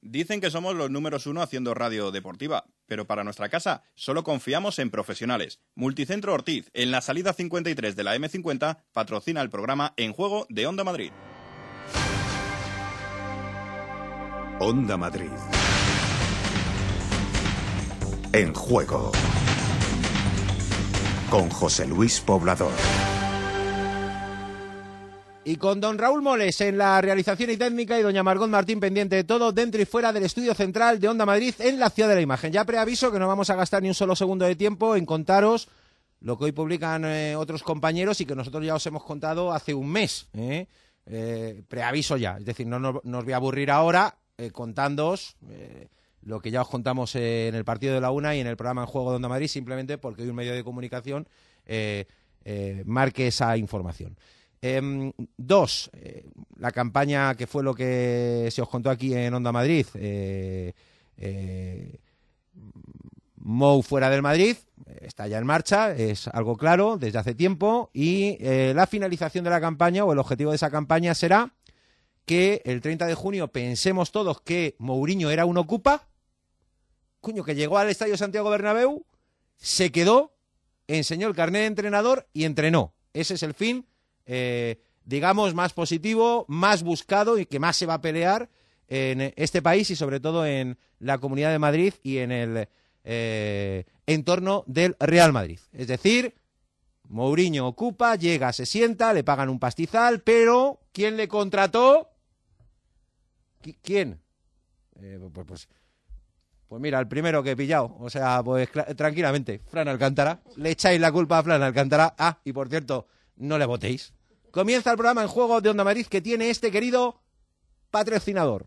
Dicen que somos los números uno haciendo radio deportiva, pero para nuestra casa solo confiamos en profesionales. Multicentro Ortiz, en la salida 53 de la M50, patrocina el programa En Juego de Onda Madrid. Onda Madrid. En Juego. Con José Luis Poblador. Y con don Raúl Moles en la realización y técnica y doña Margot Martín pendiente de todo dentro y fuera del estudio central de Onda Madrid en la Ciudad de la Imagen. Ya preaviso que no vamos a gastar ni un solo segundo de tiempo en contaros lo que hoy publican eh, otros compañeros y que nosotros ya os hemos contado hace un mes. ¿eh? Eh, preaviso ya, es decir, no, no, no os voy a aburrir ahora eh, contándoos lo que ya os contamos en el partido de la una y en el programa En Juego de Onda Madrid, simplemente porque hoy un medio de comunicación marque esa información. Em, dos, eh, la campaña que fue lo que se os contó aquí en Onda Madrid, eh, eh, Mou fuera del Madrid, está ya en marcha, es algo claro desde hace tiempo y la finalización de la campaña o el objetivo de esa campaña será que el 30 de junio pensemos todos que Mourinho era un ocupa, cuño, que llegó al Estadio Santiago Bernabéu, se quedó, enseñó el carnet de entrenador y entrenó. Ese es el fin, eh, digamos, más positivo, más buscado y que más se va a pelear en este país y sobre todo en la Comunidad de Madrid y en el eh, entorno del Real Madrid. Es decir, Mourinho ocupa, llega, se sienta, le pagan un pastizal, pero ¿quién le contrató? ¿Qui- ¿Quién? Eh, pues, pues, pues mira, el primero que he pillado. O sea, pues tranquilamente, Fran Alcántara. Le echáis la culpa a Fran Alcántara. Ah, y por cierto, no le votéis. Comienza el programa en juego de Onda Madrid que tiene este querido patrocinador.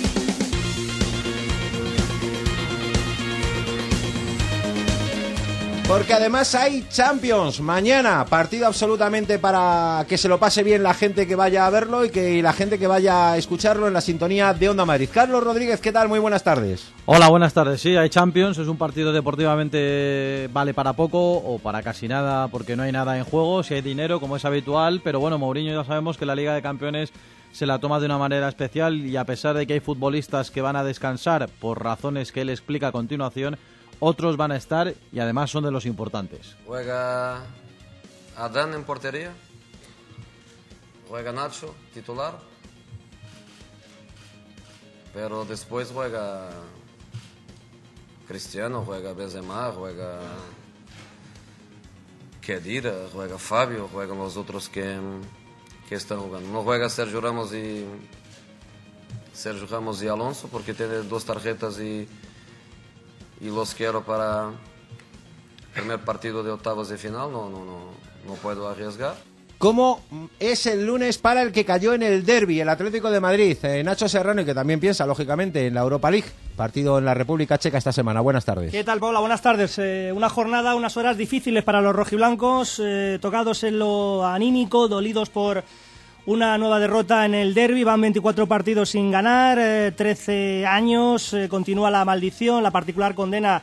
Porque además hay Champions mañana, partido absolutamente para que se lo pase bien la gente que vaya a verlo y que la gente que vaya a escucharlo en la sintonía de Onda Madrid. Carlos Rodríguez, ¿qué tal? Muy buenas tardes. Hola, buenas tardes. Sí, hay Champions, es un partido deportivamente vale para poco o para casi nada porque no hay nada en juego, si hay dinero como es habitual, pero bueno, Mourinho ya sabemos que la Liga de Campeones se la toma de una manera especial y a pesar de que hay futbolistas que van a descansar por razones que él explica a continuación, otros van a estar y además son de los importantes. Juega Adán en portería. Juega Nacho, titular. Pero después juega Cristiano, juega Benzema, juega Kedira, juega Fabio, juegan los otros que, que están jugando. No juega Sergio Ramos y Sergio Ramos y Alonso porque tiene dos tarjetas y, y los quiero para primer partido de octavos de final, no, no, no, no puedo arriesgar. ¿Cómo es el lunes para el que cayó en el derby, el Atlético de Madrid? Eh, Nacho Serrano y que también piensa, lógicamente, en la Europa League, partido en la República Checa esta semana. Buenas tardes. ¿Qué tal, Paula? Buenas tardes. Eh, una jornada, unas horas difíciles para los rojiblancos, eh, tocados en lo anímico, dolidos por una nueva derrota en el derby. Van 24 partidos sin ganar, eh, 13 años, eh, continúa la maldición, la particular condena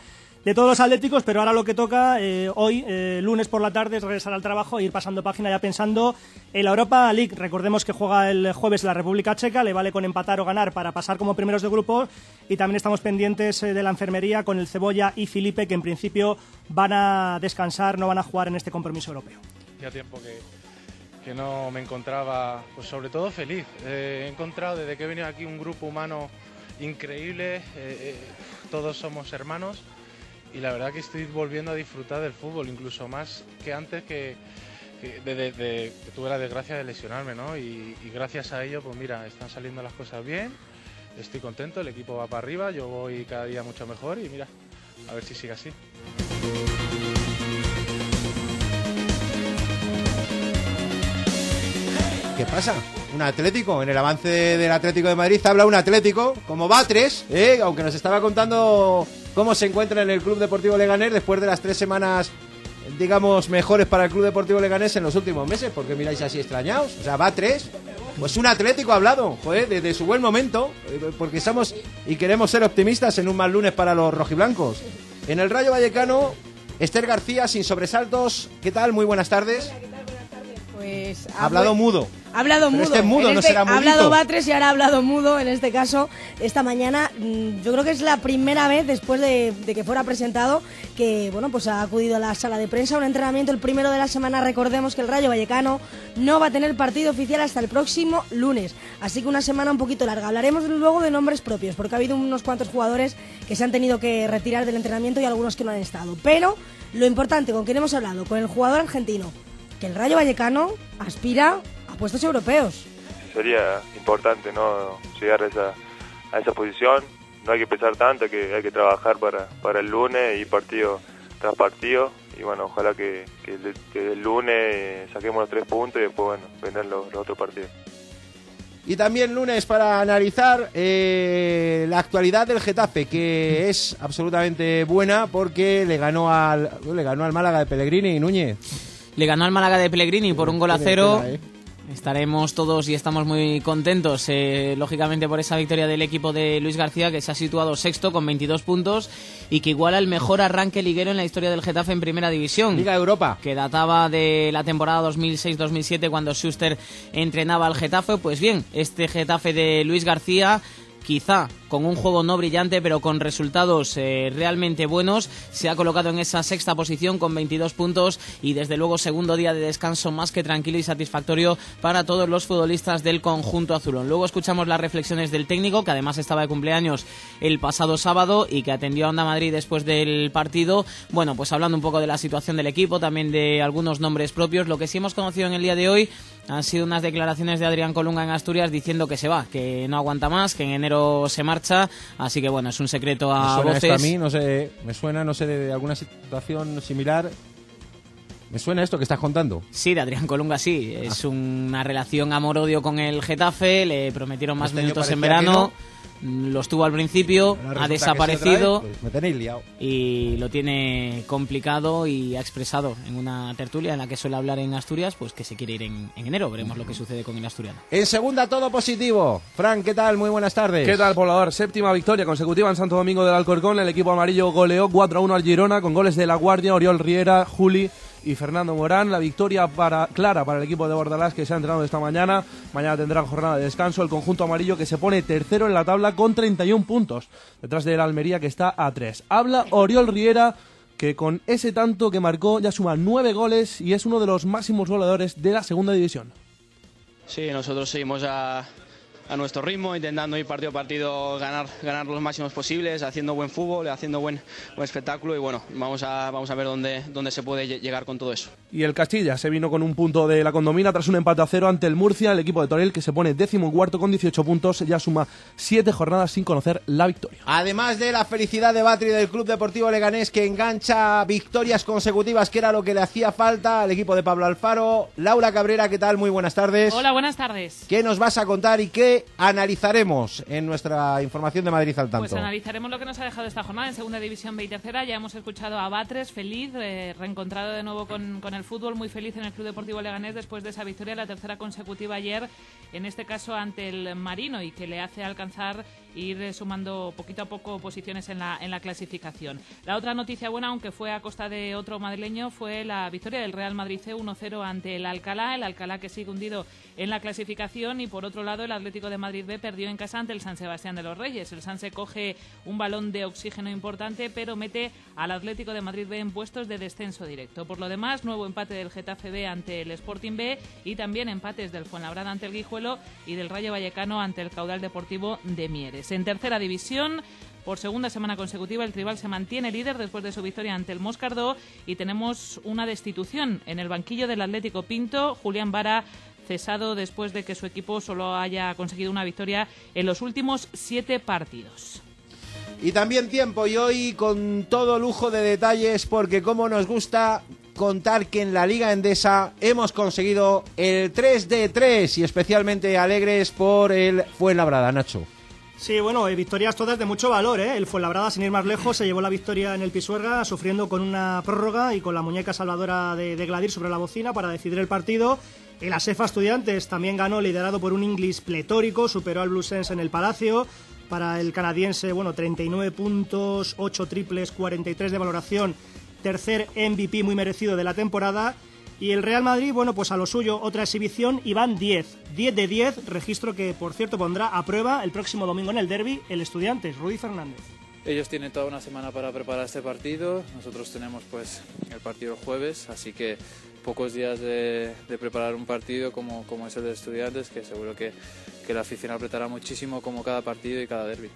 de todos los atléticos, pero ahora lo que toca eh, hoy, eh, lunes por la tarde, es regresar al trabajo e ir pasando página ya pensando en la Europa League. Recordemos que juega el jueves la República Checa, le vale con empatar o ganar para pasar como primeros de grupo y también estamos pendientes eh, de la enfermería con el Cebolla y Felipe, que en principio van a descansar, no van a jugar en este compromiso europeo. Ya tiempo que, que no me encontraba, pues sobre todo feliz. Eh, he encontrado desde que he venido aquí un grupo humano increíble, eh, eh, todos somos hermanos y la verdad que estoy volviendo a disfrutar del fútbol, incluso más que antes que, que, de- que tuve la desgracia de lesionarme, ¿no? Y gracias a ello, pues mira, están saliendo las cosas bien, estoy contento, el equipo va para arriba, yo voy cada día mucho mejor y mira, a ver si sigue así. ¿Qué pasa? un Atlético. En el avance del Atlético de Madrid habla un Atlético, como va tres, ¿eh? aunque nos estaba contando cómo se encuentra en el Club Deportivo Leganés después de las tres semanas, digamos, mejores para el Club Deportivo Leganés en los últimos meses. porque miráis así extrañados? O sea, va tres. Pues un Atlético ha hablado, joder, desde su buen momento, eh, porque estamos y queremos ser optimistas en un mal lunes para los rojiblancos. En el Rayo Vallecano, Esther García, sin sobresaltos. ¿Qué tal? Muy buenas tardes. Pues ha hablado mudo. Ha hablado mudo. Este es mudo, no este será Ha hablado Batres y ahora ha hablado mudo. En este caso, esta mañana, mm, yo creo que es la primera vez después de, que fuera presentado que, bueno, pues ha acudido a la sala de prensa, un entrenamiento el primero de la semana. Recordemos que el Rayo Vallecano no va a tener partido oficial hasta el próximo lunes. Así que una semana un poquito larga. Hablaremos luego de nombres propios, porque ha habido unos cuantos jugadores que se han tenido que retirar del entrenamiento y algunos que no han estado. Pero lo importante, con quien hemos hablado, con el jugador argentino, que el Rayo Vallecano aspira a puestos europeos. Sería importante no llegar a esa, a esa posición. No hay que pensar tanto, que hay que trabajar para, para el lunes y partido tras partido. Y bueno, ojalá que, el, lunes saquemos los tres puntos y después, bueno, vendrán los, otros partidos. Y también lunes para analizar eh, la actualidad del Getafe, que es absolutamente buena porque le ganó al, le ganó al Málaga de Pellegrini y Núñez. Le ganó al Málaga de Pellegrini por un gol a cero. ¿eh? Estaremos todos y estamos muy contentos, eh, lógicamente, por esa victoria del equipo de Luis García, que se ha situado sexto con 22 puntos y que iguala el mejor arranque liguero en la historia del Getafe en Primera División. Liga Europa. Que databa de la temporada 2006-2007 cuando Schuster entrenaba al Getafe. Pues bien, este Getafe de Luis García quizá con un juego no brillante, pero con resultados eh, realmente buenos. Se ha colocado en esa sexta posición con 22 puntos y desde luego segundo día de descanso más que tranquilo y satisfactorio para todos los futbolistas del conjunto azulón. Luego escuchamos las reflexiones del técnico, que además estaba de cumpleaños el pasado sábado y que atendió a Onda Madrid después del partido. Bueno, pues hablando un poco de la situación del equipo, también de algunos nombres propios. Lo que sí hemos conocido en el día de hoy han sido unas declaraciones de Adrián Colunga en Asturias diciendo que se va, que no aguanta más, que en enero se marcha. Así que bueno, es un secreto a me suena voces. Esto a mí, no sé, me suena, no sé, de alguna situación similar. ¿Me suena esto que estás contando? Sí, de Adrián Colunga sí. Es ah. una relación amor-odio con el Getafe. Le prometieron más este minutos en verano lo estuvo al principio, ha desaparecido pues y lo tiene complicado y ha expresado en una tertulia en la que suele hablar en Asturias, pues que se quiere ir en, enero. Veremos lo que sucede con el asturiano. En segunda todo positivo. Frank, ¿qué tal? Muy buenas tardes. ¿Qué tal, poblador? Séptima victoria consecutiva en Santo Domingo del Alcorcón. El equipo amarillo goleó 4 a 1 al Girona con goles de La Guardia, Oriol Riera, Juli y Fernando Morán. La victoria para, clara para el equipo de Bordalás que se ha entrenado esta mañana. Mañana tendrá jornada de descanso. El conjunto amarillo que se pone tercero en la tabla con 31 puntos. Detrás de la Almería que está a 3. Habla Oriol Riera que con ese tanto que marcó ya suma 9 goles y es uno de los máximos goleadores de la segunda división. Sí, nosotros seguimos a a nuestro ritmo, intentando ir partido a partido ganar, ganar los máximos posibles, haciendo buen fútbol, haciendo buen, buen espectáculo y bueno, vamos a, vamos a ver dónde, dónde se puede llegar con todo eso. Y el Castilla se vino con un punto de la condomina tras un empate a cero ante el Murcia, el equipo de Torel que se pone décimo cuarto con 18 puntos, ya suma siete jornadas sin conocer la victoria. Además de la felicidad de Batri del Club Deportivo Leganés que engancha victorias consecutivas, que era lo que le hacía falta al equipo de Pablo Alfaro. Laura Cabrera, ¿qué tal? Muy buenas tardes. Hola, buenas tardes. ¿Qué nos vas a contar y qué analizaremos en nuestra información de Madrid al tanto? Pues analizaremos lo que nos ha dejado esta jornada en Segunda División B y Tercera. Ya hemos escuchado a Batres, feliz, eh, reencontrado de nuevo con, con, el fútbol, muy feliz en el Club Deportivo Leganés después de esa victoria, la tercera consecutiva ayer, en este caso ante el Marino, y que le hace alcanzar ir sumando poquito a poco posiciones en la, en la clasificación. La otra noticia buena, aunque fue a costa de otro madrileño, fue la victoria del Real Madrid C 1-0 ante el Alcalá, el Alcalá que sigue hundido en la clasificación y por otro lado el Atlético de Madrid B perdió en casa ante el San Sebastián de los Reyes. El San se coge un balón de oxígeno importante, pero mete al Atlético de Madrid B en puestos de descenso directo. Por lo demás, nuevo empate del Getafe B ante el Sporting B y también empates del Fuenlabrada ante el Guijuelo y del Rayo Vallecano ante el Caudal Deportivo de Mieres. En tercera división, por segunda semana consecutiva, el Tribal se mantiene líder después de su victoria ante el Moscardó y tenemos una destitución en el banquillo del Atlético Pinto. Julián Vara cesado después de que su equipo solo haya conseguido una victoria en los últimos siete partidos. Y también tiempo y hoy con todo lujo de detalles porque como nos gusta contar que en la Liga Endesa hemos conseguido el 3 de 3 y especialmente alegres por el Fuenlabrada, Nacho. Sí, bueno, eh, victorias todas de mucho valor, ¿eh? El Fuenlabrada, sin ir más lejos, se llevó la victoria en el Pisuerga, sufriendo con una prórroga y con la muñeca salvadora de, de Gladir sobre la bocina para decidir el partido. El Asefa Estudiantes también ganó, liderado por un Inglis pletórico, superó al Bluesense en el Palacio. Para el canadiense, bueno, 39 puntos, 8 triples, 43 de valoración, tercer MVP muy merecido de la temporada. Y el Real Madrid, bueno, pues a lo suyo, otra exhibición y van 10. 10 de 10, registro que por cierto pondrá a prueba el próximo domingo en el derby el Estudiantes, Rudy Fernández. Ellos tienen toda una semana para preparar este partido, nosotros tenemos pues el partido el jueves, así que pocos días de, preparar un partido como, como es el de Estudiantes, que seguro que, que la afición apretará muchísimo como cada partido y cada derby.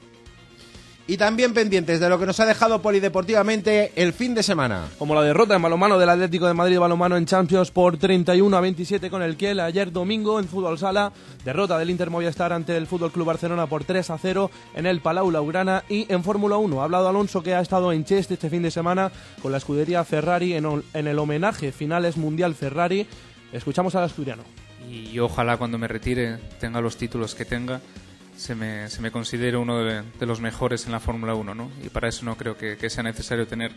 Y también pendientes de lo que nos ha dejado polideportivamente el fin de semana. Como la derrota en balonmano del Atlético de Madrid balonmano en Champions por 31 a 27 con el Kiel ayer domingo en fútbol sala, derrota del Inter Movistar ante el Fútbol Club Barcelona por 3 a 0 en el Palau Laurana y en Fórmula 1. Ha hablado Alonso que ha estado en Cheste este fin de semana con la escudería Ferrari en, en el homenaje finales Mundial Ferrari. Escuchamos al asturiano. Y ojalá cuando me retire tenga los títulos que tenga se me, se me considere uno de, de, los mejores en la Fórmula 1, ¿no? Y para eso no creo que, que, sea necesario tener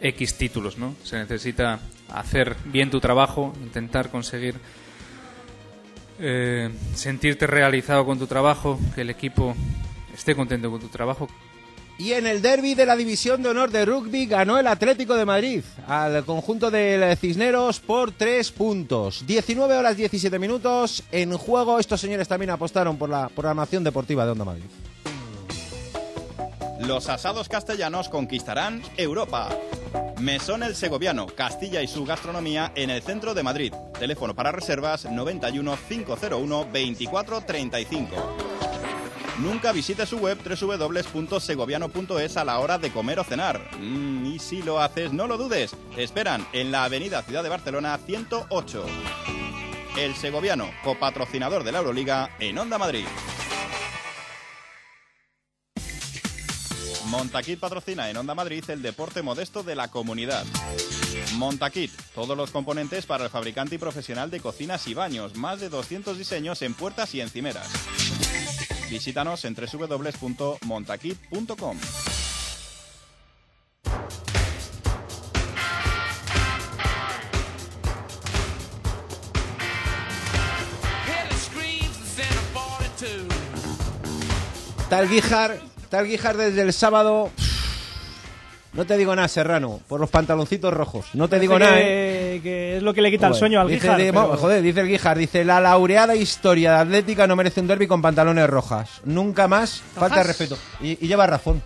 X títulos, ¿no? Se necesita hacer bien tu trabajo, intentar conseguir eh, sentirte realizado con tu trabajo, que el equipo esté contento con tu trabajo. Y en el derby de la División de Honor de Rugby ganó el Atlético de Madrid al conjunto del Cisneros por tres puntos. 19 horas 17 minutos en juego. Estos señores también apostaron por la programación deportiva de Onda Madrid. Los asados castellanos conquistarán Europa. Mesón El Segoviano, Castilla y su gastronomía en el centro de Madrid. Teléfono para reservas 91 501 2435. Nunca visite su web www.segoviano.es a la hora de comer o cenar. Mm, y si lo haces, no lo dudes. Te esperan en la avenida Ciudad de Barcelona 108. El Segoviano, copatrocinador de la Euroliga en Onda Madrid. Montaquit patrocina en Onda Madrid el deporte modesto de la comunidad. Montaquit, todos los componentes para el fabricante y profesional de cocinas y baños, más de 200 diseños en puertas y encimeras. Visítanos en www.montaquit.com. Tal Guijar, tal Guijar desde el sábado. No te digo nada, Serrano, por los pantaloncitos rojos. No te digo nada, ¿eh? Que es lo que le quita el sueño al dice, Guijar. de- pero- Joder, dice el Guijar, dice, la laureada historia de Atlética no merece un derby con pantalones rojas. Nunca más, falta de ¿Rojas? respeto. Y, y lleva razón.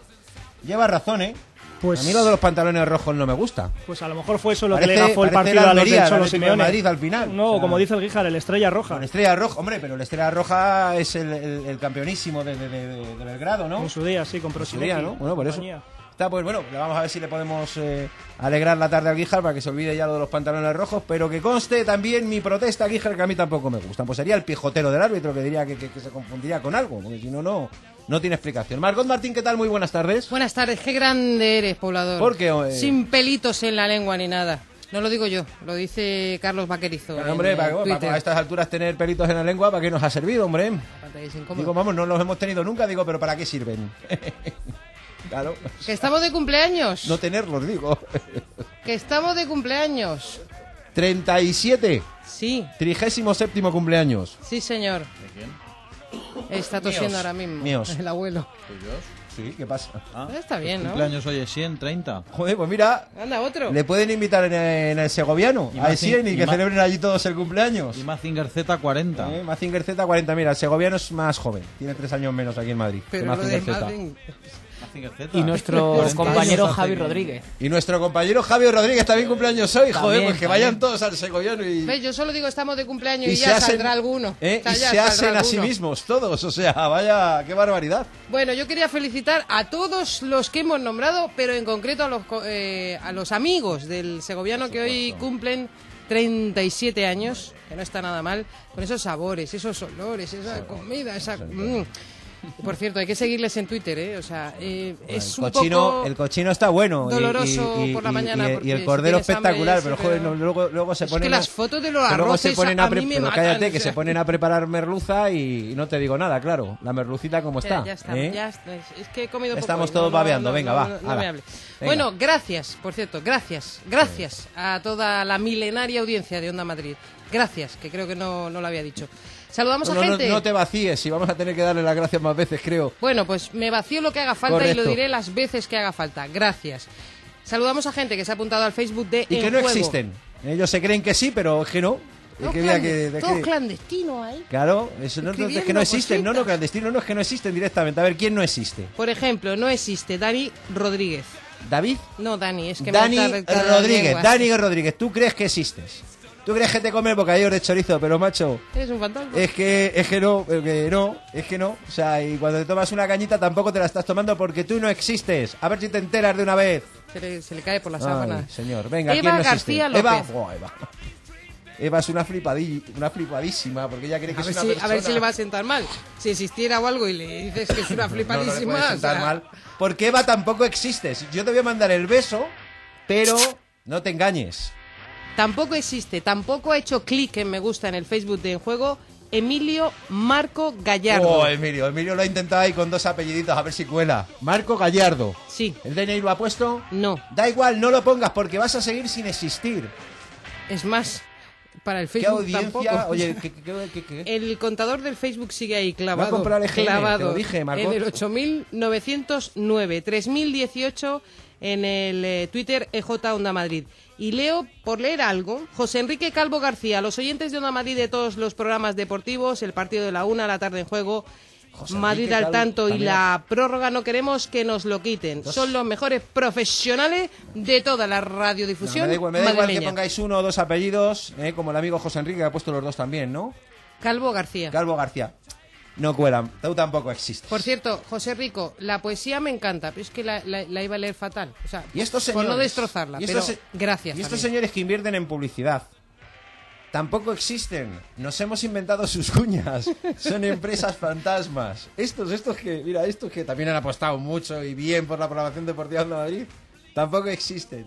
Lleva razón, ¿eh? Pues- A mí lo de los pantalones rojos no me gusta. Pues a lo mejor fue eso lo Parece- que le gafó el partido la a los Almería, del el Simeone. Madrid al final. No, O sea, como dice el Guijar, el Estrella Roja. Con Estrella Roja, hombre, pero el Estrella Roja es el, el- el campeonísimo de, de- de- Belgrado, ¿no? En su día, sí, con día, ¿no? Bueno, por eso. compañía. Está, pues bueno, vamos a ver si le podemos eh, alegrar la tarde al Guijar para que se olvide ya lo de los pantalones rojos, pero que conste también mi protesta, Guijar, que a mí tampoco me gusta. Pues sería el pijotero del árbitro que diría que, que- que se confundiría con algo, porque si no, no, no tiene explicación. Margot Martín, ¿qué tal? Muy buenas tardes. Buenas tardes, qué grande eres, poblador. ¿Por qué, eh? Sin pelitos en la lengua ni nada. No lo digo yo, lo dice Carlos Vaquerizo. Pero, en, hombre, eh, para, para- Twitter. a estas alturas tener pelitos en la lengua, ¿para qué nos ha servido, hombre? Digo, vamos, no los hemos tenido nunca, digo, pero ¿para qué sirven? claro. Que estamos de cumpleaños. No tenerlos, digo. Que estamos de cumpleaños. 37. Sí. Trigésimo séptimo cumpleaños. Sí, señor. Está tosiendo Míos. ahora mismo. Míos. El abuelo. Sí, ¿qué pasa? Está bien, ¿no? Cumpleaños hoy es 100, 30. Joder, pues mira, Anda, otro. le pueden invitar en, en el Segoviano, Y a más 100 y y que más- celebren allí todos el cumpleaños. Y Mazinger Z 40. Eh, Mazinger Z 40, mira, el segoviano es más joven, tiene tres años menos aquí en Madrid. que Pero lo de Mazinger Z. Y nuestro 40 compañero Javi Rodríguez. Y nuestro compañero Javier Rodríguez también cumpleaños hoy, joder, También, pues que también. vayan todos al segoviano y, ¿Ves? Yo solo digo estamos de cumpleaños y, ya hacen, saldrá alguno. eh, y ya se hacen a sí mismos todos, o sea, vaya, qué barbaridad. Bueno, yo quería felicitar a todos los que hemos nombrado, pero en concreto a los, co- eh, a los amigos del segoviano que hoy cumplen 37 años, que no está nada mal, con esos sabores, esos olores, esa comida, esa... mm. Por cierto, hay que seguirles en Twitter, ¿eh? O sea, eh, es el un cochino, poco... el cochino está bueno. y- doloroso y, y- por la mañana y- el cordero espectacular, pero, joder, no, luego, luego se Es ponen. que las fotos de los luego se arroces ponen a a, pre- mí me pero matan, cállate, o que sea. se ponen a preparar merluza y, no te digo nada, claro. La merlucita como está. ya está, ¿eh? ya está. Es- Es que he comido poco Estamos hoy, todos no, babeando, no, venga, va, me hable. Bueno, gracias, por cierto, gracias, gracias a toda la milenaria audiencia de Onda Madrid. Gracias, que creo que no, no lo había dicho. Saludamos Bueno, a no, gente. no te vacíes, y vamos a tener que darle las gracias más veces, creo. Bueno, pues me vacío lo que haga falta y lo Correcto. diré las veces que haga falta. Gracias. Saludamos a gente que se ha apuntado al Facebook de Y que En no Juego. existen. Ellos se creen que sí, pero es que no. Todos, que mira clande- que- que- clandestinos ahí. Claro, eso no, no, es que no existen, no, no, clandestino, no es que no existen directamente. A ver, ¿quién no existe? Por ejemplo, no existe Dani Rodríguez. ¿David? No, Dani, es que Dani me Rodríguez. Dani Rodríguez, ¿tú crees que existes? ¿Tú crees que te comes bocadillos de chorizo? Pero macho, Eres un fantasma. es que, es que no, es que no, es que no. O sea, y cuando te tomas una cañita tampoco te la estás tomando porque tú no existes. A ver si te enteras de una vez. Se le, se le cae por la Ay, sábana. señor, venga, Eva ¿quién no existe? García Eva, Eva. Eva es una, flipadi- una flipadísima porque ella cree que A es una si, persona... a ver si le va a sentar mal. Si existiera o algo y le dices que es una No, no le flipadísima. o sentar sea, mal. Porque Eva tampoco existe. Yo te voy a mandar el beso, pero no te engañes. Tampoco existe, tampoco ha hecho clic en me gusta en el Facebook de En Juego Emilio Marco Gallardo. Oh, Emilio. Emilio lo ha intentado ahí con dos apelliditos, a ver si cuela. Marco Gallardo. Sí. ¿El DNI lo ha puesto? No. Da igual, no lo pongas porque vas a seguir sin existir. Es más, para el ¿Qué Facebook audiencia? tampoco. Oye, ¿qué, qué, qué- qué- qué? El contador del Facebook sigue ahí clavado. Lo ha comprado el clavado te lo dije, Margot. En el 8909, 3018 en el eh, Twitter EJ Onda Madrid. Y leo, por leer algo, José Enrique Calvo García, los oyentes de Onda Madrid de todos los programas deportivos, el partido de la una, la tarde en juego, Madrid al tanto y la prórroga no queremos que nos lo quiten. Dos. Son los mejores profesionales de toda la No, radiodifusión me da igual, me da igual que pongáis uno o dos apellidos, eh, como el amigo José Enrique que ha puesto los dos también, ¿no? Calvo García. Calvo García. No cuelan, tú tampoco existes. Por cierto, José Rico, la poesía me encanta, pero es que la, la- la iba a leer fatal. O sea, Y estos por señores, no destrozarla, pero se- gracias. Y estos también. señores que invierten en publicidad tampoco existen. Nos hemos inventado sus cuñas. Son empresas fantasmas. Estos, estos que, mira, estos que también han apostado mucho y bien por la programación deportiva de Madrid, tampoco existen.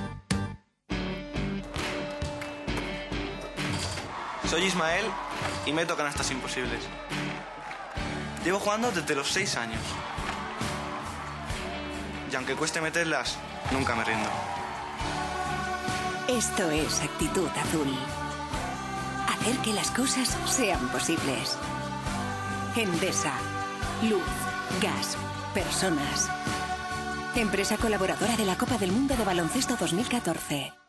Soy Ismael y meto canastas imposibles. Llevo jugando desde los 6 años. Y aunque cueste meterlas, nunca me rindo. Esto es actitud azul. Hacer que las cosas sean posibles. Endesa. Luz, gas, personas. Empresa colaboradora de la Copa del Mundo de Baloncesto 2014.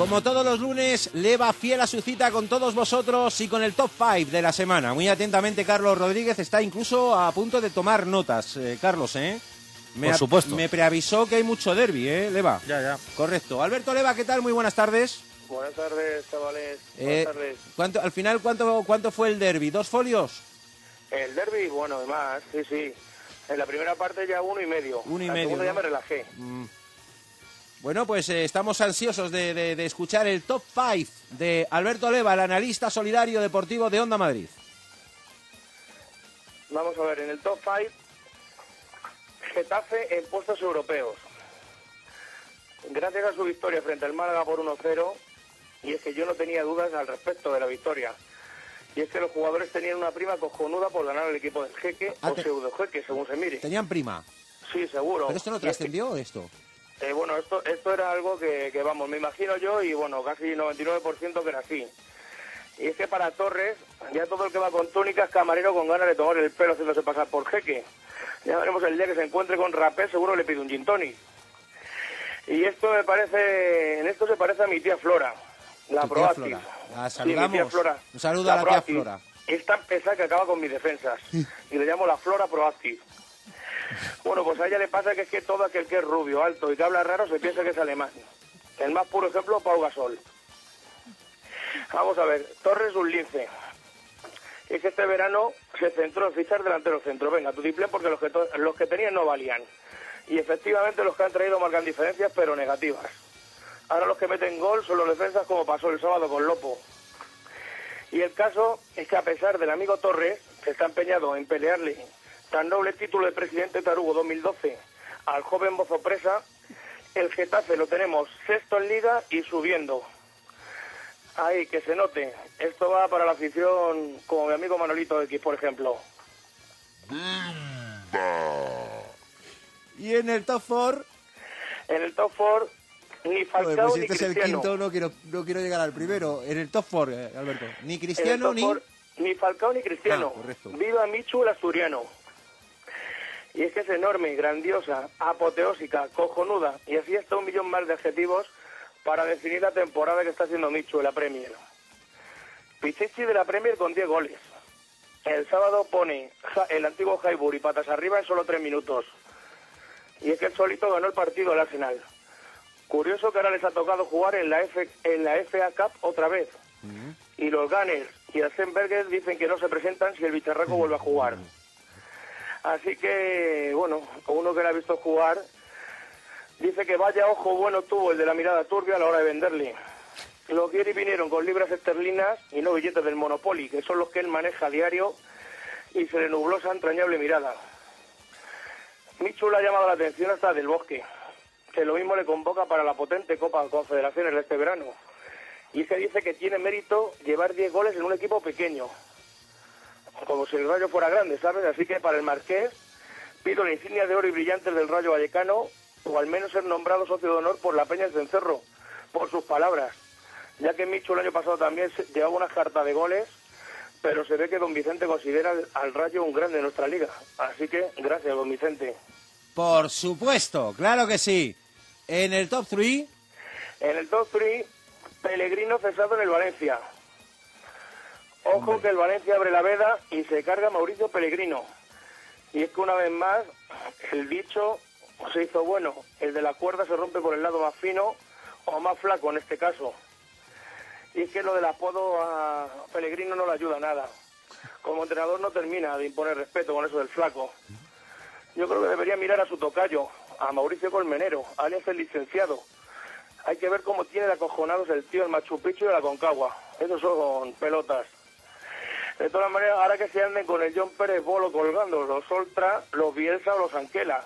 Como todos los lunes, le va fiel a su cita con todos vosotros y con el top 5 de la semana. Muy atentamente, Carlos Rodríguez está incluso a punto de tomar notas. Eh, Carlos, ¿eh? Me Por supuesto. Me preavisó que hay mucho derby, ¿eh, Leva? Ya, ya. Correcto. Alberto Leva, ¿qué tal? Muy buenas tardes. Buenas tardes, chavales. Eh, Buenas tardes. ¿cuánto, al final, ¿cuánto, ¿cuánto fue el derby? ¿Dos folios? El derby, bueno, además, sí, sí. En la primera parte ya uno y medio. Uno y la medio, segunda ya me relajé. Mm. Bueno, pues eh, estamos ansiosos de, de- de escuchar el top 5 de Alberto Leva, el analista solidario deportivo de Onda Madrid. Vamos a ver, en el top 5, Getafe en puestos europeos. Gracias a su victoria frente al Málaga por 1-0, y es que yo no tenía dudas al respecto de la victoria. Y es que los jugadores tenían una prima cojonuda por ganar al equipo del jeque Ah, o pseudo jeque, según se mire. Tenían prima. Sí, seguro. ¿Pero esto no Y es que- trascendió esto? Eh, bueno, esto, esto era algo que, que, vamos, me imagino yo y bueno, casi 99% que era así. Y es que para Torres, ya todo el que va con túnica es camarero con ganas de tomar el pelo haciéndose pasar por jeque. Ya veremos el día que se encuentre con Rapé, seguro le pide un gin tonic. Y esto me parece, en esto se parece a mi tía Flora, la. Flora. La Sí, mi tía saludamos. Flora. Un saludo a la tía. Flora. Es tan pesada que acaba con mis defensas. Y le llamo la Flora Proactive. Bueno, pues a ella le pasa que es que todo aquel que es rubio, alto y que habla raro se piensa que es alemán. El más puro ejemplo, Pau Gasol. Vamos a ver, Torres un lince. Es que este verano se centró en fichar delantero centro. Venga, tu diplé porque los que, los que tenían no valían. Y efectivamente los que han traído marcan diferencias, pero negativas. Ahora los que meten gol son los defensas como pasó el sábado con Lopo. Y el caso es que a pesar del amigo Torres, que está empeñado en pelearle tan noble título de presidente Tarugo 2012 al joven Bozo Presa, el Getafe lo tenemos sexto en liga y subiendo. Ahí, que se note. Esto va para la afición como mi amigo Manolito X, por ejemplo. Y en el top 4... En el top 4, ni Falcao pues si ni este es el Cristiano. quinto, no quiero, no quiero llegar al primero. En el top 4, eh, Alberto. Ni Cristiano ni... four, ni Falcao ni Cristiano. Ah, correcto. Viva Michu el asturiano. Y es que es enorme, grandiosa, apoteósica, cojonuda. Y así está un millón más de adjetivos para definir la temporada que está haciendo Michu en la Premier. Pichichi de la Premier con 10 goles. El sábado pone el antiguo Highbury patas arriba en solo 3 minutos. Y es que el solito ganó el partido al Arsenal. Curioso que ahora les ha tocado jugar en la, F, en la FA Cup otra vez. Y los Gunners y Asenberger dicen que no se presentan si el bicharraco vuelve a jugar. Así que, bueno, uno que le ha visto jugar dice que vaya ojo bueno tuvo el de la mirada turbia a la hora de venderle. Los Guiri vinieron con libras esterlinas y no billetes del Monopoly, que son los que él maneja a diario, y se le nubló esa entrañable mirada. Michu le ha llamado la atención hasta del bosque, que lo mismo le convoca para la potente Copa Confederaciones de este verano. Y se dice que tiene mérito llevar 10 goles en un equipo pequeño, como si el Rayo fuera grande, ¿sabes? Así que para el Marqués pido la insignia de oro y brillantes del Rayo Vallecano, o al menos ser nombrado socio de honor por la Peña de Cencerro, por sus palabras, ya que Michu el año pasado también llevaba una carta de goles, pero se ve que don Vicente considera al, al Rayo un grande de nuestra liga. Así que gracias, don Vicente. Por supuesto, claro que sí. En el top 3... En el top 3, Pellegrino cesado en el Valencia. Ojo que el Valencia abre la veda y se carga a Mauricio Pellegrino. Y es que una vez más, el dicho se hizo bueno. El de la cuerda se rompe por el lado más fino o más flaco en este caso. Y es que lo del apodo a Pellegrino no le ayuda a nada. Como entrenador no termina de imponer respeto con eso del flaco. Yo creo que debería mirar a su tocayo, a Mauricio Colmenero, alias el licenciado. Hay que ver cómo tiene de acojonados el tío, el Machu Picchu y la Concagua. Esos son pelotas. De todas maneras, ahora que se anden con el John Pérez Bolo colgando, los Oltra, los Bielsa o los Anquela.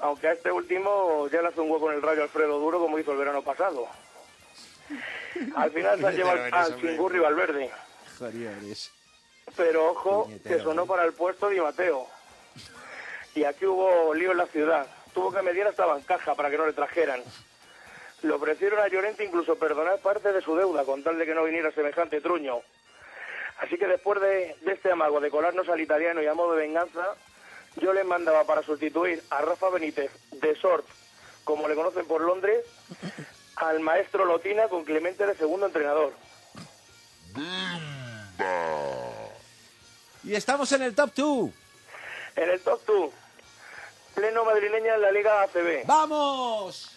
Aunque a este último ya le hace un hueco en el rayo Alfredo Duro como hizo el verano pasado. Al final se han llevado al- al Chingurri Valverde. Pero ojo, que sonó para el puesto Di Mateo. Y aquí hubo lío en la ciudad. Tuvo que medir hasta bancaja para que no le trajeran. Le ofrecieron a Llorente incluso perdonar parte de su deuda con tal de que no viniera semejante truño. Así que después de, de este amago de colarnos al italiano y a modo de venganza, yo le mandaba para sustituir a Rafa Benítez de Sort, como le conocen por Londres, al maestro Lotina con Clemente de segundo entrenador. Y estamos en el top 2. En el top 2, pleno madrileña en la Liga ACB. ¡Vamos!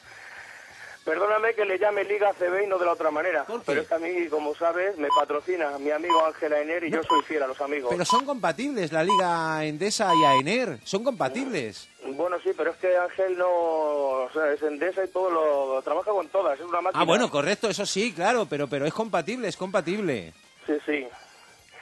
Perdóname que le llame Liga ACB y no de la otra manera. Pero es que a mí, como sabes, me patrocina mi amigo Ángela Ener y yo soy fiel a los amigos. Pero son compatibles la Liga Endesa y AENER. Son compatibles. Bueno, sí, pero es que Ángel no... O sea, es Endesa y todo lo... Trabaja con todas, es una máquina. Ah, bueno, correcto, eso sí, claro, pero, pero es compatible, es compatible. Sí, sí.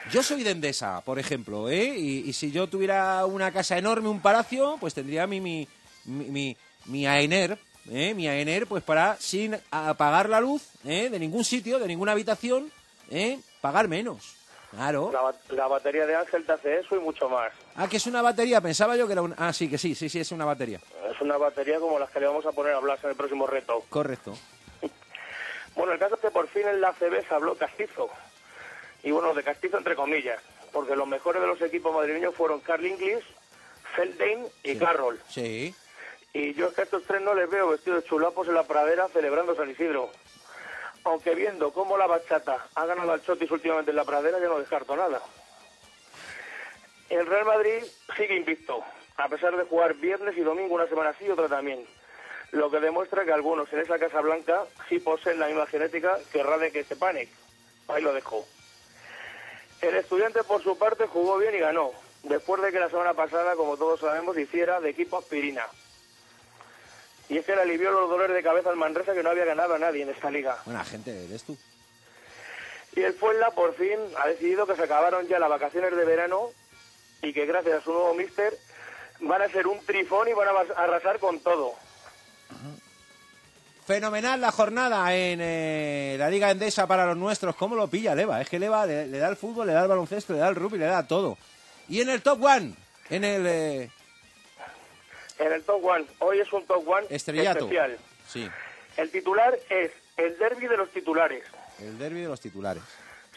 Yo soy de Endesa, por ejemplo, ¿eh? Y, y si yo tuviera una casa enorme, un palacio, pues tendría mi, mi, mi, mi, mi AENER, ¿eh? Mi AENER, pues para, sin apagar la luz, ¿eh? De ningún sitio, de ninguna habitación, ¿eh? Pagar menos. Claro. La, la batería de Ángel te hace eso y mucho más. Ah, que es una batería, pensaba yo que era una... Ah, sí, que sí, sí, sí, es una batería. Es una batería como las que le vamos a poner a Blas en el próximo reto. Correcto. Bueno, el caso es que por fin en la CB se habló castizo. Y bueno, de castizo entre comillas, porque los mejores de los equipos madrileños fueron Carl Inglis, Feldane y Carroll. Sí. Y yo es que a estos tres no les veo vestidos chulapos en la pradera celebrando San Isidro. Aunque viendo cómo la bachata ha ganado al Chotis últimamente en la pradera, yo no descarto nada. El Real Madrid sigue invicto, a pesar de jugar viernes y domingo una semana sí y otra también. Lo que demuestra que algunos en esa Casa Blanca sí poseen la misma genética que Rade que Stepanek. Ahí lo dejo. El estudiante, por su parte, jugó bien y ganó, después de que la semana pasada, como todos sabemos, hiciera de equipo aspirina. Y es que le alivió los dolores de cabeza al Manresa que no había ganado a nadie en esta liga. Buena gente, eres tú. Y el Fuenla, por fin, ha decidido que se acabaron ya las vacaciones de verano y que gracias a su nuevo míster van a ser un trifón y van a arrasar con todo. Fenomenal la jornada en eh, la Liga Endesa para los nuestros. ¿Cómo lo pilla Leva? Es que Leva le, le da el fútbol, le da el baloncesto, le da el rugby, le da todo. Y en el top one, en el eh, En el Top One, hoy es un Top One estrellato. especial. Sí, El titular es el derby de los titulares. el derby de los titulares.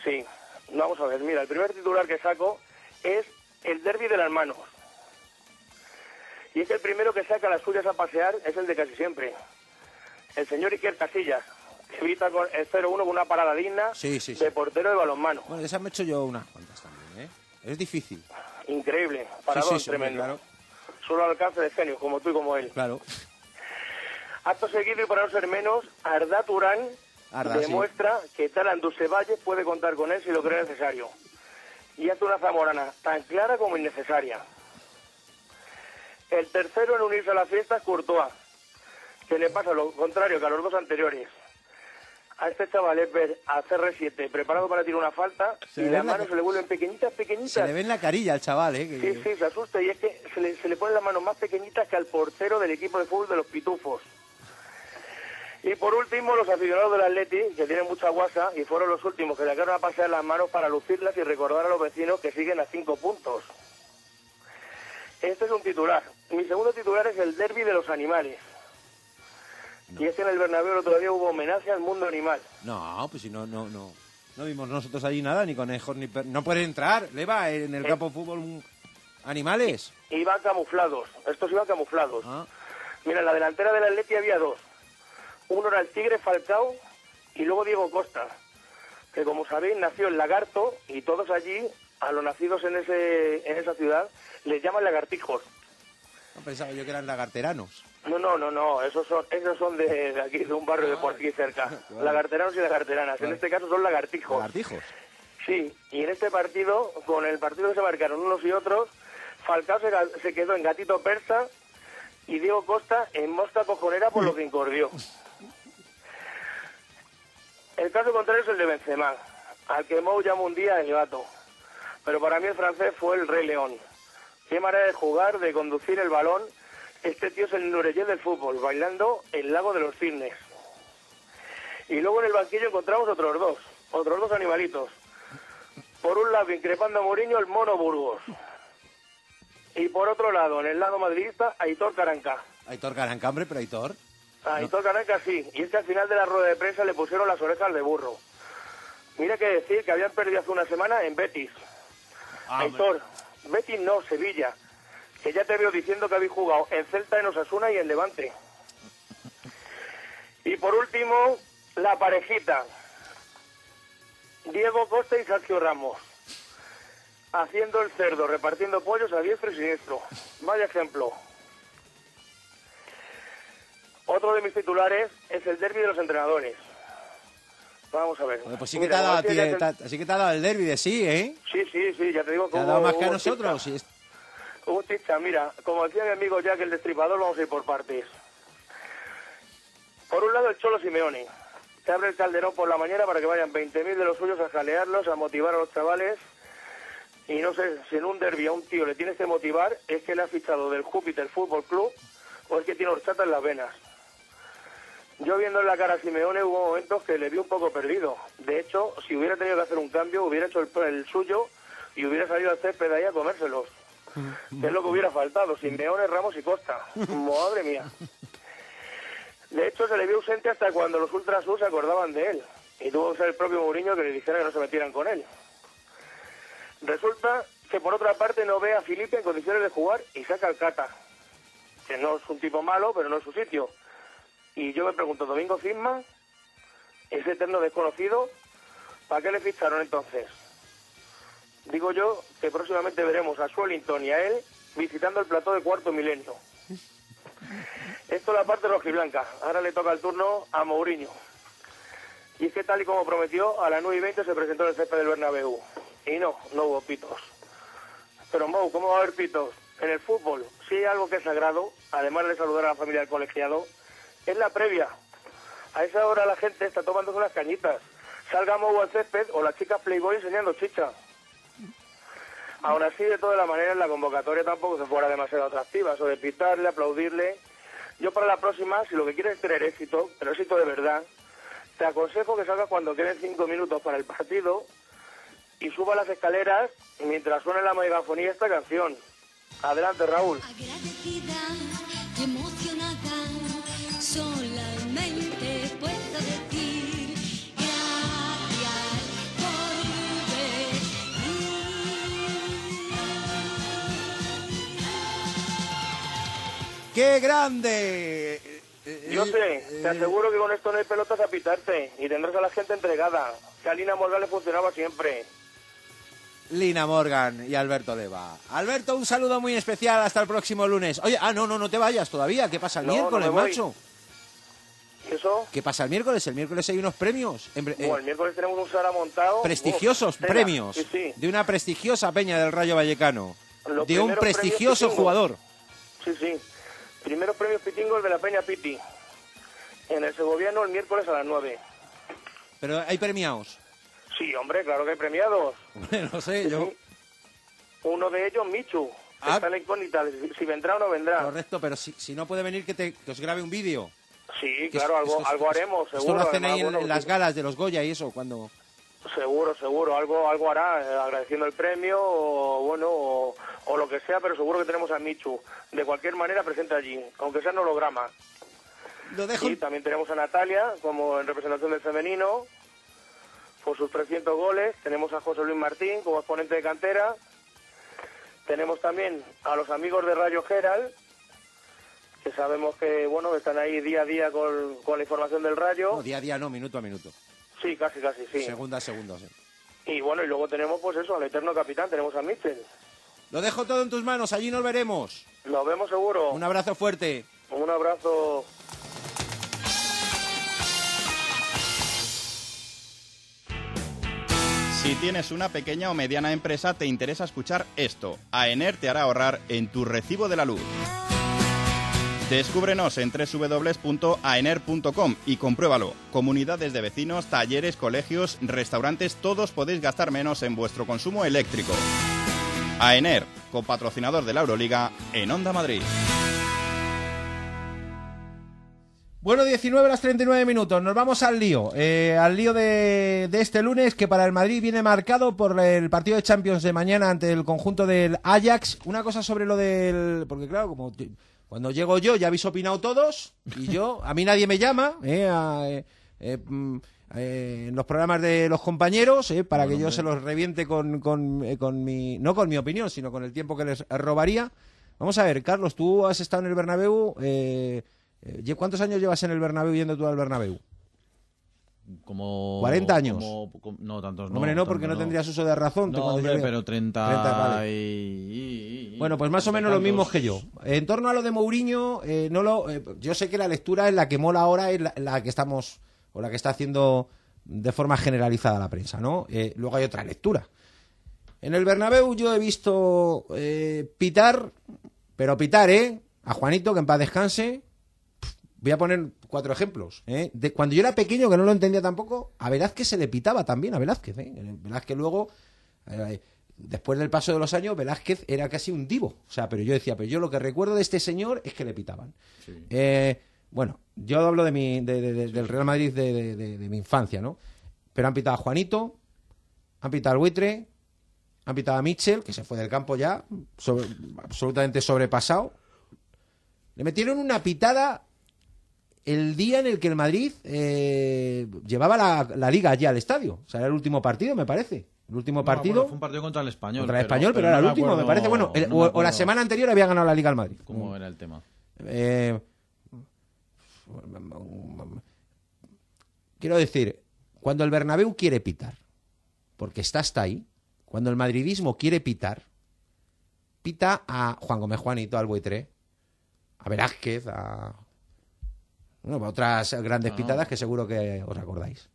Sí, vamos a ver, mira, el primer titular que saco es el derby de las manos. Y es que el primero que saca las suyas a pasear es el de casi siempre. El señor Iker Casillas, que evita con el 0-1 con una parada digna Sí, sí, sí. de portero de balonmano. Bueno, de esas me he hecho yo unas cuantas también, ¿eh? Es difícil. Increíble, paradón tremendo. claro. Solo al alcance de genios, como tú y como él. Claro. Acto seguido y para no ser menos, Arda Turán Arda, sí. demuestra que tal Andusevalle puede contar con él si lo cree necesario. Y hace una zamorana tan clara como innecesaria. El tercero en unirse a la fiesta es Courtois, que le pasa lo contrario que a los dos anteriores. A este chaval es ver a CR7 preparado para tirar una falta Se y las la manos se le vuelven pequeñitas, pequeñitas. Se le ve en la carilla al chaval, ¿eh? Que- Sí, sí, se asusta y es que se le, se le ponen las manos más pequeñitas que al portero del equipo de fútbol de los Pitufos. Y por último, los aficionados del Atleti, que tienen mucha guasa y fueron los últimos que sacaron a pasear las manos para lucirlas y recordar a los vecinos que siguen a cinco puntos. Este es un titular. Mi segundo titular es el derby de los animales. Y es que en el Bernabéu todavía hubo homenaje al mundo animal. No, pues si no, no, no. No vimos nosotros allí nada, ni conejos, ni... per- No puede entrar, Leva, en el Eh. campo de fútbol animales. Iban camuflados. Estos iban camuflados. Ah. Mira, en la delantera del Atleti había dos. Uno era el Tigre Falcao y luego Diego Costa, que como sabéis nació en Lagarto y todos allí, a los nacidos en, ese, en esa ciudad, les llaman lagartijos. No pensaba yo que eran lagarteranos. No, no, no, no, esos son, esos son de, de aquí, de un barrio de por aquí cerca. Vale. Lagarteranos y lagarteranas. En Vale. este caso son lagartijos. Lagartijos. Sí, y en este partido, con el partido que se marcaron unos y otros, Falcao se, se quedó en gatito persa y Diego Costa en mosca cojonera por lo que incordió. El caso contrario es el de Benzema, al que Mou llama un día el gato. Pero para mí el francés fue el Rey León. Qué manera de jugar, de conducir el balón. Este tío es el Nureyé del fútbol, bailando el lago de los cisnes. Y luego en el banquillo encontramos otros dos, otros dos animalitos. Por un lado, increpando a Mourinho, el Mono Burgos. Y por otro lado, en el lado madridista, Aitor Caranca. Aitor Carancambre, pero Aitor. Aitor Caranca sí, y es que al final de la rueda de prensa le pusieron las orejas de burro. Mira que decir que habían perdido hace una semana en Betis. Aitor, Betis no, Sevilla. Que ya te veo diciendo que habéis jugado en Celta, en Osasuna y en Levante. Y por último, la parejita. Diego Costa y Sergio Ramos. Haciendo el cerdo, repartiendo pollos a diestro y siniestro. Vaya ejemplo. Otro de mis titulares es el derby de los entrenadores. Vamos a ver. Joder, Pues sí que, Mira, te ha dado, a como ti, decía eh, que te ha dado el derby de sí, ¿eh? Sí, sí, sí, ya te digo Te ha dado más que a nosotros. Mira, como decía mi amigo Jack el Destripador, vamos a ir por partes. Por un lado, el Cholo Simeone. Se abre el calderón por la mañana para que vayan 20.000 de los suyos a jalearlos, a motivar a los chavales. Y no sé, si en un derbi a un tío le tienes que motivar, es que le ha fichado del Júpiter Fútbol Club o es que tiene horchata en las venas. Yo viendo en la cara a Simeone hubo momentos que le vi un poco perdido. De hecho, si hubiera tenido que hacer un cambio, hubiera hecho el, el suyo y hubiera salido al césped ahí a comérselos. Es lo que hubiera faltado, Simeone, Ramos y Costa. Madre mía. De hecho, se le vio ausente hasta cuando los Ultrasur se acordaban de él. Y tuvo que ser el propio Mourinho que le dijera que no se metieran con él. Resulta que por otra parte no ve a Felipe en condiciones de jugar y saca al Cata. que no es un tipo malo, pero no es su sitio. Y yo me pregunto, Domingo Cisma, ese eterno desconocido, ¿para qué le ficharon entonces? Digo yo que próximamente veremos a Swellington y a él visitando el plató de cuarto milenio. Esto es la parte rojiblanca. Ahora le toca el turno a Mourinho. Y es que tal y como prometió, a las 9 y 20 se presentó en el césped del Bernabéu. Y no, no hubo pitos. Pero Mou, ¿cómo va a haber pitos? En el fútbol, si hay algo que es sagrado, además de saludar a la familia del colegiado, es la previa. A esa hora la gente está tomando unas cañitas. Salga Mou al césped o la chica Playboy enseñando chicha. Aún así, de todas las maneras, la convocatoria tampoco se fuera demasiado atractiva. De pitarle, aplaudirle. Yo para la próxima, si lo que quieres es tener éxito, pero éxito de verdad, te aconsejo que salgas cuando queden cinco minutos para el partido y suba las escaleras mientras suene la megafonía esta canción. Adelante, Raúl. ¡Qué grande! Yo sé, te aseguro que con esto no hay pelotas a pitarte y tendrás a la gente entregada. Que a Lina Morgan le funcionaba siempre. Lina Morgan y Alberto Leva. Alberto, un saludo muy especial hasta el próximo lunes. Oye, ah, no, no, no te vayas todavía. ¿Qué pasa el No, no miércoles, voy. macho? ¿Y eso? ¿Qué pasa el miércoles? El miércoles hay unos premios. en eh, Bueno, el miércoles tenemos un Sara montado. prestigiosos premios Sí, sí. de una prestigiosa peña del Rayo Vallecano. Los de un prestigioso jugador. Sí, sí. Primeros premios pitingos de la Peña Piti. En el Segoviano el miércoles a las 9. Pero hay premiados. Sí, hombre, claro que hay premiados. no sé, yo. Uno de ellos, Michu. Ah. Está la incógnita si- vendrá o no vendrá. Correcto, pero si, si no puede venir, que, te, que os grabe un vídeo. Sí, Que claro, es- algo, esto algo haremos, Esto seguro. lo hacen ahí en, las galas de los Goya y eso, cuando... Seguro, seguro, algo algo hará, eh, agradeciendo el premio o bueno, o, o lo que sea, pero seguro que tenemos a Michu. De cualquier manera presente allí, aunque sea en holograma. Lo dejo... Y también tenemos a Natalia como en representación del femenino por sus 300 goles. Tenemos a José Luis Martín como exponente de cantera. Tenemos también a los amigos de Rayo Geral, que sabemos que bueno están ahí día a día con, con la información del Rayo. No, día a día no, minuto a minuto. Sí, casi, casi, sí. Segunda segunda, sí. Y bueno, y luego tenemos pues eso, al eterno capitán, tenemos a Mitchell. Lo dejo todo en tus manos, allí nos veremos. Nos vemos seguro. Un abrazo fuerte. Un abrazo. Si tienes una pequeña o mediana empresa, te interesa escuchar esto. AENER te hará ahorrar en tu recibo de la luz. Descúbrenos en www.aener.com y compruébalo. Comunidades de vecinos, talleres, colegios, restaurantes, todos podéis gastar menos en vuestro consumo eléctrico. AENER, copatrocinador de la Euroliga en Onda Madrid. Bueno, 19 horas 39 minutos. Nos vamos al lío. Eh, al lío de, este lunes que para el Madrid viene marcado por el partido de Champions de mañana ante el conjunto del Ajax. Una cosa sobre lo del... Porque claro, como cuando llego yo ya habéis opinado todos y yo, a mí nadie me llama eh, a, eh, eh, mm, eh, en los programas de los compañeros eh, para que yo se los reviente con, con, con mi... No con mi opinión, sino con el tiempo que les robaría. Vamos a ver, Carlos, tú has estado en el Bernabéu... Eh, eh, ¿lle- ¿Cuántos años llevas en el Bernabéu yendo tú al Bernabéu? Como... 40 años. como- como- no, tantos no. hombre, no, porque no tendrías uso de razón. No, hombre, pero 30, 30, vale. y- y- Bueno, pues más o menos mismos tantos. que yo. En torno a lo de Mourinho, eh, no lo, eh, yo sé que la lectura es la que mola ahora, es la, la que estamos, o la que está haciendo de forma generalizada la prensa, ¿no? Eh, luego hay otra lectura. En el Bernabéu yo he visto pitar, pero pitar, ¿eh? A Juanito, que en paz descanse. Voy a poner cuatro ejemplos. ¿eh? De, cuando yo era pequeño, que no lo entendía tampoco, a Velázquez se le pitaba también, a Velázquez. ¿eh? Velázquez luego, eh, después del paso de los años, Velázquez era casi un divo. O sea, pero yo decía, pero yo lo que recuerdo de este señor es que le pitaban. Eh, bueno, yo hablo de mi, de- de- de- del Real Madrid de, mi infancia, ¿no? Pero han pitado a Juanito, han pitado al buitre, han pitado a Mitchell, que se fue del campo ya, sobre- absolutamente sobrepasado. Le metieron una pitada el día en el que el Madrid eh, llevaba la, la liga allí al estadio. O sea, era el último partido, me parece. El último No, partido bueno, fue un partido contra el español. contra el español, pero, era el me último, me parece. Bueno, el- no o, me o la semana anterior había ganado la liga al Madrid. ¿Cómo era el tema? eh, quiero decir, cuando el Bernabéu quiere pitar, porque está hasta ahí, cuando el madridismo quiere pitar, pita a Juan Gómez Juanito, al Buitre, a Velázquez, a, bueno, a otras grandes no. pitadas que seguro que os acordáis.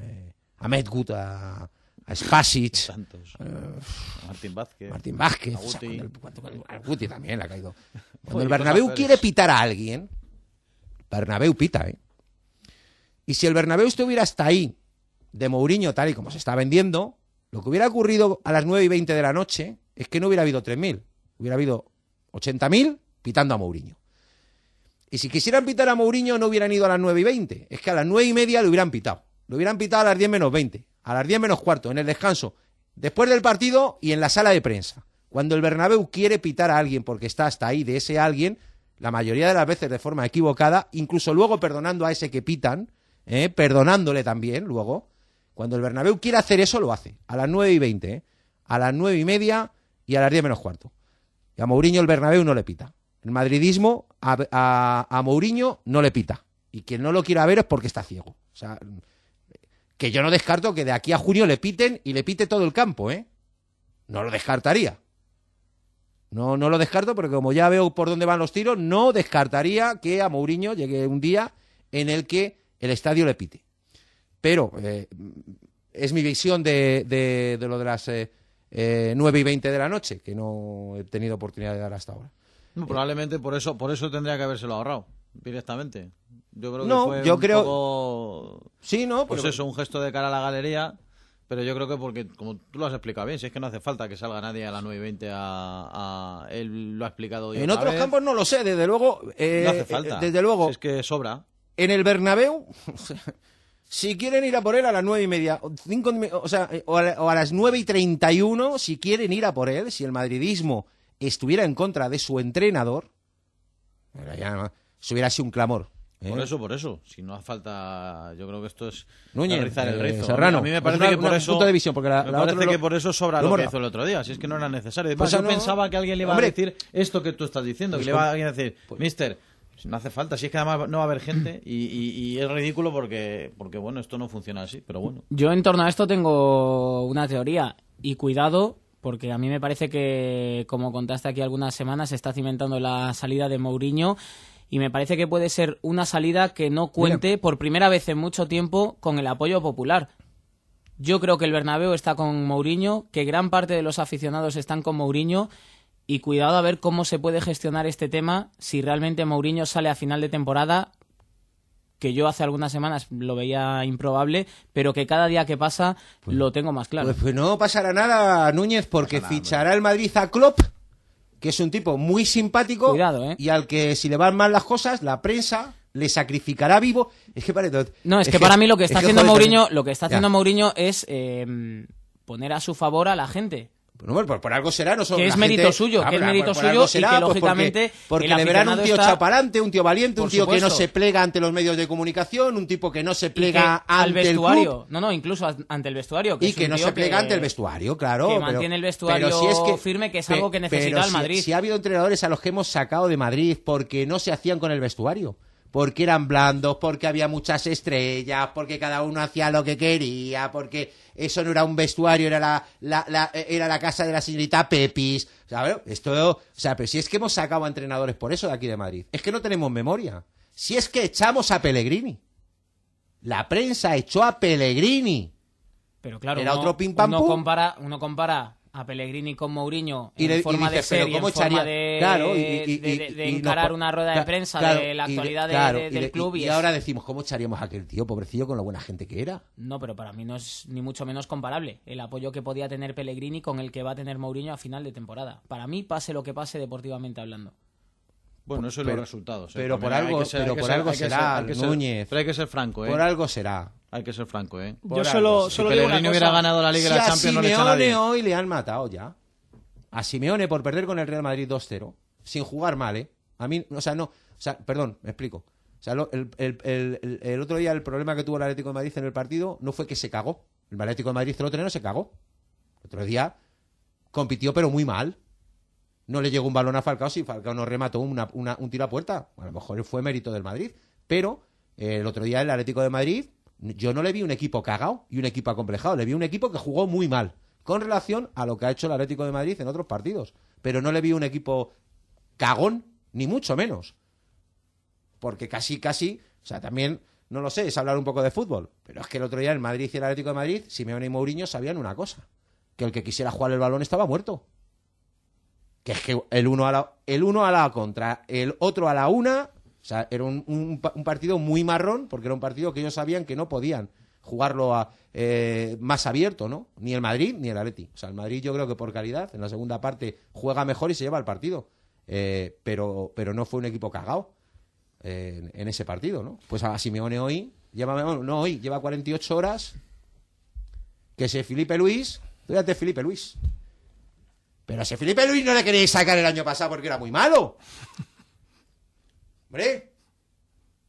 Eh, a Medgut, a, a Spasic, eh, Martín Vázquez. Martín Vázquez, o sea, cuando el- cuando- cuando- al Guti también le ha caído. Cuando el Bernabéu quiere pitar a alguien, Bernabéu pita, ¿eh? Y si el Bernabéu estuviera hasta ahí, de Mourinho, tal y como se está vendiendo, lo que hubiera ocurrido a las 9 y 20 de la noche es que no hubiera habido 3.000, hubiera habido 80.000 pitando a Mourinho. Y si quisieran pitar a Mourinho no hubieran ido a las 9 y 20, es que a las 9 y media lo hubieran pitado. Lo hubieran pitado a las 10 menos 20, a las 10 menos cuarto, en el descanso, después del partido y en la sala de prensa. Cuando el Bernabéu quiere pitar a alguien porque está hasta ahí de ese alguien, la mayoría de las veces de forma equivocada, incluso luego perdonando a ese que pitan, ¿eh? perdonándole también luego, cuando el Bernabéu quiere hacer eso, lo hace. A las 9 y 20, ¿eh? a las 9 y media y a las 10 menos cuarto. Y a Mourinho el Bernabéu no le pita. El madridismo a, Mourinho no le pita. Y quien no lo quiera ver es porque está ciego. O sea, que yo no descarto que de aquí a junio le piten y le pite todo el campo, ¿eh? No lo descartaría. No, no lo descarto porque como ya veo por dónde van los tiros, no descartaría que a Mourinho llegue un día en el que el estadio le pite. Pero eh, es mi visión de, de- de lo de las eh, eh, 9 y 20 de la noche, que no he tenido oportunidad de dar hasta ahora. No, probablemente por eso, por eso tendría que habérselo ahorrado directamente. Yo creo que No, fue yo un creo- poco- Sí, ¿no? Pues Pero- eso, un gesto de cara a la galería. Pero yo creo que porque, como tú lo has explicado bien, si es que no hace falta que salga nadie a las 9 y 20 a... a- él lo ha explicado hoy En otros vez. campos no lo sé, desde luego. eh, No hace falta. eh, Desde luego. Si es que sobra. En el Bernabéu, si quieren ir a por él a las nueve y media, o cinco, o sea, eh, o a, o a las nueve y treinta y uno, si quieren ir a por él, si el madridismo estuviera en contra de su entrenador, ya no, eso hubiera sido un clamor. ¿eh? Por eso, por eso. Si no hace falta, yo creo que esto es Núñez, rizar el eh, rizo. Serrano, a mí me es parece una- que por eso de visión, la- me la parece lo- que por eso sobra lo lo que hizo el otro día. Si es que no era necesario. Pues yo no- pensaba que alguien le iba Hombre, a decir esto que tú estás diciendo, pues que le iba a alguien a decir, Mister, no hace falta. Si es que además no va a haber gente y, y- y es ridículo porque, porque bueno, esto no funciona así. Pero bueno. Yo en torno a esto tengo una teoría y cuidado porque a mí me parece que, como contaste aquí algunas semanas, se está cimentando la salida de Mourinho y me parece que puede ser una salida que no cuente por primera vez en mucho tiempo con el apoyo popular. Yo creo que el Bernabéu está con Mourinho, que gran parte de los aficionados están con Mourinho y cuidado a ver cómo se puede gestionar este tema si realmente Mourinho sale a final de temporada que yo hace algunas semanas lo veía improbable, pero que cada día que pasa lo tengo más claro. Pues, pues no pasará nada, Núñez, porque fichará el Madrid a Klopp, que es un tipo muy simpático Cuidado, ¿eh? y al que si le van mal las cosas, la prensa le sacrificará vivo. Es que parece... No, es, que, para mí lo que está haciendo joder, Mourinho, también- lo que está Ya. haciendo Mourinho es eh, poner a su favor a la gente. Bueno, por, por algo será, no Que es gente- mérito suyo, Ah, que es mérito por suyo y que, pues porque- lógicamente, porque, el le verán un tío está- chapalante, un tío valiente, un tío que no se plega ante los medios de comunicación, un tipo que no se plega al ante el vestuario, club no, no, incluso ante el vestuario. Que y es que no se plega que- ante el vestuario, claro. que pero- mantiene el vestuario pero si es que- firme, que es algo que necesita pero el si- Madrid. Si, ha habido entrenadores a los que hemos sacado de Madrid porque no se hacían con el vestuario. Porque eran blandos, porque había muchas estrellas, porque cada uno hacía lo que quería, porque eso no era un vestuario, era la, la- la- era la casa de la señorita Pepis. O sea, bueno, esto, o sea, pero si es que hemos sacado a entrenadores por eso de aquí de Madrid, es que no tenemos memoria. Si es que echamos a Pellegrini. La prensa echó a Pellegrini. Pero claro, Era uno, otro pim pam uno pum. compara, uno compara a Pellegrini con Mourinho Y en le- y forma de dices, en ¿cómo forma de, Claro, y- y- y- de- de- de y- y encarar no- una rueda de prensa claro, de la y de- actualidad claro, de- del de- club. Y, Y, y es- ahora decimos, ¿cómo echaríamos a aquel tío, pobrecillo, con la buena gente que era? No, pero para mí no es ni mucho menos comparable el apoyo que podía tener Pellegrini con el que va a tener Mourinho a final de temporada. Para mí, pase lo que pase deportivamente hablando. Bueno, eso es los resultados. ¿eh? pero por algo- pero por algo será, Núñez. Pero hay que ser franco, ¿eh? Por algo será. Hay que ser franco, ¿eh? Yo solo, Si solo digo una cosa. hubiera ganado la Liga Si y la a Champions, no le Simeone nadie. hoy le han matado ya. A Simeone por perder con el Real Madrid 2-0, sin jugar mal, ¿eh? A mí, o sea, no, o sea, perdón, me explico. O sea, lo- el, el- el- el- el otro día el problema que tuvo el Atlético de Madrid en el partido no fue que se cagó. El Atlético de Madrid 0-3 no se cagó. El otro día compitió pero muy mal. no le llegó un balón a Falcao si Falcao no remató una- una- un tiro a puerta. A lo mejor fue mérito del Madrid. Pero eh, el otro día el Atlético de Madrid, yo no le vi un equipo cagado y un equipo acomplejado. Le vi un equipo que jugó muy mal con relación a lo que ha hecho el Atlético de Madrid en otros partidos. Pero no le vi un equipo cagón, ni mucho menos. Porque casi, casi, o sea, también, no lo sé, es hablar un poco de fútbol. Pero es que el otro día el Madrid y el Atlético de Madrid, Simeone y Mourinho sabían una cosa. Que el que quisiera jugar el balón estaba muerto. Que es que el uno a la, el uno a la contra, el otro a la una. Sea, era un, un pa- un partido muy marrón, porque era un partido que ellos sabían que no podían jugarlo a, eh, más abierto, ¿no? Ni el Madrid ni el Atleti. O sea, el Madrid yo creo que por calidad, en la segunda parte juega mejor y se lleva el partido. Eh, pero, pero no fue un equipo cagado eh, en, ese partido, ¿no? Pues a Simeone hoy, lleva, no hoy, lleva 48 horas que ese Felipe Luis, fíjate Felipe Luis. Pero a ese Felipe Luis no le queréis sacar el año pasado porque era muy malo. Hombre.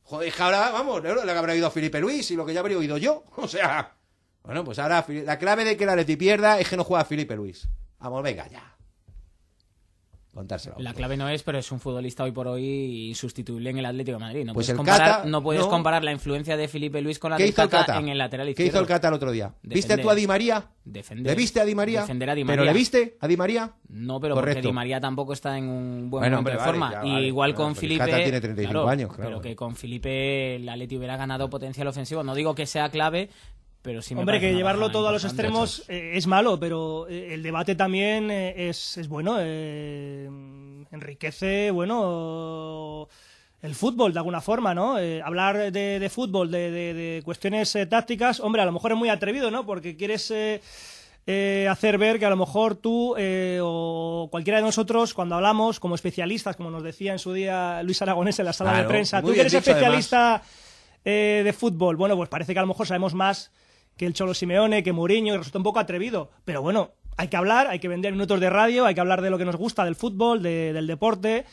Joder, ahora, vamos, le habrá oído a Felipe Luis y lo que ya habría oído yo. O sea, bueno, pues ahora la clave de que el Atleti pierda es que no juega Felipe Luis. Vamos, venga ya. Contárselo. La clave no es, pero es un futbolista hoy por hoy insustituible en el Atlético de Madrid. No Pues puedes, el comparar, Cata, no puedes no. comparar la influencia de Felipe Luis con la ¿Qué de Cata, Cata? en el lateral ¿Qué izquierdo. hizo el Cata el otro día? ¿Viste Defender. tú a Di María? Defender. ¿Le viste a Di María? Defender a Di ¿Pero María. le viste a Di María? No, pero Correcto. porque Di María tampoco está en un buen Bueno, hombre, de vale, forma. ya, Y vale. igual con pero Felipe. Cata tiene 35 claro, años, claro. Pero que con Felipe el Atleti hubiera ganado potencial ofensivo. No digo que sea clave, pero sí me Hombre, que llevarlo todo a los extremos eh, es malo, pero eh, el debate también eh, es, es bueno. eh, enriquece, bueno, el fútbol de alguna forma, ¿no? Eh, hablar de, de fútbol, de, de- de cuestiones tácticas, hombre, a lo mejor es muy atrevido, ¿no? Porque quieres eh, hacer ver que a lo mejor tú eh, o cualquiera de nosotros, cuando hablamos como especialistas, como nos decía en su día Luis Aragonés en la sala de prensa, tú eres especialista eh, de fútbol, bueno, pues parece que a lo mejor sabemos más que el Cholo Simeone, que Mourinho, y resulta un poco atrevido. Pero bueno, hay que hablar, hay que vender minutos de radio, hay que hablar de lo que nos gusta del fútbol, de- del deporte.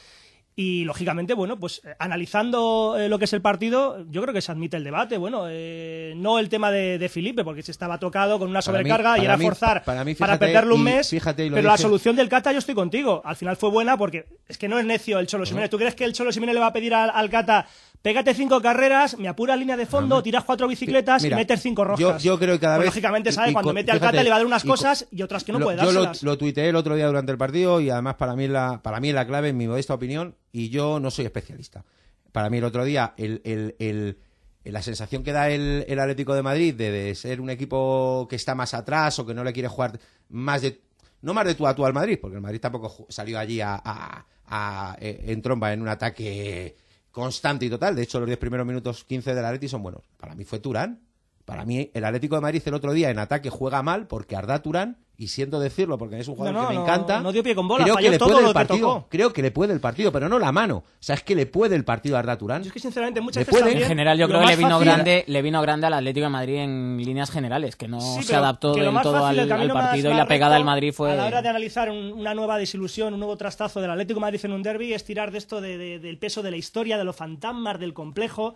Y lógicamente, bueno, pues eh, analizando eh, lo que es el partido, yo creo que se admite el debate. Bueno, eh, no el tema de, de Felipe, porque se estaba tocado con una mí- sobrecarga y era mí- forzar para mí, para fíjate, perderle un y mes. fíjate, y pero la solución del Cata, yo estoy contigo. Al final fue buena porque es que no es necio el Cholo Simeone. ¿Tú crees que el Cholo Simeone le va a pedir al, al Cata, pégate cinco carreras, me apuras línea de fondo, tiras cuatro bicicletas Mira, y metes cinco rojas? Yo, yo creo que cada Pues vez. lógicamente sabe, y cuando mete al Cata le va a dar unas y cosas y otras que no lo- puede Yo lo, lo tuiteé el otro día durante el partido y además para mí, la, para mí la clave, en mi modesta opinión, y yo no soy especialista. Para mí el otro día, el, el- el- la sensación que da el, el Atlético de Madrid de, de ser un equipo que está más atrás o que no le quiere jugar más de... No más de tú a tú al Madrid, porque el Madrid tampoco salió allí a, a- a- eh, en tromba en un ataque constante y total. De hecho, los 10 primeros minutos 15 del Atleti son buenos. Para mí fue Turán. Para mí, el Atlético de Madrid el otro día en ataque juega mal porque Arda Turán, y siento decirlo porque es un jugador No, no, que me no, encanta. no dio pie con bola, creo falló que le todo puede el partido. Creo que le puede el partido, pero no la mano. O sea, es que le puede el partido a Arda Turán. Es que sinceramente muchas Le veces también, En general, yo lo creo que le vino, fácil- grande, le vino grande al Atlético de Madrid en líneas generales, que no Sí, se adaptó del todo fácil, al, más- partido y la pegada del Madrid fue. A la hora de analizar un- una nueva desilusión, un nuevo trastazo del Atlético de Madrid en un derby es tirar de esto de- de- del peso de la historia, de los fantasmas, del complejo.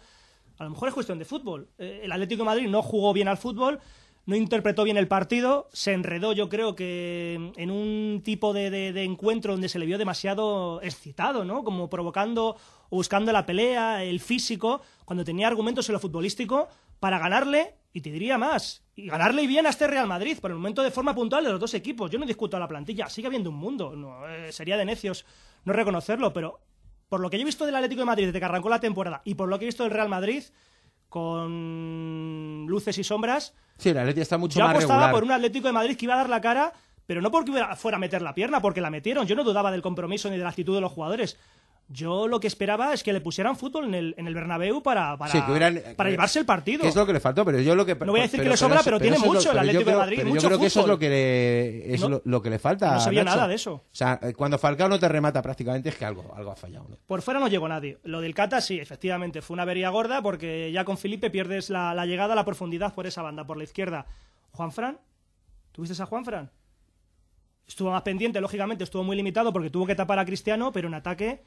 A lo mejor es cuestión de fútbol. Eh, el Atlético de Madrid no jugó bien al fútbol, no interpretó bien el partido, se enredó yo creo que en un tipo de, de- encuentro donde se le vio demasiado excitado, ¿no? Como provocando o buscando la pelea, el físico, cuando tenía argumentos en lo futbolístico para ganarle, y te diría más, y ganarle bien a este Real Madrid, por el momento de forma puntual de los dos equipos. Yo no discuto a la plantilla, sigue habiendo un mundo, no, eh, sería de necios no reconocerlo, pero por lo que yo he visto del Atlético de Madrid desde que arrancó la temporada y por lo que he visto del Real Madrid, con luces y sombras, Sí, el Atleti está mucho yo más apostaba regular. por un Atlético de Madrid que iba a dar la cara, pero no porque fuera a meter la pierna, porque la metieron. Yo no dudaba del compromiso ni de la actitud de los jugadores. Yo lo que esperaba es que le pusieran fútbol en el, en el Bernabéu para, para, Sí, que hubieran- para que- llevarse el partido. Que es lo que le faltó, pero yo lo que... No voy a decir que le sobra, pero tiene lo- mucho el Atlético de Madrid, mucho yo creo que eso es lo que le, es No- lo, lo que le falta no sabía Nacho. nada de eso. O sea, eh, cuando Falcao no te remata prácticamente es que algo, algo ha fallado. ¿no? Por fuera no llegó nadie. Lo del Cata sí, efectivamente, fue una avería gorda porque ya con Felipe pierdes la, la llegada la profundidad por esa banda, por la izquierda. Juanfran, ¿tuviste a Juanfran? Estuvo más pendiente, lógicamente, estuvo muy limitado porque tuvo que tapar a Cristiano, pero en ataque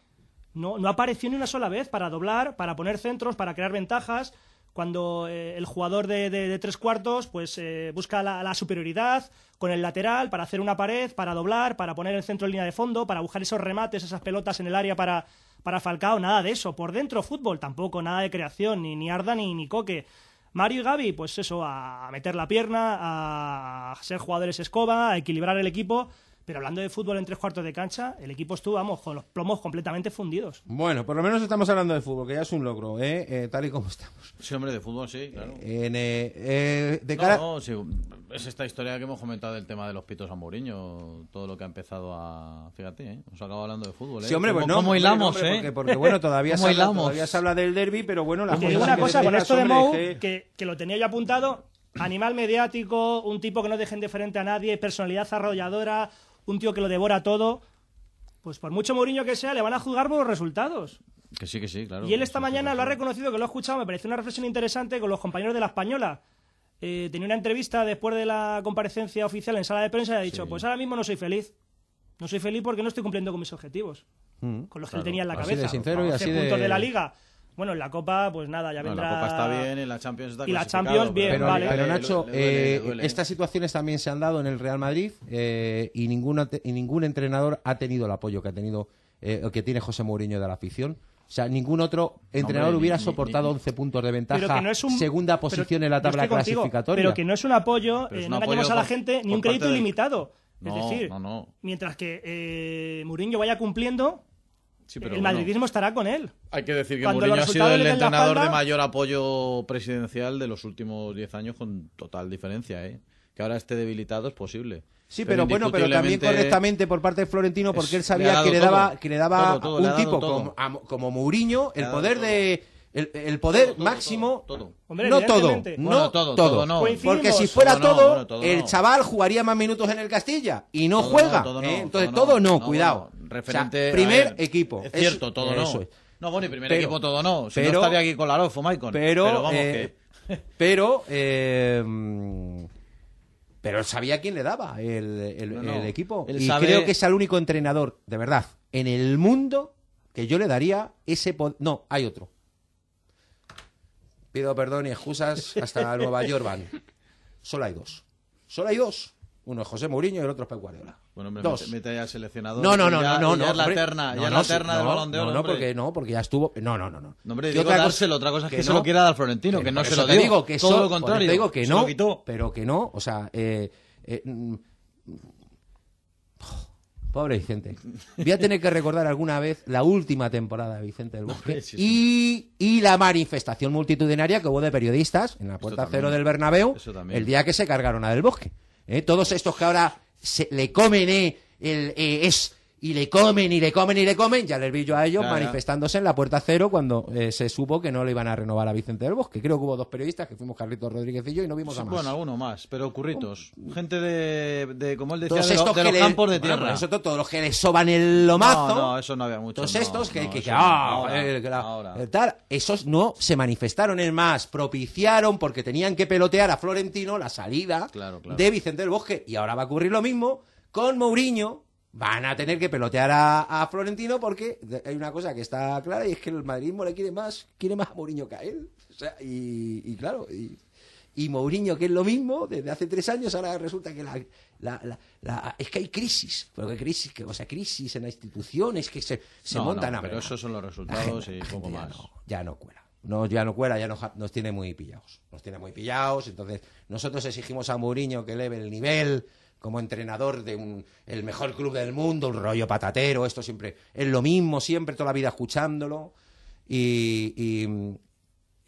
no, no apareció ni una sola vez para doblar, para poner centros, para crear ventajas. cuando eh, el jugador de, de- de tres cuartos pues eh, busca la, superioridad con el lateral para hacer una pared, para doblar, para poner el centro en línea de fondo, para buscar esos remates, esas pelotas en el área para, para Falcao, nada de eso. Por dentro, fútbol, tampoco, nada de creación, ni, ni Arda ni, ni Coque. Mario y Gaby, pues eso, a meter la pierna, a ser jugadores escoba, a equilibrar el equipo. Pero hablando de fútbol en tres cuartos de cancha, el equipo estuvo, vamos, con los plomos completamente fundidos. Bueno, por lo menos estamos hablando de fútbol, que ya es un logro, ¿eh? Eh, tal y como estamos. Sí, hombre, de fútbol sí, claro. En, eh, eh, de cara... no, sí, es esta historia que hemos comentado del tema de los pitos a Mourinho, todo lo que ha empezado a... Fíjate, ¿eh? Nos acaba hablando de fútbol, ¿eh? Sí, hombre, pues ¿Cómo- no. ¿Cómo hilamos, hombre, eh? Porque, porque, bueno, todavía se, ¿Cómo habla, todavía se habla del derby, pero bueno, te digo una cosa, con esto de Mou, que- que, que lo tenía yo apuntado, animal mediático, un tipo que no dejen de frente a nadie, personalidad arrolladora, un tío que lo devora todo, pues por mucho Mourinho que sea, le van a juzgar por los resultados. Que sí, que sí, claro. y él esta mañana lo ha reconocido, que lo ha escuchado, me pareció una reflexión interesante con los compañeros de La Española. Eh, tenía una entrevista después de la comparecencia oficial en sala de prensa y ha dicho, pues ahora mismo no soy feliz. No soy feliz porque no estoy cumpliendo con mis objetivos, Mm, con los que él tenía en la Así cabeza. de sincero y 11 así de... puntos de la Liga. Bueno, en la Copa, pues nada, ya No, vendrá... la Copa está bien y la Champions está Y la Champions bien, Pero, vale. pero Nacho, eh, duele. estas situaciones también se han dado en el Real Madrid eh, y, ninguna te- y ningún entrenador ha tenido el apoyo que ha tenido eh, que tiene José Mourinho de la afición. O sea, ningún otro entrenador hombre, hubiera ni- soportado ni- 11 puntos de ventaja, Pero que no es un- segunda pero- posición en la tabla contigo, clasificatoria. Pero que no es un apoyo, eh, un no engañemos a la gente, ni un crédito ilimitado. No, es decir, no, no. mientras que eh, Mourinho vaya cumpliendo, Sí, pero el bueno. madridismo estará con él. Hay que decir que Cuando Mourinho ha sido el entrenador de mayor apoyo presidencial de los últimos 10 años con total diferencia, ¿eh? Que ahora esté debilitado es posible. Sí, pero, bueno, pero también correctamente por parte de Florentino, porque es- él sabía que le todo. daba, que le daba Todo, todo, le un tipo como, a- como Mourinho Le el poder todo. de el, el poder máximo, Hombre, no todo, no Bueno, todo, todo, todo no. Porque si fuera Todo no, todo, bueno, todo el chaval jugaría más minutos en el Castilla y no Todo juega, no, todo no, ¿eh? entonces todo todo no. no, No, cuidado. Bueno, O sea, referente, primer ver, equipo, Es cierto, todo eso no. es. No, bueno, y primer Pero- equipo todo no. Si pero- no estaría aquí con Laroz o Maicon. Pero, vamos eh, que... pero, eh, pero sabía quién le daba el, el- No, no. el equipo. Él y sabe- creo que es el único entrenador, de verdad, en el mundo que yo le daría ese poder. No, hay otro. Pido perdón y excusas hasta Nueva York van. Solo hay dos. Solo hay dos. Uno es José Mourinho y el otro es Pep Guardiola. Bueno, hombre, dos. mete, al seleccionador. No, no, que no, ya- no, no, ya no. es la hombre. terna, No, ya es la terna del balón de oro. No, no, porque no, porque ya estuvo. No, no, no, no. No, hombre, digo otra cosa- dárselo, otra cosa es que, se no. lo quiera dar Florentino, que no se lo dio. digo que todo lo contrario. te digo que se no, pero que no, o sea, eh, eh, mm, pobre Vicente. Voy a tener que recordar alguna vez la última temporada de Vicente del Bosque Hombre, sí, sí. y, y la manifestación multitudinaria que hubo de periodistas en la puerta también. cero del Bernabéu el día que se cargaron a Del Bosque. ¿eh? Todos estos que ahora se, le comen eh, el, eh, es y le comen y le comen y le comen, ya les vi yo a ellos manifestándose en la puerta cero cuando eh, se supo que no le iban a renovar a Vicente del Bosque. Creo que hubo dos periodistas, que fuimos Carlitos Rodríguez y yo, y no vimos Sí, a más. bueno, alguno más, pero curritos. Gente de, de como él decía, todos de, estos los le- campos de tierra. eso, todos los que le soban el lomazo. No, no, eso no había mucho. Todos no, estos que, no, que- que, ah, Ahora, la- ahora. eh, tal, esos no se manifestaron, es más, propiciaron porque tenían que pelotear a Florentino la salida Claro, claro. de Vicente del Bosque. Y ahora va a ocurrir lo mismo con Mourinho. Van a tener que pelotear a, a Florentino porque hay una cosa que está clara y es que el madridismo le quiere más, quiere más a Mourinho que a él. O sea, y, y claro, y, y Mourinho, que es lo mismo, desde hace tres años, ahora resulta que la, la- la- la- es que hay crisis. Pero qué crisis, que, o sea, crisis en las instituciones que se, se No, montan no, a pero esos son los resultados gente- y poco ya más. no- ya no cuela. No, ya no cuela, ya no nos tiene muy pillados. Nos tiene muy pillados. Entonces, nosotros exigimos a Mourinho que eleve el nivel como entrenador de un, el mejor club del mundo, un rollo patatero. Esto siempre es lo mismo, siempre, toda la vida escuchándolo. Y,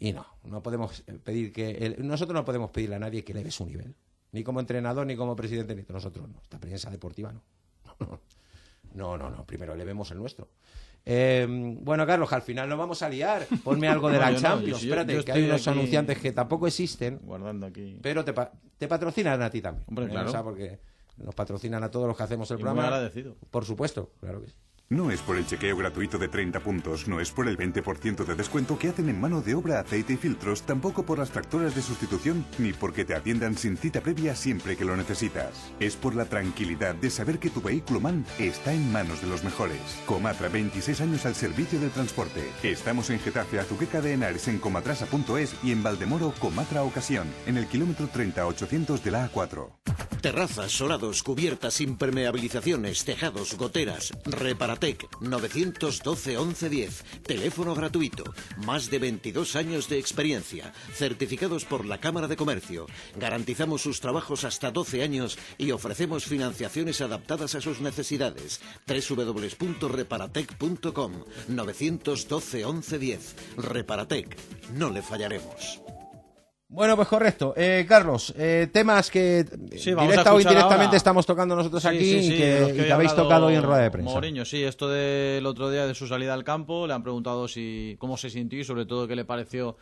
y, no, no podemos pedir que. el- nosotros no podemos pedirle a nadie que eleve su nivel. Ni como entrenador, ni como presidente, ni nosotros no. Esta prensa deportiva no. No, no, no. Primero elevemos el nuestro. Eh, bueno, Carlos, al final nos vamos a liar. Ponme algo de No, la no, Champions. yo Espérate, que hay unos aquí anunciantes que tampoco existen, Guardando aquí. pero te, pa- te patrocinan a ti también. Hombre, Eh, claro. o sea, porque nos patrocinan a todos los que hacemos el Y muy programa. agradecido. Por supuesto, claro que sí. No es por el chequeo gratuito de 30 puntos, no es por el 20% de descuento que hacen en mano de obra, aceite y filtros, tampoco por las tractoras de sustitución, ni porque te atiendan sin cita previa siempre que lo necesitas. Es por la tranquilidad de saber que tu vehículo MAN está en manos de los mejores. Comatra, 26 años al servicio del transporte. Estamos en Getafe, Azuqueca de Henares, en comatrasa.es y en Valdemoro, Comatra Ocasión, en el kilómetro 30-800 de la A4. Terrazas, solados, cubiertas, impermeabilizaciones, tejados, goteras. Reparatec 912 1110. Teléfono gratuito. Más de 22 años de experiencia. Certificados por la Cámara de Comercio. Garantizamos sus trabajos hasta 12 años y ofrecemos financiaciones adaptadas a sus necesidades. www.reparatec.com 912 1110. Reparatec. No le fallaremos. Bueno, pues correcto. Eh, Carlos, eh, temas que Sí, directa o indirectamente ahora. estamos tocando nosotros Sí, aquí sí, sí, y que, y habéis tocado hoy en rueda de prensa. Mourinho, sí, esto del otro día de su salida al campo, le han preguntado si cómo se sintió y sobre todo qué le pareció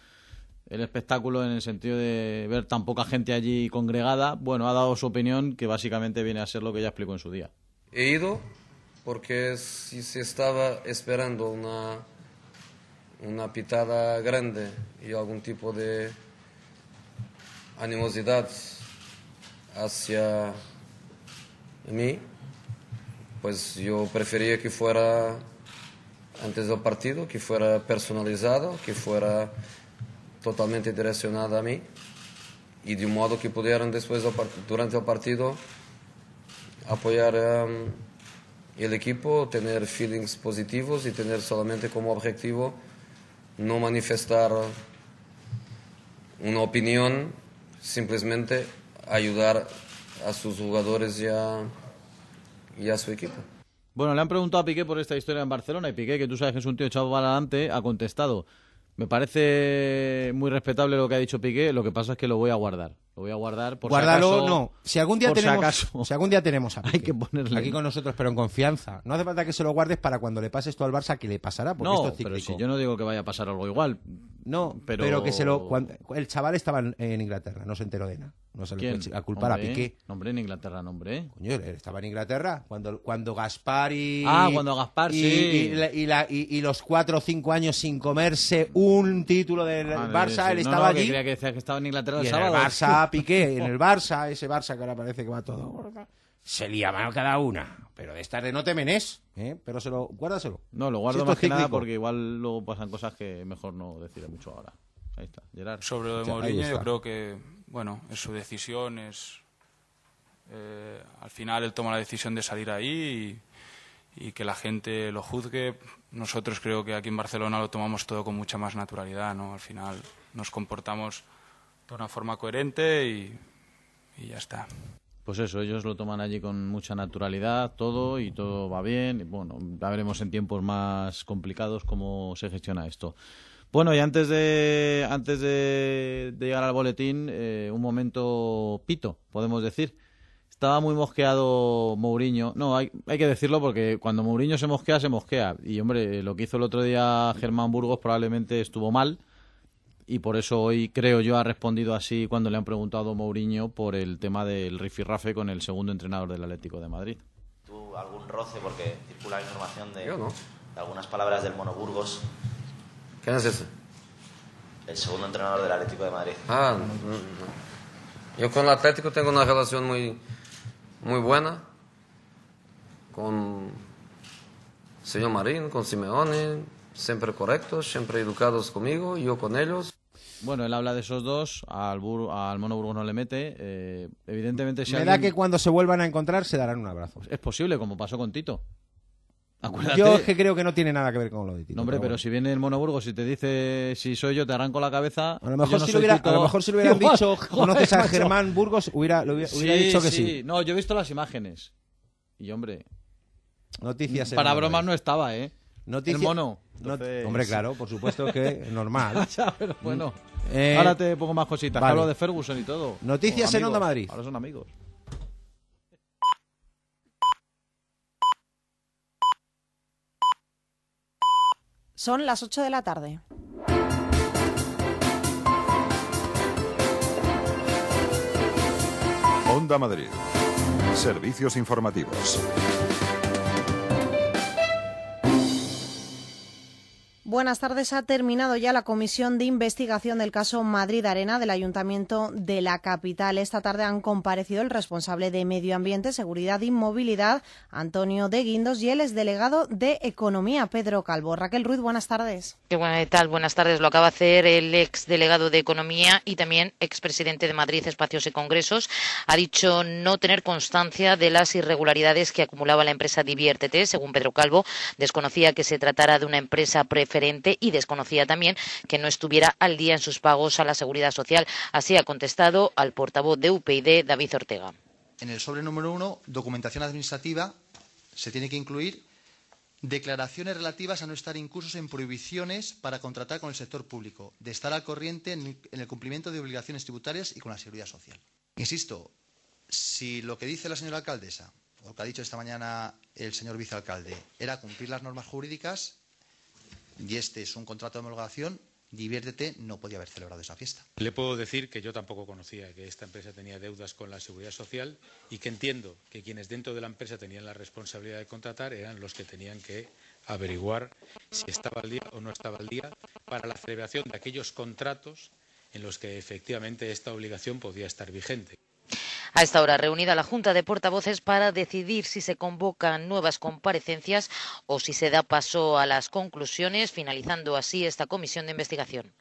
el espectáculo en el sentido de ver tan poca gente allí congregada. Bueno, ha dado su opinión que básicamente viene a ser lo que ya explicó en su día. He ido porque si se estaba esperando una, una pitada grande y algún tipo de animosidad hacia mí, pues yo prefería que fuera antes del partido, que fuera personalizado, que fuera totalmente direccionada a mí y de un modo que pudieran después del part- durante el partido apoyar um, el equipo, tener feelings positivos y tener solamente como objetivo no manifestar una opinión, simplemente ayudar a sus jugadores y a, y a su equipo. Bueno, le han preguntado a Piqué por esta historia en Barcelona y Piqué, que tú sabes que es un tío echado para adelante, ha contestado. Me parece muy respetable lo que ha dicho Piqué, lo que pasa es que lo voy a guardar. Lo voy a guardar por Guárdalo, si acaso. no. Si algún día por si tenemos, acaso. si algún día tenemos a Hay que ponerle. aquí con nosotros, pero en confianza. No hace falta que se lo guardes para cuando le pases tú al Barça que le pasará, porque No, esto es pero si yo no digo que vaya a pasar algo igual. No, pero, pero, que se lo. cuando- el chaval estaba en, en Inglaterra, no se enteró de nada. No se le ¿Quién? puede a culpar Hombre, a Piqué. Hombre, en Inglaterra, no, hombre. Coño, él estaba en Inglaterra cuando, cuando Gaspar y. Ah, cuando Gaspar, y, sí. Y, la- y la- y- y los cuatro o cinco años sin comerse un título del Barça, sí. él No, estaba no, que allí. creía que decía que estaba en Inglaterra el sábado. Piqué, en el Barça, ese Barça que ahora parece que va todo. Se lía mano cada una. Pero de estas de no te menes, ¿eh? Pero se lo, guárdaselo. No, lo Si guardo esto más es que nada cíclico. porque igual luego pasan cosas que mejor no deciré mucho ahora. Ahí está, Gerard. Sobre lo de Ya, ahí Mourinho, yo está. creo que, bueno, es su decisión, es... eh, al final él toma la decisión de salir ahí y, y que la gente lo juzgue. Nosotros creo que aquí en Barcelona lo tomamos todo con mucha más naturalidad, ¿no? Al final nos comportamos de una forma coherente y, y ya está. Pues eso, ellos lo toman allí con mucha naturalidad, todo, y todo va bien. Bueno, ya veremos en tiempos más complicados cómo se gestiona esto. Bueno, y antes de, antes de, de llegar al boletín, eh, un momento pito, podemos decir. Estaba muy mosqueado Mourinho. No, hay, hay que decirlo porque cuando Mourinho se mosquea, se mosquea. Y hombre, lo que hizo el otro día Germán Burgos probablemente estuvo mal. Y por eso hoy creo yo ha respondido así cuando le han preguntado a Mourinho por el tema del rifirrafe con el segundo entrenador del Atlético de Madrid. ¿Tú algún roce? Porque circula información de, no. de algunas palabras del Mono Burgos, ¿Quién es ese? el segundo entrenador del Atlético de Madrid. Ah, no, no. Yo con el Atlético tengo una relación muy, muy buena con señor Marín, con Simeone, siempre correctos, siempre educados conmigo, yo con ellos. Bueno, él habla de esos dos, al, Bur- al Mono Burgos no le mete. eh, evidentemente, si Me alguien- da que cuando se vuelvan a encontrar se darán un abrazo. Es posible, como pasó con Tito. Acuérdate. Yo es que creo que no tiene nada que ver con lo de Tito. No, hombre, pero, bueno. si viene el Mono Burgos y te dice si soy yo, te arranco la cabeza. A lo mejor, no si, lo hubiera, a lo mejor si le hubieran Igual, dicho, joder, ¿conoces a. Germán Burgos? Hubiera, lo hubiera, hubiera Sí, dicho que sí. No, yo he visto las imágenes. Y hombre. Noticias Para bromas no estaba, ¿eh? Noticia- El mono. Entonces- Hombre, claro, por supuesto que normal. Ya, pero bueno. Eh, Ahora te pongo más cositas. vale. Hablo de Ferguson y todo. Noticias en Onda. Madrid. Ahora son amigos. Son las 8 de la tarde. Onda Madrid. Servicios informativos. Buenas tardes. Ha terminado ya la comisión de investigación del caso Madrid Arena del Ayuntamiento de la capital. Esta tarde han comparecido el responsable de Medio Ambiente, Seguridad y Movilidad, Antonio de Guindos, y el exdelegado de Economía, Pedro Calvo. Raquel Ruiz, buenas tardes. ¿Qué tal? Buenas tardes. Lo acaba de hacer el exdelegado de Economía y también expresidente de Madrid Espacios y Congresos. Ha dicho no tener constancia de las irregularidades que acumulaba la empresa Diviértete. Según Pedro Calvo, desconocía que se tratara de una empresa preferente y desconocía también que no estuviera al día en sus pagos a la seguridad social. Así ha contestado al portavoz de UPyD, David Ortega. En el sobre número uno, documentación administrativa, se tiene que incluir declaraciones relativas a no estar incursos en prohibiciones para contratar con el sector público, de estar al corriente en el cumplimiento de obligaciones tributarias y con la seguridad social. Insisto, si lo que dice la señora alcaldesa o lo que ha dicho esta mañana el señor vicealcalde era cumplir las normas jurídicas, y este es un contrato de homologación, Diviértete no podía haber celebrado esa fiesta. Le puedo decir que yo tampoco conocía que esta empresa tenía deudas con la seguridad social y que entiendo que quienes dentro de la empresa tenían la responsabilidad de contratar eran los que tenían que averiguar si estaba al día o no estaba al día para la celebración de aquellos contratos en los que efectivamente esta obligación podía estar vigente. A esta hora reunida la Junta de Portavoces para decidir si se convocan nuevas comparecencias o si se da paso a las conclusiones, finalizando así esta comisión de investigación.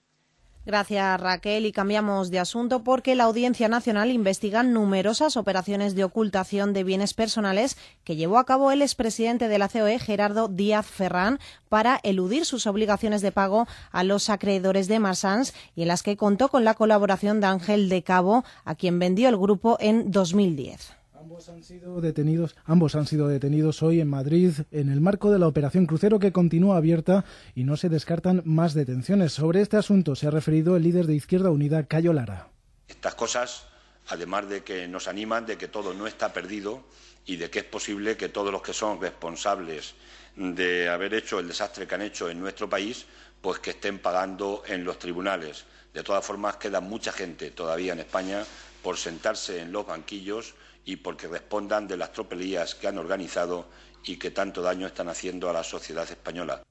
Gracias, Raquel. Y cambiamos de asunto porque la Audiencia Nacional investiga numerosas operaciones de ocultación de bienes personales que llevó a cabo el expresidente de la COE, Gerardo Díaz Ferrán, para eludir sus obligaciones de pago a los acreedores de Marsans y en las que contó con la colaboración de Ángel de Cabo, a quien vendió el grupo en 2010. Ambos han sido detenidos, ambos han sido detenidos hoy en Madrid en el marco de la operación Crucero que continúa abierta y no se descartan más detenciones. Sobre este asunto se ha referido el líder de Izquierda Unida, Cayo Lara. Estas cosas, además de que nos animan de que todo no está perdido y de que es posible que todos los que son responsables de haber hecho el desastre que han hecho en nuestro país, pues que estén pagando en los tribunales. De todas formas, queda mucha gente todavía en España por sentarse en los banquillos y porque respondan de las tropelías que han organizado y que tanto daño están haciendo a la sociedad española.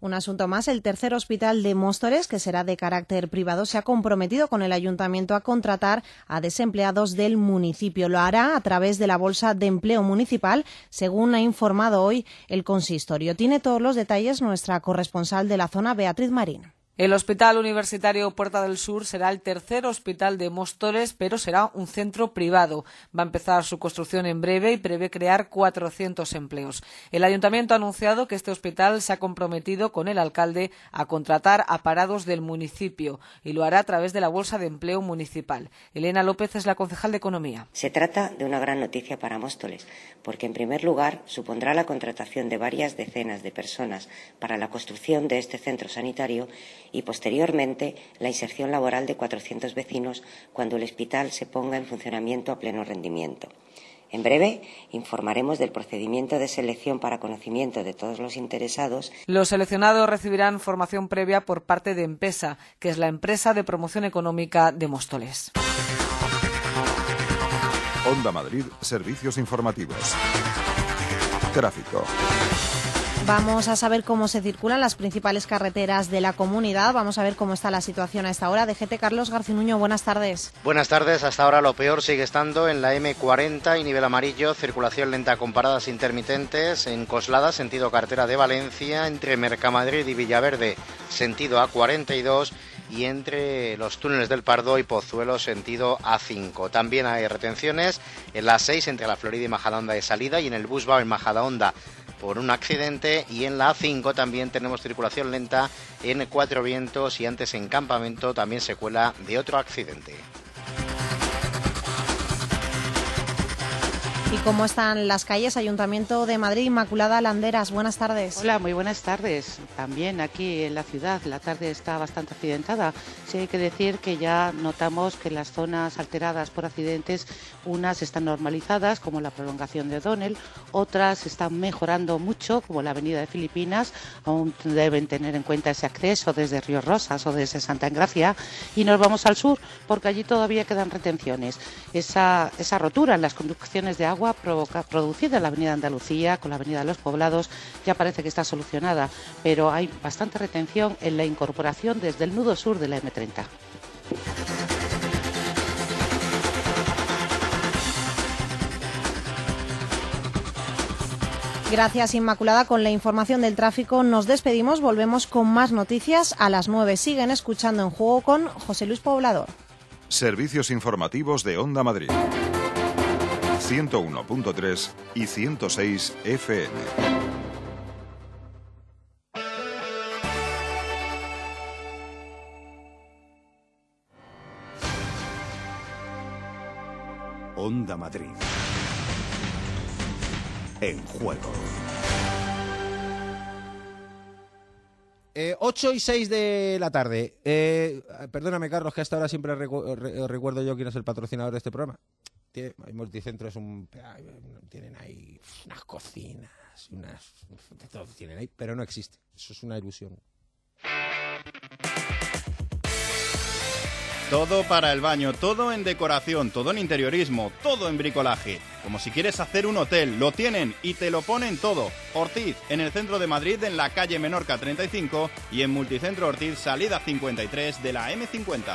Un asunto más, el tercer hospital de Móstoles, que será de carácter privado, se ha comprometido con el ayuntamiento a contratar a desempleados del municipio. Lo hará a través de la Bolsa de Empleo Municipal, según ha informado hoy el consistorio. Tiene todos los detalles nuestra corresponsal de la zona, Beatriz Marín. El Hospital Universitario Puerta del Sur será el tercer hospital de Móstoles, pero será un centro privado. Va a empezar su construcción en breve y prevé crear 400 empleos. El ayuntamiento ha anunciado que este hospital se ha comprometido con el alcalde a contratar a parados del municipio y lo hará a través de la Bolsa de Empleo Municipal. Elena López es la concejal de Economía. Se trata de una gran noticia para Móstoles, porque en primer lugar supondrá la contratación de varias decenas de personas para la construcción de este centro sanitario y posteriormente la inserción laboral de 400 vecinos cuando el hospital se ponga en funcionamiento a pleno rendimiento. En breve informaremos del procedimiento de selección para conocimiento de todos los interesados. Los seleccionados recibirán formación previa por parte de Empesa, que es la empresa de promoción económica de Móstoles. Onda Madrid, servicios informativos. Tráfico. Vamos a saber cómo se circulan las principales carreteras de la comunidad. Vamos a ver cómo está la situación a esta hora. DGT Carlos Garcinuño, buenas tardes. Buenas tardes. Hasta ahora lo peor sigue estando en la M40 y nivel amarillo. Circulación lenta con paradas intermitentes en Coslada, sentido cartera de Valencia, entre Mercamadrid y Villaverde, sentido A42 y entre los túneles del Pardo y Pozuelo sentido A5. También hay retenciones en la 6 entre la Florida y Majadahonda de salida y en el Busbao en Majadahonda por un accidente y en la A5 también tenemos circulación lenta en Cuatro Vientos y antes en Campamento también secuela de otro accidente. ¿Y cómo están las calles? Ayuntamiento de Madrid, Inmaculada Landeras, buenas tardes. Hola, muy buenas tardes. También aquí en la ciudad la tarde está bastante accidentada. Sí hay que decir que ya notamos que las zonas alteradas por accidentes, unas están normalizadas, como la prolongación de O'Donnell, otras están mejorando mucho, como la avenida de Filipinas, aún deben tener en cuenta ese acceso desde Río Rosas o desde Santa Engracia. Y nos vamos al sur, porque allí todavía quedan retenciones. Esa, esa rotura en las conducciones de agua agua provoca, producida en la Avenida Andalucía con la Avenida de los Poblados ya parece que está solucionada, pero hay bastante retención en la incorporación desde el nudo sur de la M30. Gracias Inmaculada. Con la información del tráfico nos despedimos. Volvemos con más noticias a las 9. Siguen escuchando en juego con José Luis Poblador. Servicios informativos de Onda Madrid. 101.3 y 106 FM. Onda Madrid. En juego. Eh, 8 y 6 de la tarde. Eh, perdóname, Carlos, que hasta ahora siempre recu- re- recuerdo yo quién es el patrocinador de este programa. Multicentro es un. Tienen ahí unas cocinas, unas. todo tienen ahí, pero no existe. Eso es una ilusión. Todo para el baño, todo en decoración, todo en interiorismo, todo en bricolaje. Como si quieres hacer un hotel, lo tienen y te lo ponen todo. Ortiz, en el centro de Madrid, en la calle Menorca 35 y en Multicentro Ortiz, salida 53 de la M50.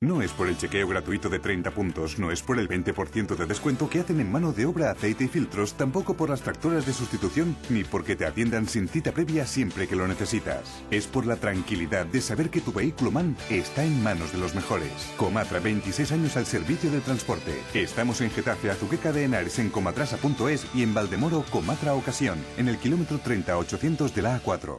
No es por el chequeo gratuito de 30 puntos, no es por el 20% de descuento que hacen en mano de obra, aceite y filtros, tampoco por las tractoras de sustitución, ni porque te atiendan sin cita previa siempre que lo necesitas. Es por la tranquilidad de saber que tu vehículo MAN está en manos de los mejores. Comatra, 26 años al servicio del transporte. Estamos en Getafe, Azuqueca de Henares, en comatrasa.es y en Valdemoro, Comatra Ocasión, en el kilómetro 30800 de la A4.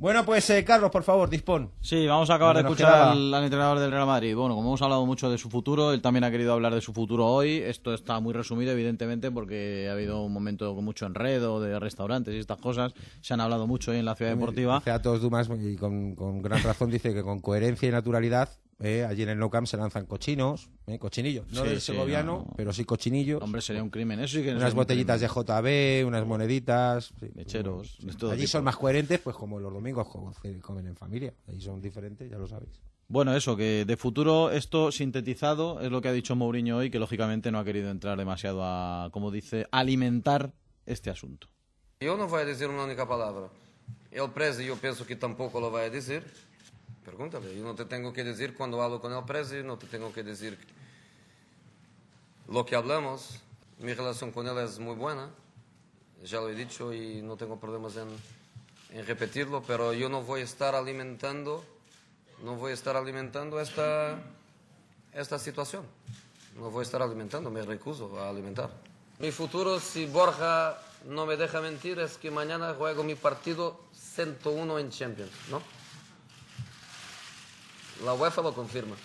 Bueno, pues eh, Carlos, por favor, dispón. Sí, vamos a acabar de escuchar al, al entrenador del Real Madrid. Bueno, como hemos hablado mucho de su futuro, él también ha querido hablar de su futuro hoy. Esto está muy resumido, evidentemente, porque ha habido un momento con mucho enredo de restaurantes y estas cosas. Se han hablado mucho hoy en la ciudad deportiva. Todos Dumas, y con, con gran razón, dice que con coherencia y naturalidad, eh, allí en el No Camp se lanzan cochinos, eh, cochinillos. No Sí, del sí, segoviano, no. pero sí cochinillos. Hombre, sería un crimen. Eso sí que no unas botellitas crimen. de JB, unas moneditas. sí. Mecheros, de todo Allí tipo. son más coherentes, pues como los domingos co- comen en familia. Allí son diferentes, ya lo sabéis. Bueno, eso, que de futuro esto sintetizado es lo que ha dicho Mourinho hoy, que lógicamente no ha querido entrar demasiado a, como dice, alimentar este asunto. Eu não vou dizer uma única palavra. Ele preza e eu penso que tampouco lo vai dizer. Pregúntale. Eu não te tenho que dizer quando hablo ele preza, eu não te tenho que dizer lo que hablamos. Mi relación con él es muy buena. Ya lo he dicho y no tengo problemas en, en repetirlo, pero yo no voy a estar alimentando, no voy a estar alimentando esta, esta situación. No voy a estar alimentando, me recuso a alimentar. Mi futuro, si Borja no me deja mentir, es que mañana juego mi partido 101 en Champions, ¿no? La UEFA lo confirma.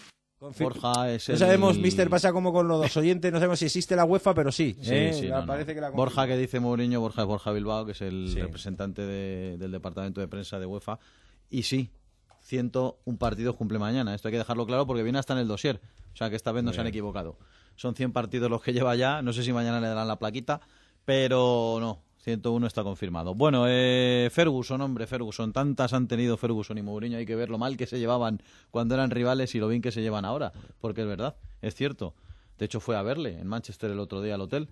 Borja es No el... sabemos, Mister, pasa como con los oyentes, no sabemos si existe la UEFA, pero sí. Sí, eh, sí, no. parece que la Borja que dice Mourinho, Borja es Borja Bilbao, que es el Sí. representante de- del departamento de prensa de UEFA. Y sí, 101 partidos cumple mañana. Esto hay que dejarlo claro porque viene hasta en el dossier. O sea que esta vez no se han equivocado. Son 100 partidos los que lleva ya. No sé si mañana le darán la plaquita, pero no. 101 está confirmado. Bueno, eh, Ferguson, hombre, Ferguson. Tantas han tenido Ferguson y Mourinho. Hay que ver lo mal que se llevaban cuando eran rivales y lo bien que se llevan ahora. Porque es verdad, es cierto. De hecho, fue a verle en Manchester el otro día al hotel.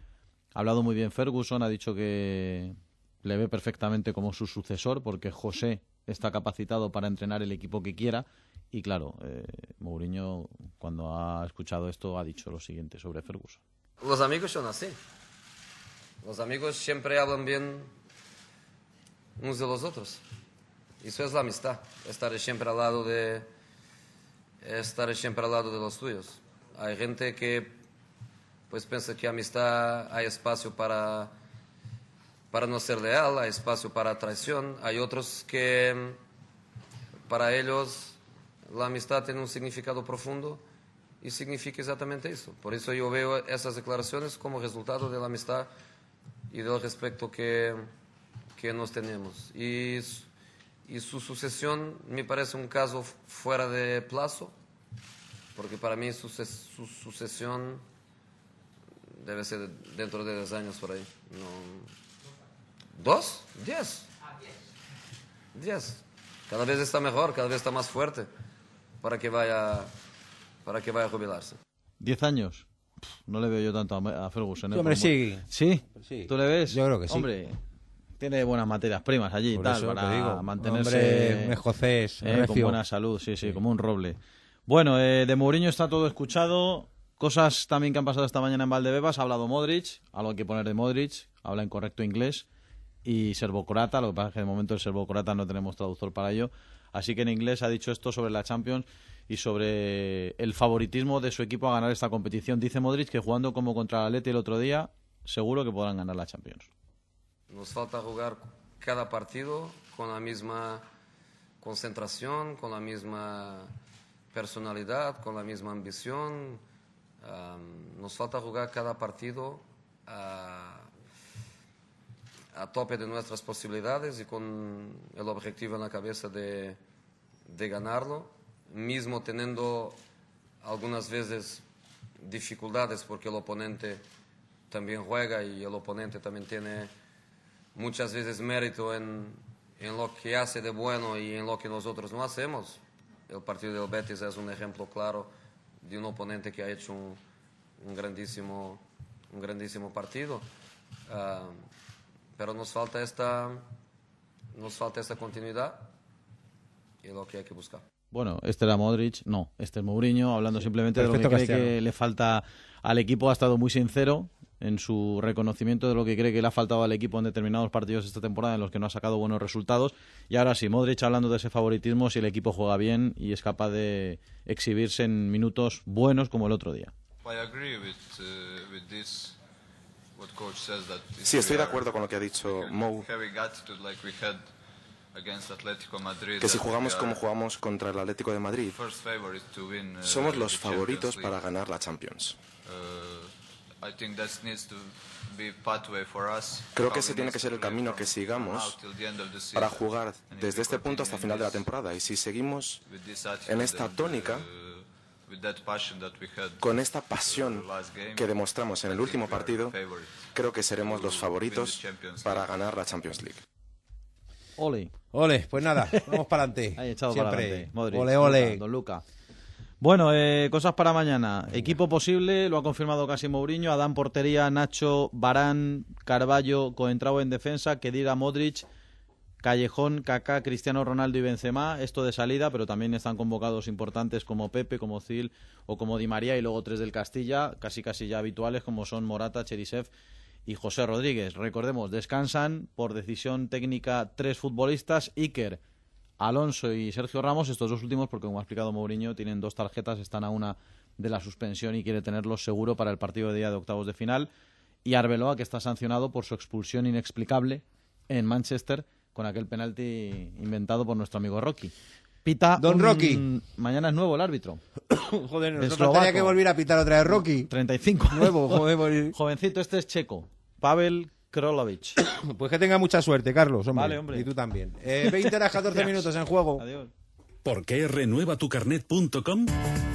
Ha hablado muy bien Ferguson, ha dicho que le ve perfectamente como su sucesor porque José está capacitado para entrenar el equipo que quiera. Y claro, eh, Mourinho, cuando ha escuchado esto, ha dicho lo siguiente sobre Ferguson. Los amigos son así. Los amigos siempre hablan bien unos de los otros. Eso es la amistad. Estar siempre al lado de estar siempre al lado de los tuyos. Hay gente que pues pienso que amistad hay espacio para, para no ser leal, hay espacio para traición. Hay otros que para ellos la amistad tiene un significado profundo y significa exactamente eso. Por eso yo veo esas declaraciones como resultado de la amistad y del respeto que, que nos tenemos. Y, y su sucesión me parece un caso fuera de plazo, porque para mí su, su sucesión debe ser dentro de 10 años por ahí. No. ¿Dos? ¿Diez? Diez. Cada vez está mejor, cada vez está más fuerte para que vaya, para que vaya a jubilarse. ¿Diez años? No le veo yo tanto a, Ferguson. ¿eh? Sí, hombre, sí. ¿Sí? Sí. ¿Tú le ves? Yo creo que sí. Hombre, tiene buenas materias primas allí Por tal, eso para digo, mantenerse... hombre, un escocés, eh, con buena salud, sí, sí, como un roble. Bueno, eh, de Mourinho está todo escuchado. Cosas también que han pasado esta mañana en Valdebebas. Ha hablado Modric, algo hay que poner de Modric. Habla en correcto inglés. Y Serbo-Croata, lo que pasa es que de momento el Serbo-Croata no tenemos traductor para ello. Así que en inglés ha dicho esto sobre la Champions y sobre el favoritismo de su equipo a ganar esta competición. Dice Modric que jugando como contra el Atleti el otro día, seguro que podrán ganar la Champions. Nos falta jugar cada partido con la misma concentración, con la misma personalidad, con la misma ambición. Am, nos falta jugar cada partido a, a tope de nuestras posibilidades y con el objetivo en la cabeza de, de ganarlo, mismo teniendo algunas veces dificultades porque el oponente también juega y el oponente también tiene muchas veces mérito en, en lo que hace de bueno y en lo que nosotros no hacemos. El partido del Betis es un ejemplo claro de un oponente que ha hecho un, un grandísimo, un grandísimo partido. Ah, pero nos falta esta, nos falta esta continuidad y es lo que hay que buscar. Bueno, este era Modric, no, este es Mourinho, hablando simplemente de lo que cree que le falta al equipo. Ha estado muy sincero en su reconocimiento de lo que cree que le ha faltado al equipo en determinados partidos esta temporada en los que no ha sacado buenos resultados. Y ahora sí, Modric hablando de ese favoritismo, si el equipo juega bien y es capaz de exhibirse en minutos buenos como el otro día. Uh, Sí, estoy de acuerdo con lo que ha dicho Mou, que si jugamos como jugamos contra el Atlético de Madrid, uh, somos los favoritos para ganar la Champions. Uh. Creo que ese tiene que ser el camino que sigamos para jugar desde este punto hasta final de la temporada. Y si seguimos attitude en esta tónica, uh, con esta pasión que demostramos en el último partido, creo que seremos los favoritos para ganar la Champions League. Ole. Ole, pues nada, vamos para adelante. Ahí echado Siempre. para adelante. Modric, ole, ole. Luka, don Luca. Bueno, eh, cosas para mañana. Equipo posible, lo ha confirmado casi Mourinho. Adán Portería, Nacho, Barán, Carballo, Coentrao en defensa, Kedira Modric, Callejón, Kaká, Cristiano Ronaldo y Benzema. Esto de salida, pero también están convocados importantes como Pepe, como Zil o como Di María y luego tres del Castilla, casi casi ya habituales como son Morata, Cherisev y José Rodríguez. Recordemos, descansan por decisión técnica tres futbolistas, Iker, Alonso y Sergio Ramos, estos dos últimos, porque como ha explicado Mourinho, tienen dos tarjetas, están a una de la suspensión y quiere tenerlos seguro para el partido de día de octavos de final. Y Arbeloa, que está sancionado por su expulsión inexplicable en Manchester con aquel penalti inventado por nuestro amigo Rocky. Pita Don un- Rocky. Mañana es nuevo el árbitro. Joder, nos Eslovaco. faltaría que volviera a pitar otra vez Rocky. 35. Nuevo, joder, Jovencito, este es checo. Pavel Krolovic. Pues que tenga mucha suerte, Carlos. Hombre. Vale, hombre. Y tú también. Eh, 20 horas 14 minutos en juego. Adiós. ¿Por qué renuevatucarnet.com?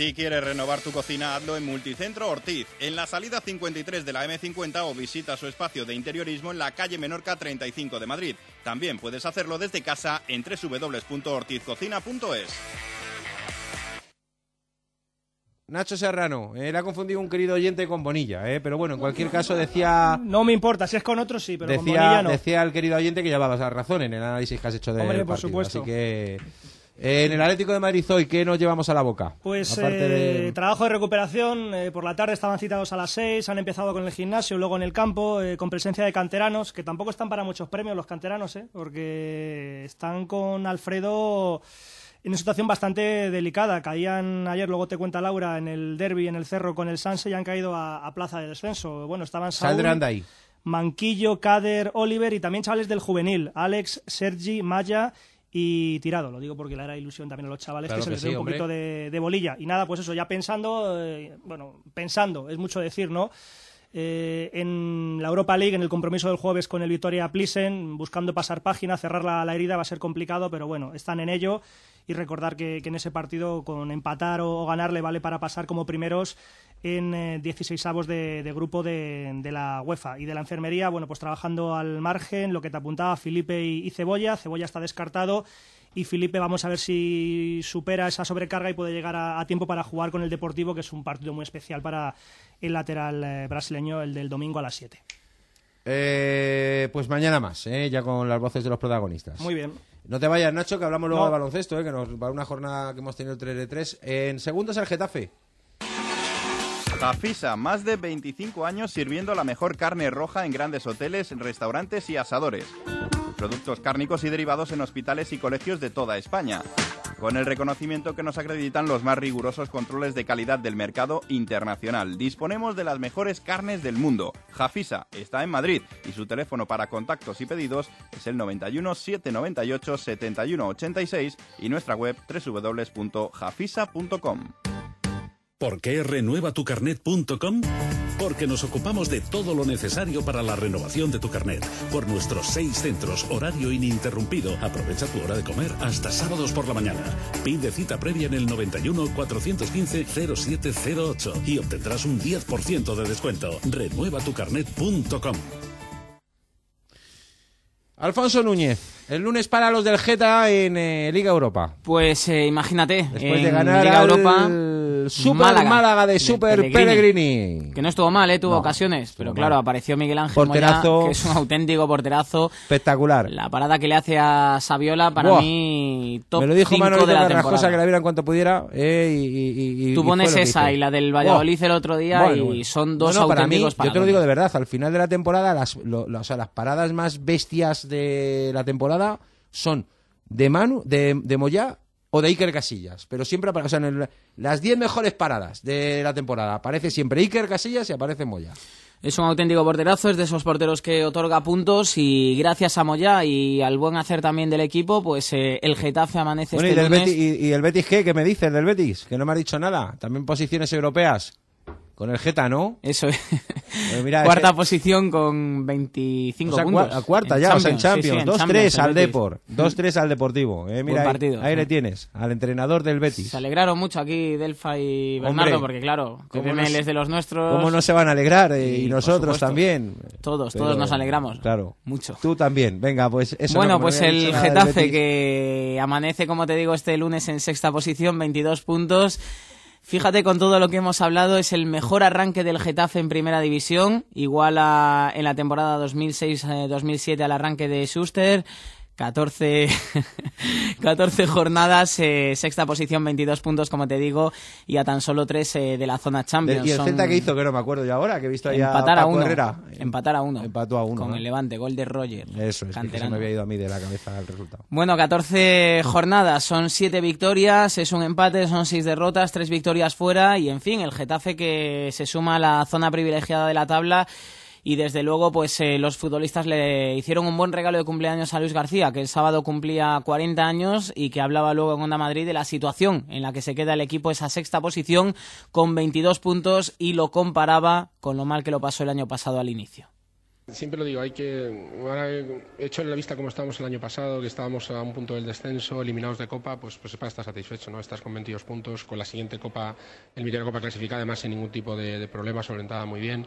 Si quieres renovar tu cocina, hazlo en Multicentro Ortiz, en la salida 53 de la M50 o visita su espacio de interiorismo en la calle Menorca 35 de Madrid. También puedes hacerlo desde casa en www.ortizcocina.es. Nacho Serrano, eh, le ha confundido un querido oyente con Bonilla, eh, pero bueno, en cualquier caso decía... No me importa, si es con otros sí, pero con decía, Bonilla no. decía el querido oyente que llevabas la razón en el análisis que has hecho del Hombre, por supuesto. Así que en el Atlético de Madrid hoy, ¿qué nos llevamos a la boca? Pues eh, de- trabajo de recuperación, eh, por la tarde estaban citados a las 6, han empezado con el gimnasio, luego en el campo, eh, con presencia de canteranos, que tampoco están para muchos premios los canteranos, eh, porque están con Alfredo en una situación bastante delicada. Caían ayer, luego te cuenta Laura, en el derby, en el cerro con el Sanse y han caído a, a plaza de descenso. Bueno, estaban Saúl, Saldrán de ahí. Manquillo, Cader, Oliver y también chavales del juvenil, Alex, Sergi, Maya y Tirado. Lo digo porque le era ilusión también a los chavales Claro que se les sí, dé un hombre. poquito de, de bolilla. Y nada, pues eso, ya pensando, eh, bueno, pensando, es mucho decir, ¿no? Eh, en la Europa League, en el compromiso del jueves con el Vitoria Plisen, buscando pasar página, cerrar la, herida va a ser complicado, pero bueno, están en ello. Y recordar que, en ese partido con empatar o, o ganar le vale para pasar como primeros en eh, 16 avos de, grupo de, de la UEFA y de la enfermería, bueno, pues trabajando al margen, lo que te apuntaba Felipe y, y Cebolla, Cebolla está descartado y Felipe vamos a ver si supera esa sobrecarga y puede llegar a, a tiempo para jugar con el Deportivo, que es un partido muy especial para el lateral eh, brasileño, el del domingo a las 7. Eh, pues mañana más, eh, ya con las voces de los protagonistas. Muy bien. No te vayas, Nacho, que hablamos luego No. de baloncesto, eh, que nos va una jornada que hemos tenido el 3 de 3. En segundos el Getafe. Jafisa, más de 25 años sirviendo la mejor carne roja en grandes hoteles, restaurantes y asadores. Productos cárnicos y derivados en hospitales y colegios de toda España. Con el reconocimiento que nos acreditan los más rigurosos controles de calidad del mercado internacional. Disponemos de las mejores carnes del mundo. Jafisa está en Madrid y su teléfono para contactos y pedidos es el 91 798 71 86 y nuestra web www.jafisa.com. ¿Por qué renuevatucarnet.com? Porque nos ocupamos de todo lo necesario para la renovación de tu carnet. Por nuestros seis centros, horario ininterrumpido. Aprovecha tu hora de comer hasta sábados por la mañana. Pide cita previa en el 91 415 0708 y obtendrás un 10% de descuento. Renuevatucarnet.com. Alfonso Núñez, el lunes para los del Geta en eh, Liga Europa. Pues eh, imagínate, Después en de ganar Liga al Europa, Super Málaga, de Super Pellegrini. Que no estuvo mal, ¿eh? tuvo No, ocasiones, pero claro, mal. apareció Miguel Ángel Porterazo. Moya, que es un auténtico porterazo. Espectacular. La parada que le hace a Saviola, para mí, top Me lo dijo 5 Manolito de la temporada. que la viera en cuanto pudiera. eh, y, y- y- Tú pones esa y la del Valladolid el otro día Bueno, y son dos No, no, para mí, Yo te lo digo de verdad, al final de la temporada, las, lo- lo- o sea, las paradas más bestias de la temporada son de Manu, de, de Moyá o de Iker Casillas. Pero siempre apare- o sea, en el- las 10 mejores paradas de la temporada aparece siempre Iker Casillas y aparece Moya. Es un auténtico porterazo, es de esos porteros que otorga puntos y gracias a Moya y al buen hacer también del equipo, pues eh, el Getafe amanece Bueno, ¿y, este del lunes. Betis, y, y el Betis qué? ¿Qué me dices del Betis? Que no me ha dicho nada. También posiciones europeas. Con el Geta, ¿no? Eso es. Mira, Cuarta ese- posición con 25 O sea, puntos. a cuarta En ya, o sea, en Champions. en 2-3 Champions, el al. Depor. 2-3 al Deportivo. Eh, mira, Buen partido, ahí, le tienes, al entrenador del Betis. Se alegraron mucho aquí Delfa y Bernardo, Hombre, porque claro, ¿cómo PPML no se- es de los nuestros. ¿Cómo no se van a alegrar? eh, Sí, y nosotros también. Todos, Pero- todos nos alegramos. Claro. Mucho. Tú también. Venga, pues eso. bueno, no, pues el Getafe que amanece, como te digo, este lunes en sexta posición, 22 puntos. Fíjate con todo lo que hemos hablado, es el mejor arranque del Getafe en primera división, igual a, en la temporada 2006-2007 al arranque de Schuster. 14, 14 jornadas, eh, sexta posición, 22 puntos, como te digo, y a tan solo 3 de la zona Champions. ¿Y el Celta que hizo? Que no me acuerdo yo ahora, que he visto ahí Empatar a Paco uno. Herrera. Empatar a uno. Empató a uno. Con ¿no? el Levante, gol de Roger. Eso es, que se canterano. me había ido a mí de la cabeza el resultado. Bueno, 14 jornadas, son 7 victorias, es un empate, son 6 derrotas, 3 victorias fuera y en fin, el Getafe que se suma a la zona privilegiada de la tabla y desde luego pues eh, los futbolistas le hicieron un buen regalo de cumpleaños a Luis García, que el sábado cumplía 40 años y que hablaba luego en Onda Madrid de la situación en la que se queda el equipo esa sexta posición con 22 puntos y lo comparaba con lo mal que lo pasó el año pasado al inicio. Siempre lo digo, hay que. Ahora he hecho en la vista como estábamos el año pasado, que estábamos a un punto del descenso, eliminados de Copa, pues, pues es para estar satisfecho, ¿no? Estás con 22 puntos, con la siguiente Copa, el Copa clasificada, además sin ningún tipo de, de problema, solventada muy bien.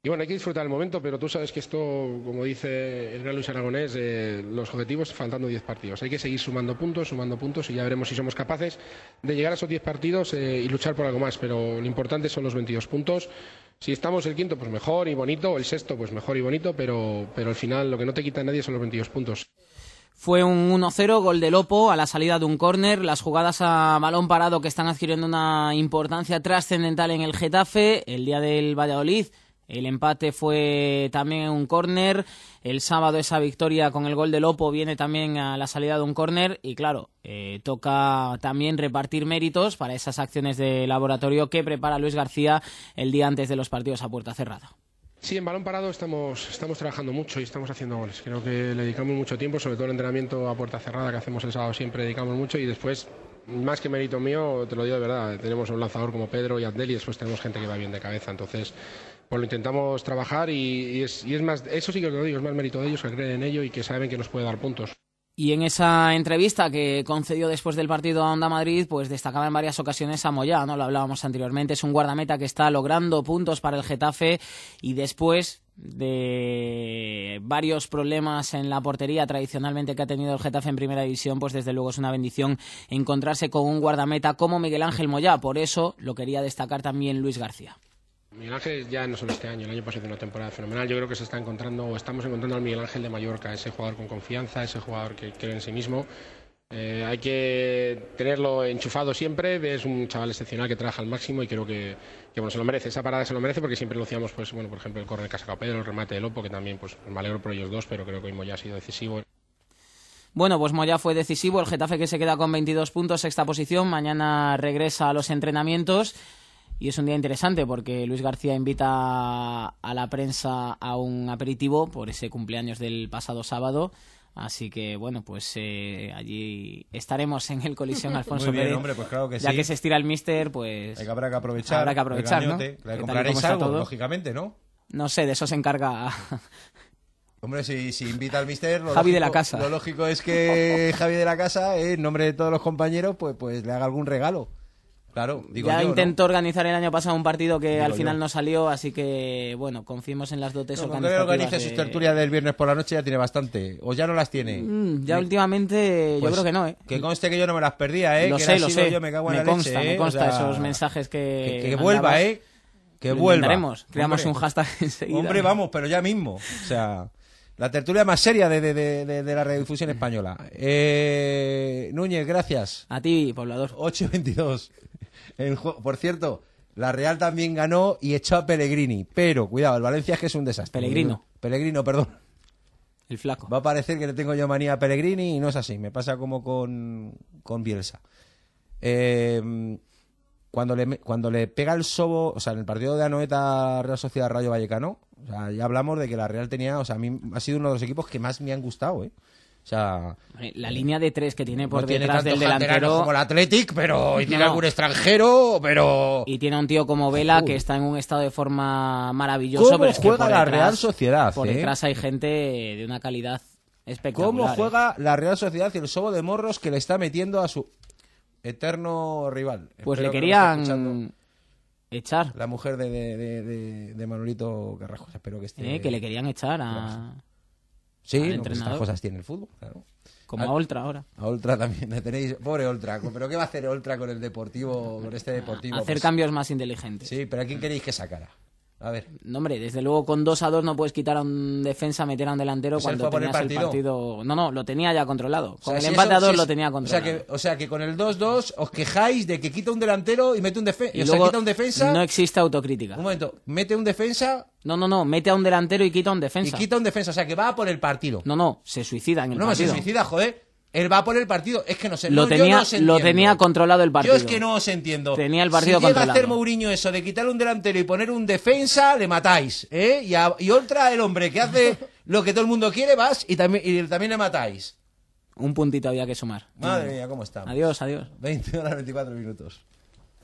Y bueno, hay que disfrutar el momento, pero tú sabes que esto, como dice el gran Luis Aragonés, eh, los objetivos faltando 10 partidos. Hay que seguir sumando puntos, sumando puntos y ya veremos si somos capaces de llegar a esos 10 partidos eh, y luchar por algo más. Pero lo importante son los 22 puntos. Si estamos el quinto, pues mejor y bonito. El sexto, pues mejor y bonito. Pero, pero al final lo que no te quita nadie son los 22 puntos. Fue un 1-0, gol de Lopo a la salida de un córner. Las jugadas a balón parado que están adquiriendo una importancia trascendental en el Getafe. El día del Valladolid el empate fue también un córner. El sábado esa victoria con el gol de Lopo viene también a la salida de un córner. Y claro, eh, toca también repartir méritos para esas acciones de laboratorio que prepara Luis García el día antes de los partidos a puerta cerrada. Sí, en balón parado estamos, estamos trabajando mucho y estamos haciendo goles. Creo que le dedicamos mucho tiempo, sobre todo el entrenamiento a puerta cerrada que hacemos el sábado siempre dedicamos mucho y después, más que mérito mío, te lo digo de verdad, tenemos un lanzador como Pedro y Abdel y después tenemos gente que va bien de cabeza. Entonces, pues lo intentamos trabajar y, es, más, eso sí que lo digo, es más mérito de ellos que creen en ello y que saben que nos puede dar puntos. Y en esa entrevista que concedió después del partido a Onda Madrid, pues destacaba en varias ocasiones a Moyá, ¿no? Lo hablábamos anteriormente, es un guardameta que está logrando puntos para el Getafe y después de varios problemas en la portería tradicionalmente que ha tenido el Getafe en primera división, pues desde luego es una bendición encontrarse con un guardameta como Miguel Ángel Moyá. Por eso lo quería destacar también Luis García. Miguel Ángel ya no solo este año, el año pasado hizo una temporada fenomenal. Yo creo que se está encontrando, o estamos encontrando al Miguel Ángel de Mallorca, ese jugador con confianza, ese jugador que cree en sí mismo. Eh, hay que tenerlo enchufado siempre. Es un chaval excepcional que trabaja al máximo y creo que, que, bueno, se lo merece. Esa parada se lo merece porque siempre lo hacíamos, pues, bueno, por ejemplo, el ha sacado Pedro, el remate de Lopo, que también pues, me alegro por ellos dos, pero creo que hoy ya ha sido decisivo. Bueno, pues Moya fue decisivo. El Getafe que se queda con 22 puntos, sexta posición. Mañana regresa a los entrenamientos. Y es un día interesante porque Luis García invita a la prensa a un aperitivo por ese cumpleaños del pasado sábado. Así que bueno, pues eh, allí estaremos en el colisión Alfonso Muy bien, Pérez. hombre, pues claro que ya sí. que se estira el mister, pues Hay que habrá que aprovechar. habrá que aprovechar, el ¿no? gañote, compraréis algo, todo. lógicamente, ¿no? No sé, de eso se encarga. Hombre, si, si invita al mister, lo Javi de lógico- la casa. Lo lógico es que Javi de la casa, eh, en nombre de todos los compañeros, pues, pues le haga algún regalo. Claro, digo ya yo, ¿no? intentó organizar el año pasado un partido que Digo al final yo. no salió, así que bueno, confiemos en las dotes No, organizativas. organice sus de- tertulias del viernes por la noche ya tiene bastante. O ya no las tiene. Mm, ya últimamente yo Pues, creo que no, ¿eh? Que conste que yo no me las perdía, ¿eh? Lo que sé, lo sé. Yo me cago en Me la consta, leche, me ¿eh? consta O sea, esos mensajes que. Que, que vuelva, ¿eh? Que Lo vuelva. Creamos Hombre. un hashtag enseguida. Hombre, vamos, pero ya mismo. O sea, la tertulia más seria de, de, de, de- de la radiodifusión española. Eh, Núñez, gracias. A ti, poblador. 8-22. Por cierto, la Real también ganó y echó a Pellegrini. Pero, cuidado, el Valencia es que es un desastre. Pellegrino. Pellegrino, perdón. El flaco. Va a parecer que le tengo yo manía a Pellegrini y no es así. Me pasa como con, con Bielsa. Eh, cuando, le, cuando le pega el sobo, o sea, en el partido de Anoeta Real Sociedad Rayo Vallecano, o sea, ya hablamos de que la Real tenía, o sea, a mí ha sido uno de los equipos que más me han gustado, ¿eh? Sea, La línea de tres que tiene por no tiene detrás tantos del delantero. como el Athletic, pero y tiene No. algún extranjero, pero Y tiene a un tío como Vela Uy. que está en un estado de forma maravilloso. ¿Cómo pero es que juega por la detrás- Real Sociedad, Por eh? detrás hay gente de una calidad espectacular. ¿Cómo ¿eh? juega la Real Sociedad y el sobo de morros que le está metiendo a su eterno rival? Pues Espero le que querían echar. La mujer de, de, de, Manolito Carrasco. Espero que esté. eh, que le querían echar a. Sí, no, pues estas cosas tiene el fútbol, claro. Como a Oltra ahora. A Oltra también le tenéis. Pobre Oltra. ¿Pero qué va a hacer Oltra con el deportivo, con este deportivo? Hacer Pues- cambios más inteligentes. Sí, pero ¿a quién queréis que sacara? A ver. No, hombre, desde luego con 2 a 2 no puedes quitar a un defensa, meter a un delantero Pues cuando por el tenías el partido. partido. No, no, lo tenía ya controlado. O Con sea, el si empate eso- a 2 si lo tenía o controlado. sea, que, o sea que con el 2-2 os quejáis de que quita un delantero y mete un defensa. Y o sea, luego quita un defensa. no existe autocrítica. Un momento, mete un defensa No, no, no, mete a un delantero y quita a un y defensa. quita un defensa. O sea que va a por el partido. No, no, se suicida en el No, se partido. suicida, joder. Él va por el partido. Es que no sé. Lo no, tenía- no lo tenía controlado el partido. Yo es que no os entiendo. Tenía el partido si llega a hacer Mourinho eso de quitar un delantero y poner un defensa, le matáis. ¿eh? Y, a- y otra, el hombre que hace lo que todo el mundo quiere, vas y también, y también le matáis. Un puntito había que sumar. Madre mía, ¿cómo estamos? Adiós, adiós. 20 horas 24 minutos.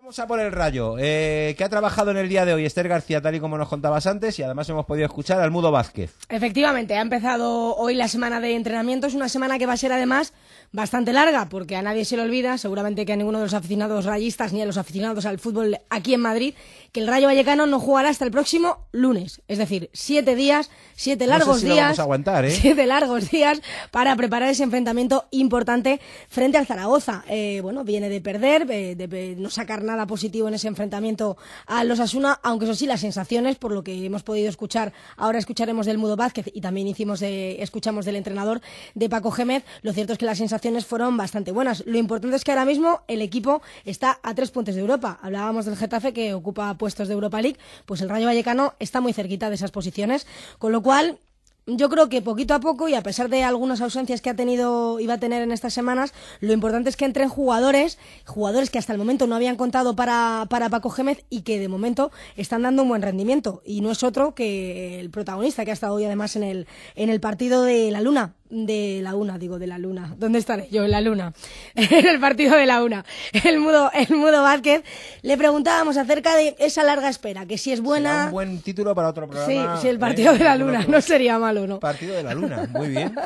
Vamos a por el rayo, eh, que ha trabajado en el día de hoy Esther García, tal y como nos contabas antes, y además hemos podido escuchar al Mudo Vázquez. Efectivamente, ha empezado hoy la semana de entrenamiento. Es una semana que va a ser además bastante larga, porque a nadie se le olvida, seguramente que a ninguno de los aficionados rayistas ni a los aficionados al fútbol aquí en Madrid, que el Rayo Vallecano no jugará hasta el próximo lunes. Es decir, siete días, siete No sé largos lo días. vamos a aguantar, ¿eh? Siete largos días para preparar ese enfrentamiento importante frente al Zaragoza. Eh, bueno, viene de perder, eh, de, de no sacar nada positivo en ese enfrentamiento a los Asuna, aunque eso sí, las sensaciones, por lo que hemos podido escuchar, ahora escucharemos del Mudo Vázquez y también hicimos de, escuchamos del entrenador de Paco Gémez, lo cierto es que las sensaciones fueron bastante buenas. Lo importante es que ahora mismo el equipo está a tres puntos de Europa. Hablábamos del Getafe que ocupa puestos de Europa League, pues el Rayo Vallecano está muy cerquita de esas posiciones, con lo cual yo creo que poquito a poco y a pesar de algunas ausencias que ha tenido iba a tener en estas semanas, lo importante es que entren jugadores, jugadores que hasta el momento no habían contado para, para Paco Gémez y que de momento están dando un buen rendimiento. Y no es otro que el protagonista que ha estado hoy además en el, en el partido de la Luna, de la una, digo, de la luna. ¿Dónde estaré yo? En la luna. en el partido de la una. El mudo, el mudo Vázquez. Le preguntábamos acerca de esa larga espera, que si es Será buena. un buen título para otro Sí, programa. sí, el partido ¿eh? de la luna. No sería malo, ¿no? Partido de la luna, muy bien.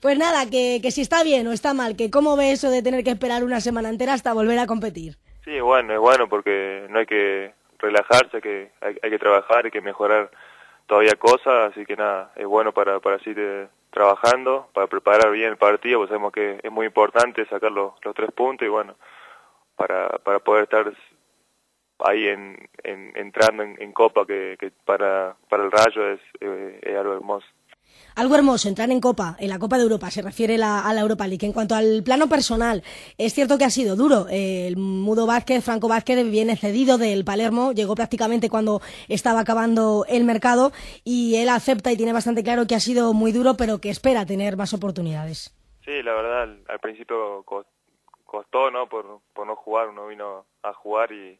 Pues nada, que, que si está bien o está mal, que cómo ve eso de tener que esperar una semana entera hasta volver a competir. Sí, bueno, es bueno porque no hay que relajarse, que hay, hay que trabajar, hay que mejorar todavía cosas, así que nada, es bueno para, para seguir trabajando, para preparar bien el partido, pues sabemos que es muy importante sacar los, los tres puntos y bueno, para, para poder estar ahí en, en- entrando en, en Copa, que, que para, para el Rayo es, eh, es algo hermoso. Algo hermoso, entrar en Copa, en la Copa de Europa, se refiere la- a la Europa League. En cuanto al plano personal, es cierto que ha sido duro. El Mudo Vázquez, Franco Vázquez, viene cedido del Palermo, llegó prácticamente cuando estaba acabando el mercado y él acepta y tiene bastante claro que ha sido muy duro, pero que espera tener más oportunidades. Sí, la verdad, al, al principio co- costó, ¿no? Por, por no jugar, uno vino a jugar y,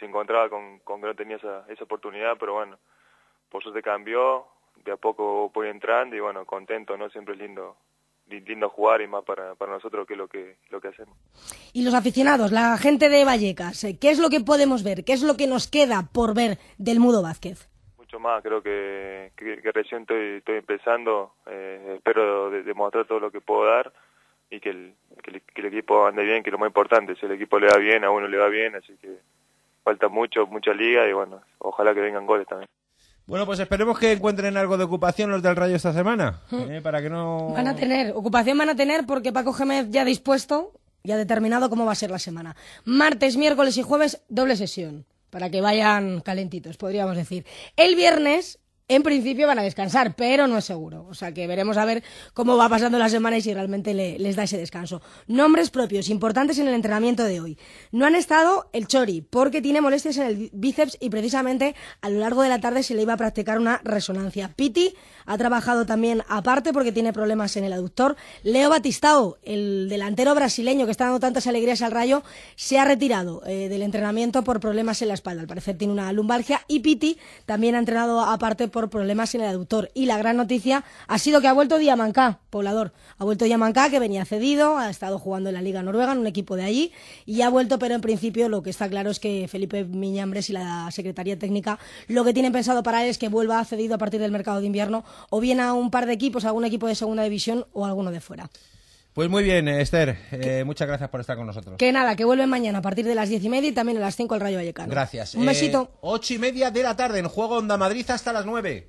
se encontraba con, con que no tenía esa, esa oportunidad, pero bueno, por suerte cambió, de a poco voy entrando y bueno, contento, ¿no? Siempre es lindo, li- lindo jugar y más para, para nosotros que lo que, lo que hacemos. Y los aficionados, la gente de Vallecas, eh, ¿qué es lo que podemos ver? ¿Qué es lo que nos queda por ver del Mudo Vázquez? Mucho más, creo que, que, que recién estoy, estoy empezando, eh, espero de- demostrar todo lo que puedo dar y que el, que el, que el equipo ande bien, que lo más importante, si el equipo le va bien, a uno le va bien, así que falta mucho, mucha liga y bueno, ojalá que vengan goles también. Bueno, pues esperemos que encuentren algo de ocupación los del Rayo esta semana, ¿eh? para que no... Van a tener, ocupación van a tener porque Paco Gémez ya ha dispuesto, ya ha determinado cómo va a ser la semana. Martes, miércoles y jueves, doble sesión, para que vayan calentitos, podríamos decir. El viernes, en principio, van a descansar, pero no es seguro. O sea que veremos a ver cómo va pasando la semana y si realmente le- les da ese descanso. Nombres propios, importantes en el entrenamiento de hoy. No han estado el Chori, porque tiene molestias en el bíceps y precisamente a lo largo de la tarde se le iba a practicar una resonancia. Piti ha trabajado también aparte porque tiene problemas en el aductor. Leo Batistao, el delantero brasileño que está dando tantas alegrías al Rayo, se ha retirado eh, del entrenamiento por problemas en la espalda. Al parecer tiene una lumbalgia y Piti también ha entrenado aparte por problemas en el aductor. Y la gran noticia ha sido que ha vuelto Diamancá, poblador. Ha vuelto Diamancá, que venía cedido, ha estado jugando en la Liga Noruega, en un equipo de allí, y ha vuelto, pero en principio lo que está claro es que Felipe Miñambres y la Secretaría Técnica lo que tienen pensado para él es que vuelva cedido a partir del mercado de invierno, o bien a un par de equipos, algún equipo de segunda división o alguno de fuera. Pues muy bien, Esther, eh, muchas gracias por estar con nosotros. Que nada, que vuelven mañana a partir de las diez y media y también a las cinco el Rayo Vallecano. Gracias. Un besito. Eh, ocho y media de la tarde en Juego Onda Madrid hasta las nueve.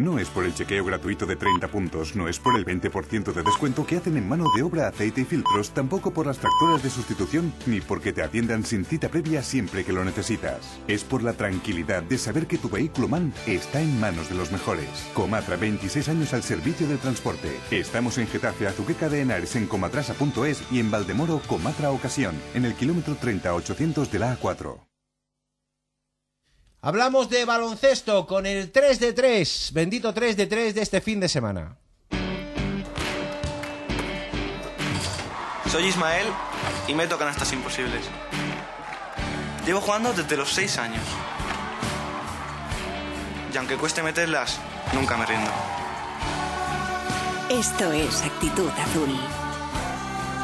No es por el chequeo gratuito de 30 puntos, no es por el 20% de descuento que hacen en mano de obra aceite y filtros, tampoco por las tractoras de sustitución, ni porque te atiendan sin cita previa siempre que lo necesitas. Es por la tranquilidad de saber que tu vehículo MAN está en manos de los mejores. Comatra, 26 años al servicio del transporte. Estamos en Getafe, Azuqueca de Henares, en comatrasa.es y en Valdemoro, Comatra Ocasión, en el kilómetro 30800 de la A4. Hablamos de baloncesto con el 3 de 3, bendito 3 de 3 de este fin de semana. Soy Ismael y me tocan estas imposibles. Llevo jugando desde los 6 años. Y aunque cueste meterlas, nunca me rindo. Esto es actitud azul.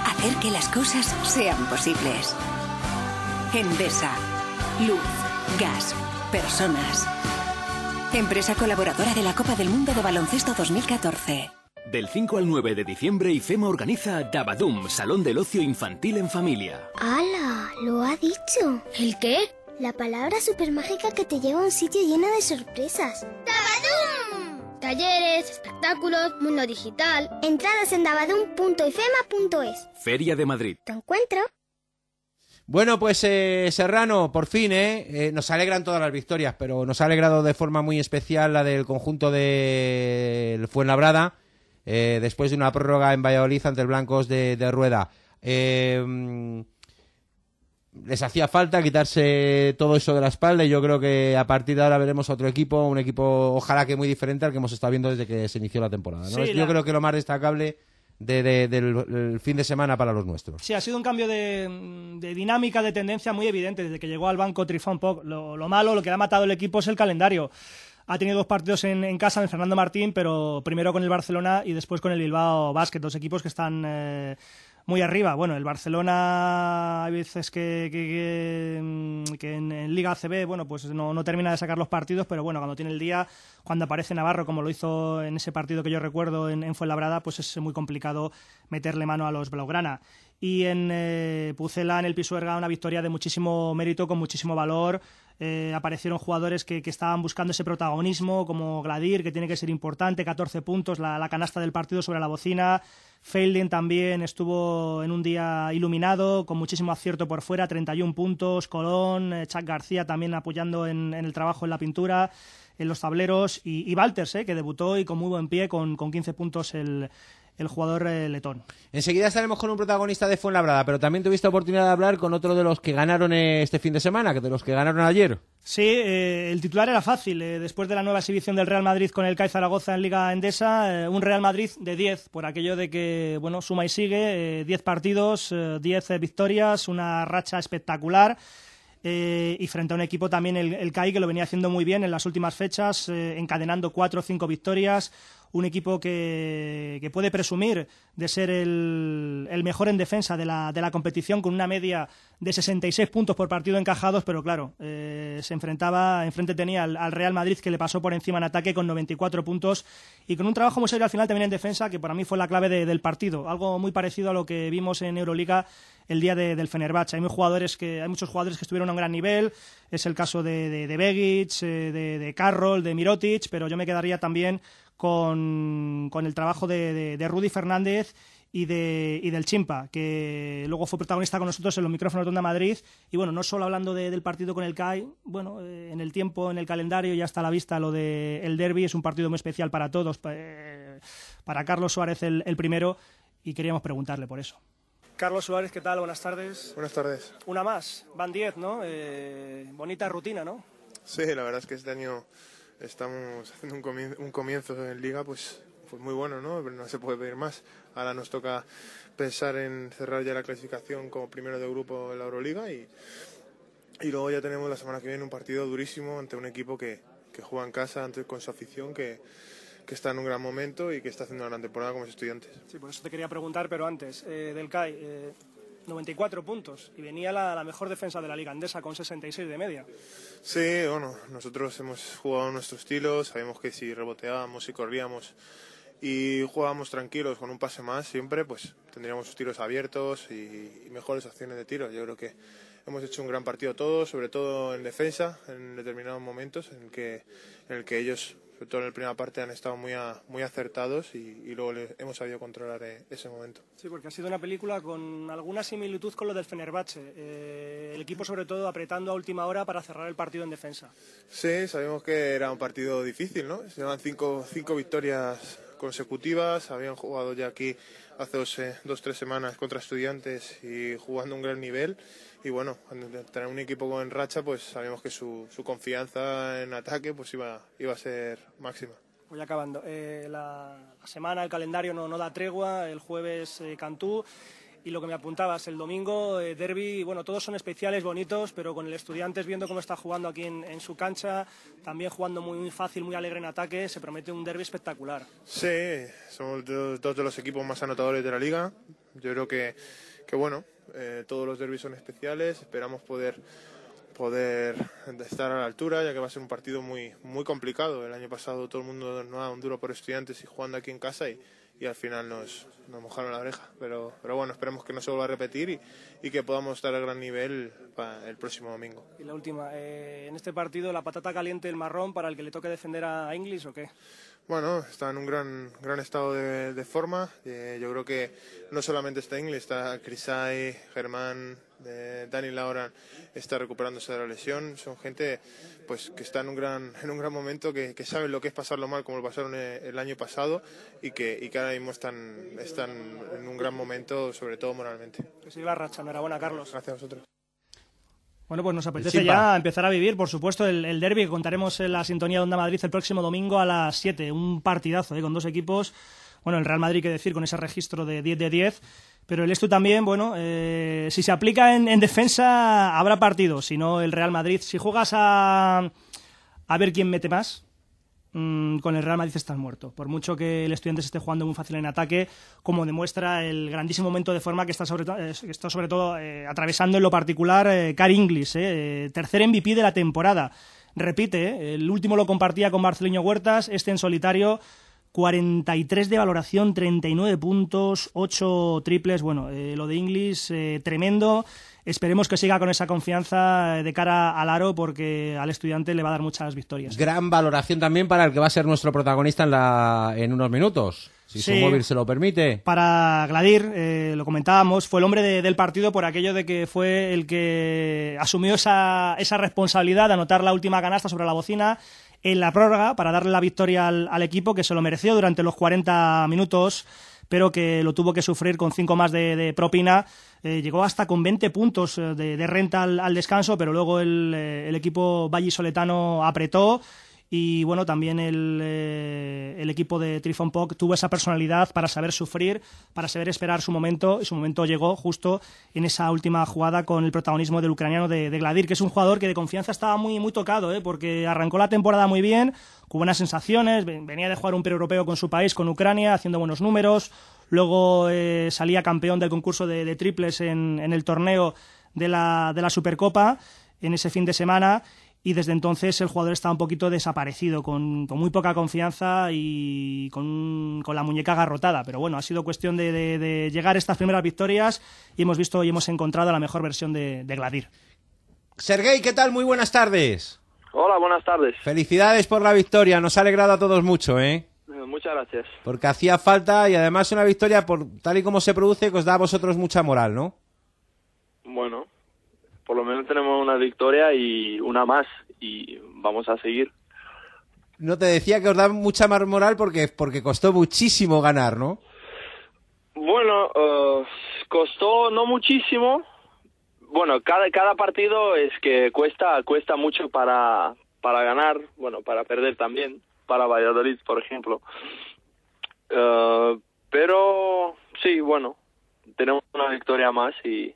Hacer que las cosas sean posibles. Endesa. Luz. Gas. Personas. Empresa colaboradora de la Copa del Mundo de Baloncesto 2014. Del 5 al 9 de diciembre, IFEMA organiza Dabadum, Salón del Ocio Infantil en Familia. ¡Hala! Lo ha dicho. ¿El qué? La palabra supermágica que te lleva a un sitio lleno de sorpresas. ¡Dabadum! Talleres, espectáculos, mundo digital. Entradas en dabadum.ifema.es. Feria de Madrid. ¿Te encuentro? Bueno, pues eh, Serrano, por fin, ¿eh? ¿eh? Nos alegran todas las victorias, pero nos ha alegrado de forma muy especial la del conjunto de Fuenlabrada, eh, después de una prórroga en Valladolid ante el Blancos de, de Rueda. Eh, les hacía falta quitarse todo eso de la espalda y yo creo que a partir de ahora veremos otro equipo, un equipo ojalá que muy diferente al que hemos estado viendo desde que se inició la temporada. ¿no? Sí, Es- la- Yo creo que lo más destacable de- de- del el fin de semana para los nuestros. Sí, ha sido un cambio de, dinámica, de tendencia muy evidente desde que llegó al banco Trifón Poc. Lo, lo malo, lo que ha matado el equipo es el calendario. Ha tenido dos partidos en, en casa en Fernando Martín, pero primero con el Barcelona y después con el Bilbao Basket, dos equipos que están eh, muy arriba. Bueno, el Barcelona hay veces que, que- mm, en Liga ACB, bueno, pues no, no termina de sacar los partidos, pero bueno, cuando tiene el día, cuando aparece Navarro, como lo hizo en ese partido que yo recuerdo en, en Fuenlabrada, pues es muy complicado meterle mano a los Blaugrana. Y en eh, Pucela, en el Pisuerga, una victoria de muchísimo mérito, con muchísimo valor. Eh, aparecieron jugadores que, que estaban buscando ese protagonismo, como Gladir, que tiene que ser importante, 14 puntos, la, la canasta del partido sobre la bocina. Feilding también estuvo en un día iluminado, con muchísimo acierto por fuera, 31 puntos. Colón, eh, Chuck García también apoyando en, en el trabajo en la pintura, en los tableros. Y, y Walters, eh, que debutó y con muy buen pie, con, con 15 puntos el, el jugador eh, letón. Enseguida estaremos con un protagonista de Fuenlabrada, pero también tuviste oportunidad de hablar con otro de los que ganaron este fin de semana, que de los que ganaron ayer. Sí, eh, el titular era fácil. eh, después de la nueva exhibición del Real Madrid con el CAI Zaragoza en Liga Endesa, eh, un Real Madrid de 10, por aquello de que, bueno, suma y sigue, eh, 10 partidos, eh, 10 eh, victorias, una racha espectacular. y frente a un equipo también, el, el CAI, que lo venía haciendo muy bien en las últimas fechas, encadenando 4 o 5 victorias. Un equipo que, que puede presumir de ser el, el mejor en defensa de la, de la competición, con una media de 66 puntos por partido encajados, pero claro, eh, se enfrentaba, enfrente tenía al, al Real Madrid que le pasó por encima en ataque con 94 puntos y con un trabajo muy serio al final también en defensa, que para mí fue la clave de- del partido, algo muy parecido a lo que vimos en Euroliga el día de- del Fenerbahce. Hay, muy jugadores que, hay muchos jugadores que estuvieron a un gran nivel, es el caso de, de, de Begic, eh, de, de Carroll, de Mirotic, pero yo me quedaría también con, con el trabajo de, de- de Rudy Fernández y, de, y del Chimpa, que luego fue protagonista con nosotros en los micrófonos de Onda Madrid. Y bueno, no solo hablando de- del partido con el CAI, bueno, eh, en el tiempo, en el calendario, ya está a la vista lo del el derby, es un partido muy especial para todos, pa- eh, para Carlos Suárez el, el primero, y queríamos preguntarle por eso. Carlos Suárez, ¿qué tal? Buenas tardes. Buenas tardes. Una más, van 10, ¿no? Eh, bonita rutina, ¿no? Sí, la verdad es que este año estamos haciendo un comienzo, un comienzo en liga pues, pues muy bueno, ¿no? Pero no se puede pedir más. Ahora nos toca pensar en cerrar ya la clasificación como primero de grupo en la Euroliga y, y luego ya tenemos la semana que viene un partido durísimo ante un equipo que, que juega en casa ante, con su afición, que, que está en un gran momento y que está haciendo una gran temporada como es estudiantes. Sí, por eso te quería preguntar, pero antes, eh, del CAI, eh, 94 puntos y venía la, mejor defensa de la liga andesa con 66 de media. Sí, bueno, nosotros hemos jugado nuestro estilo, sabemos que si reboteábamos y corríamos y jugábamos tranquilos con un pase más siempre, pues tendríamos tiros abiertos y, mejores acciones de tiro. Yo creo que hemos hecho un gran partido todos, sobre todo en defensa, en determinados momentos en el en el que ellos, sobre todo en la primera parte, han estado muy, a- muy acertados y, y luego le- hemos sabido controlar eh, ese momento. Sí, porque ha sido una película con alguna similitud con lo del Fenerbahce. Eh, el equipo, sobre todo, apretando a última hora para cerrar el partido en defensa. Sí, sabíamos que era un partido difícil, ¿no? Se llevan cinco, cinco victorias consecutivas, habían jugado ya aquí hace dos, eh, dos, tres semanas contra estudiantes y jugando un gran nivel. Y bueno, tener un equipo con racha, pues sabíamos que su, su confianza en ataque pues iba, iba a ser máxima. Voy acabando. Eh, la, la semana, el calendario no, no da tregua. El jueves eh, Cantú. Y lo que me apuntabas, el domingo, eh, derby, bueno, todos son especiales, bonitos, pero con el Estudiantes viendo cómo está jugando aquí en, su cancha, también jugando muy, muy fácil, muy alegre en ataque, se promete un derby espectacular. Sí, somos dos, de los equipos más anotadores de la liga. Yo creo que, que bueno, eh, todos los derbis son especiales. Esperamos poder poder estar a la altura, ya que va a ser un partido muy muy complicado. El año pasado todo el mundo no daba un duro por estudiantes y jugando aquí en casa y, y al final nos, nos mojaron la oreja. Pero, pero bueno, esperemos que no se vuelva a repetir y, y que podamos estar a gran nivel para el próximo domingo. Y la última, eh, en este partido, la patata caliente, el marrón, para el que le toque defender a Inglis o qué? Bueno, está en un gran, gran estado de, de forma. Eh, yo creo que no solamente está Inglis, está Crisay, Germán, eh, Dani Laura está recuperándose de la lesión. Son gente pues que está en un gran, en un gran momento, que, que saben lo que es pasarlo mal, como lo pasaron eh, el año pasado, y que, y que ahora mismo están, están en un gran momento, sobre todo moralmente. Que siga la racha. Enhorabuena, Carlos. Gracias a vosotros. Bueno, pues nos apetece ya empezar a vivir, por supuesto, el, el derby que contaremos en la sintonía de Onda Madrid el próximo domingo a las 7. Un partidazo, ¿eh? con dos equipos. Bueno, el Real Madrid, que decir, con ese registro de 10 de 10. Pero el Estu también, bueno, eh, si se aplica en, en defensa, habrá partido. Si no, el Real Madrid. Si juegas a, a ver quién mete más, mm, con el Real Madrid estás muerto. Por mucho que el estudiante se esté jugando muy fácil en ataque, como demuestra el grandísimo momento de forma que está sobre, eh, sobre todo eh, atravesando en lo particular eh, Cari Inglis, tercer MVP de la temporada. Repite, el último lo compartía con Marceliño Huertas, este en solitario. 43 de valoración, 39 puntos, 8 triples. Bueno, eh, lo de Inglis, eh, tremendo. Esperemos que siga con esa confianza eh, de cara al aro porque al estudiante le va a dar muchas victorias. Gran valoración también para el que va a ser nuestro protagonista en, la, en unos minutos, si Sí. su móvil se lo permite. Para Gladir, eh, lo comentábamos, fue el hombre de- del partido por aquello de que fue el que asumió esa, esa responsabilidad de anotar la última canasta sobre la bocina en la prórroga para darle la victoria al, equipo que se lo mereció durante los 40 minutos pero que lo tuvo que sufrir con cinco más de, propina. Eh, llegó hasta con 20 puntos eh, de, renta al, al descanso, pero luego el, eh, el equipo vallisoletano apretó y bueno, también el, eh, el equipo de Trifon Poc tuvo esa personalidad para saber sufrir, para saber esperar su momento, y su momento llegó justo en esa última jugada con el protagonismo del ucraniano de, de Gladir, que es un jugador que de confianza estaba muy, muy tocado, ¿eh? porque arrancó la temporada muy bien, con buenas sensaciones, ven- venía de jugar un pre-europeo con su país, con Ucrania, haciendo buenos números, luego eh, salía campeón del concurso de, de triples en, en el torneo de la, de la Supercopa en ese fin de semana y desde entonces el jugador está un poquito desaparecido, con, con muy poca confianza y con, con la muñeca agarrotada. Pero bueno, ha sido cuestión de, de- de llegar a estas primeras victorias y hemos visto y hemos encontrado la mejor versión de, de Gladir. Sergei, ¿qué tal? Muy buenas tardes. Hola, buenas tardes. Felicidades por la victoria, nos ha alegrado a todos mucho, ¿eh? Eh, Muchas gracias. Porque hacía falta y además una victoria por tal y como se produce que os da a vosotros mucha moral, ¿no? Bueno, por lo menos tenemos una victoria y una más y vamos a seguir. No te decía que os da mucha más moral porque, porque costó muchísimo ganar, ¿no? Bueno, eh, costó no muchísimo. Bueno, cada, cada partido es que cuesta cuesta mucho para, para ganar, bueno, para perder también, para Valladolid, por ejemplo. Eh, pero sí, bueno, tenemos una victoria más y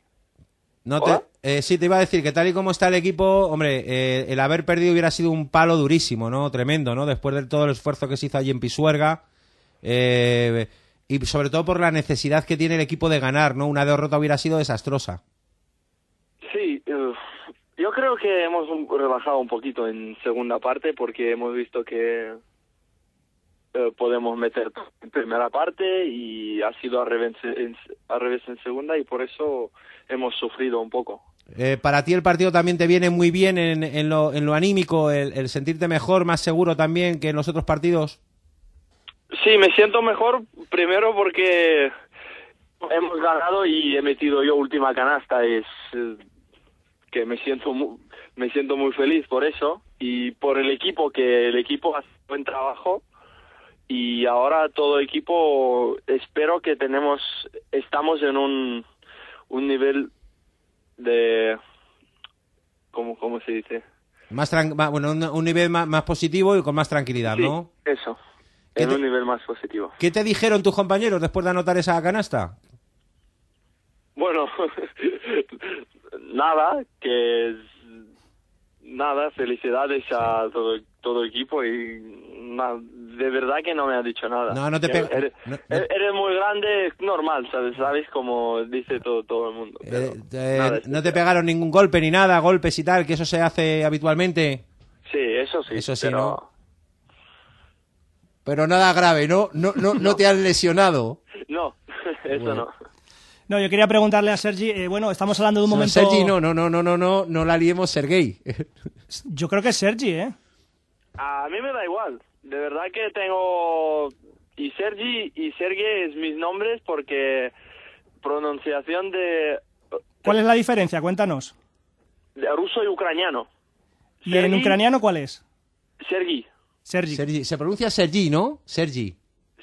No te, eh, sí, te iba a decir que tal y como está el equipo, hombre, eh, el haber perdido hubiera sido un palo durísimo, ¿no? Tremendo, ¿no? Después de todo el esfuerzo que se hizo allí en Pisuerga. Eh, y sobre todo por la necesidad que tiene el equipo de ganar, ¿no? Una derrota hubiera sido desastrosa. Sí, yo creo que hemos rebajado un poquito en segunda parte porque hemos visto que eh, podemos meter en primera parte y ha sido al revés en segunda y por eso hemos sufrido un poco. Eh, para ti el partido también te viene muy bien en, en lo, en lo anímico, el, sentirte mejor, más seguro también que en los otros partidos. Sí, me siento mejor primero porque hemos ganado y he metido yo última canasta. Es eh, que me siento mu- me siento muy feliz por eso y por el equipo que el equipo hace buen trabajo y ahora todo equipo espero que tenemos estamos en un un nivel de cómo cómo se dice Más tran- ma- bueno, un, un nivel más, más positivo y con más tranquilidad, Sí, ¿no? eso ¿Qué en te- un nivel más positivo. ¿Qué te dijeron tus compañeros después de anotar esa canasta? Bueno, nada, que nada, felicidades a todo todo el equipo y na- de verdad que no me ha dicho nada. No, no te Que pega- Eres, no- no- eres muy grande, normal, ¿sabes? ¿Sabes? Como dice todo, todo el mundo. pero Eh, nada, no te pegaron ningún golpe ni nada, golpes y tal, que eso se hace habitualmente. sí, eso sí. Eso sí, pero ¿no? Pero nada grave, ¿no? No, no, no te han lesionado. No, eso Bueno. no. No, yo quería preguntarle a Sergi, eh, bueno, estamos hablando de un No, momento... Sergi, no, no, no, no, no, no, no la liemos, Sergei. Yo creo que es Sergi, ¿eh? A mí me da igual. De verdad que tengo y Sergi y Sergey es mis nombres porque pronunciación de, ¿Cuál es la diferencia? Cuéntanos. de ruso y ucraniano. ¿Y en Sergi- ucraniano cuál es? Sergi. Sergi. Sergi. Se pronuncia Sergi, ¿no? Sergi.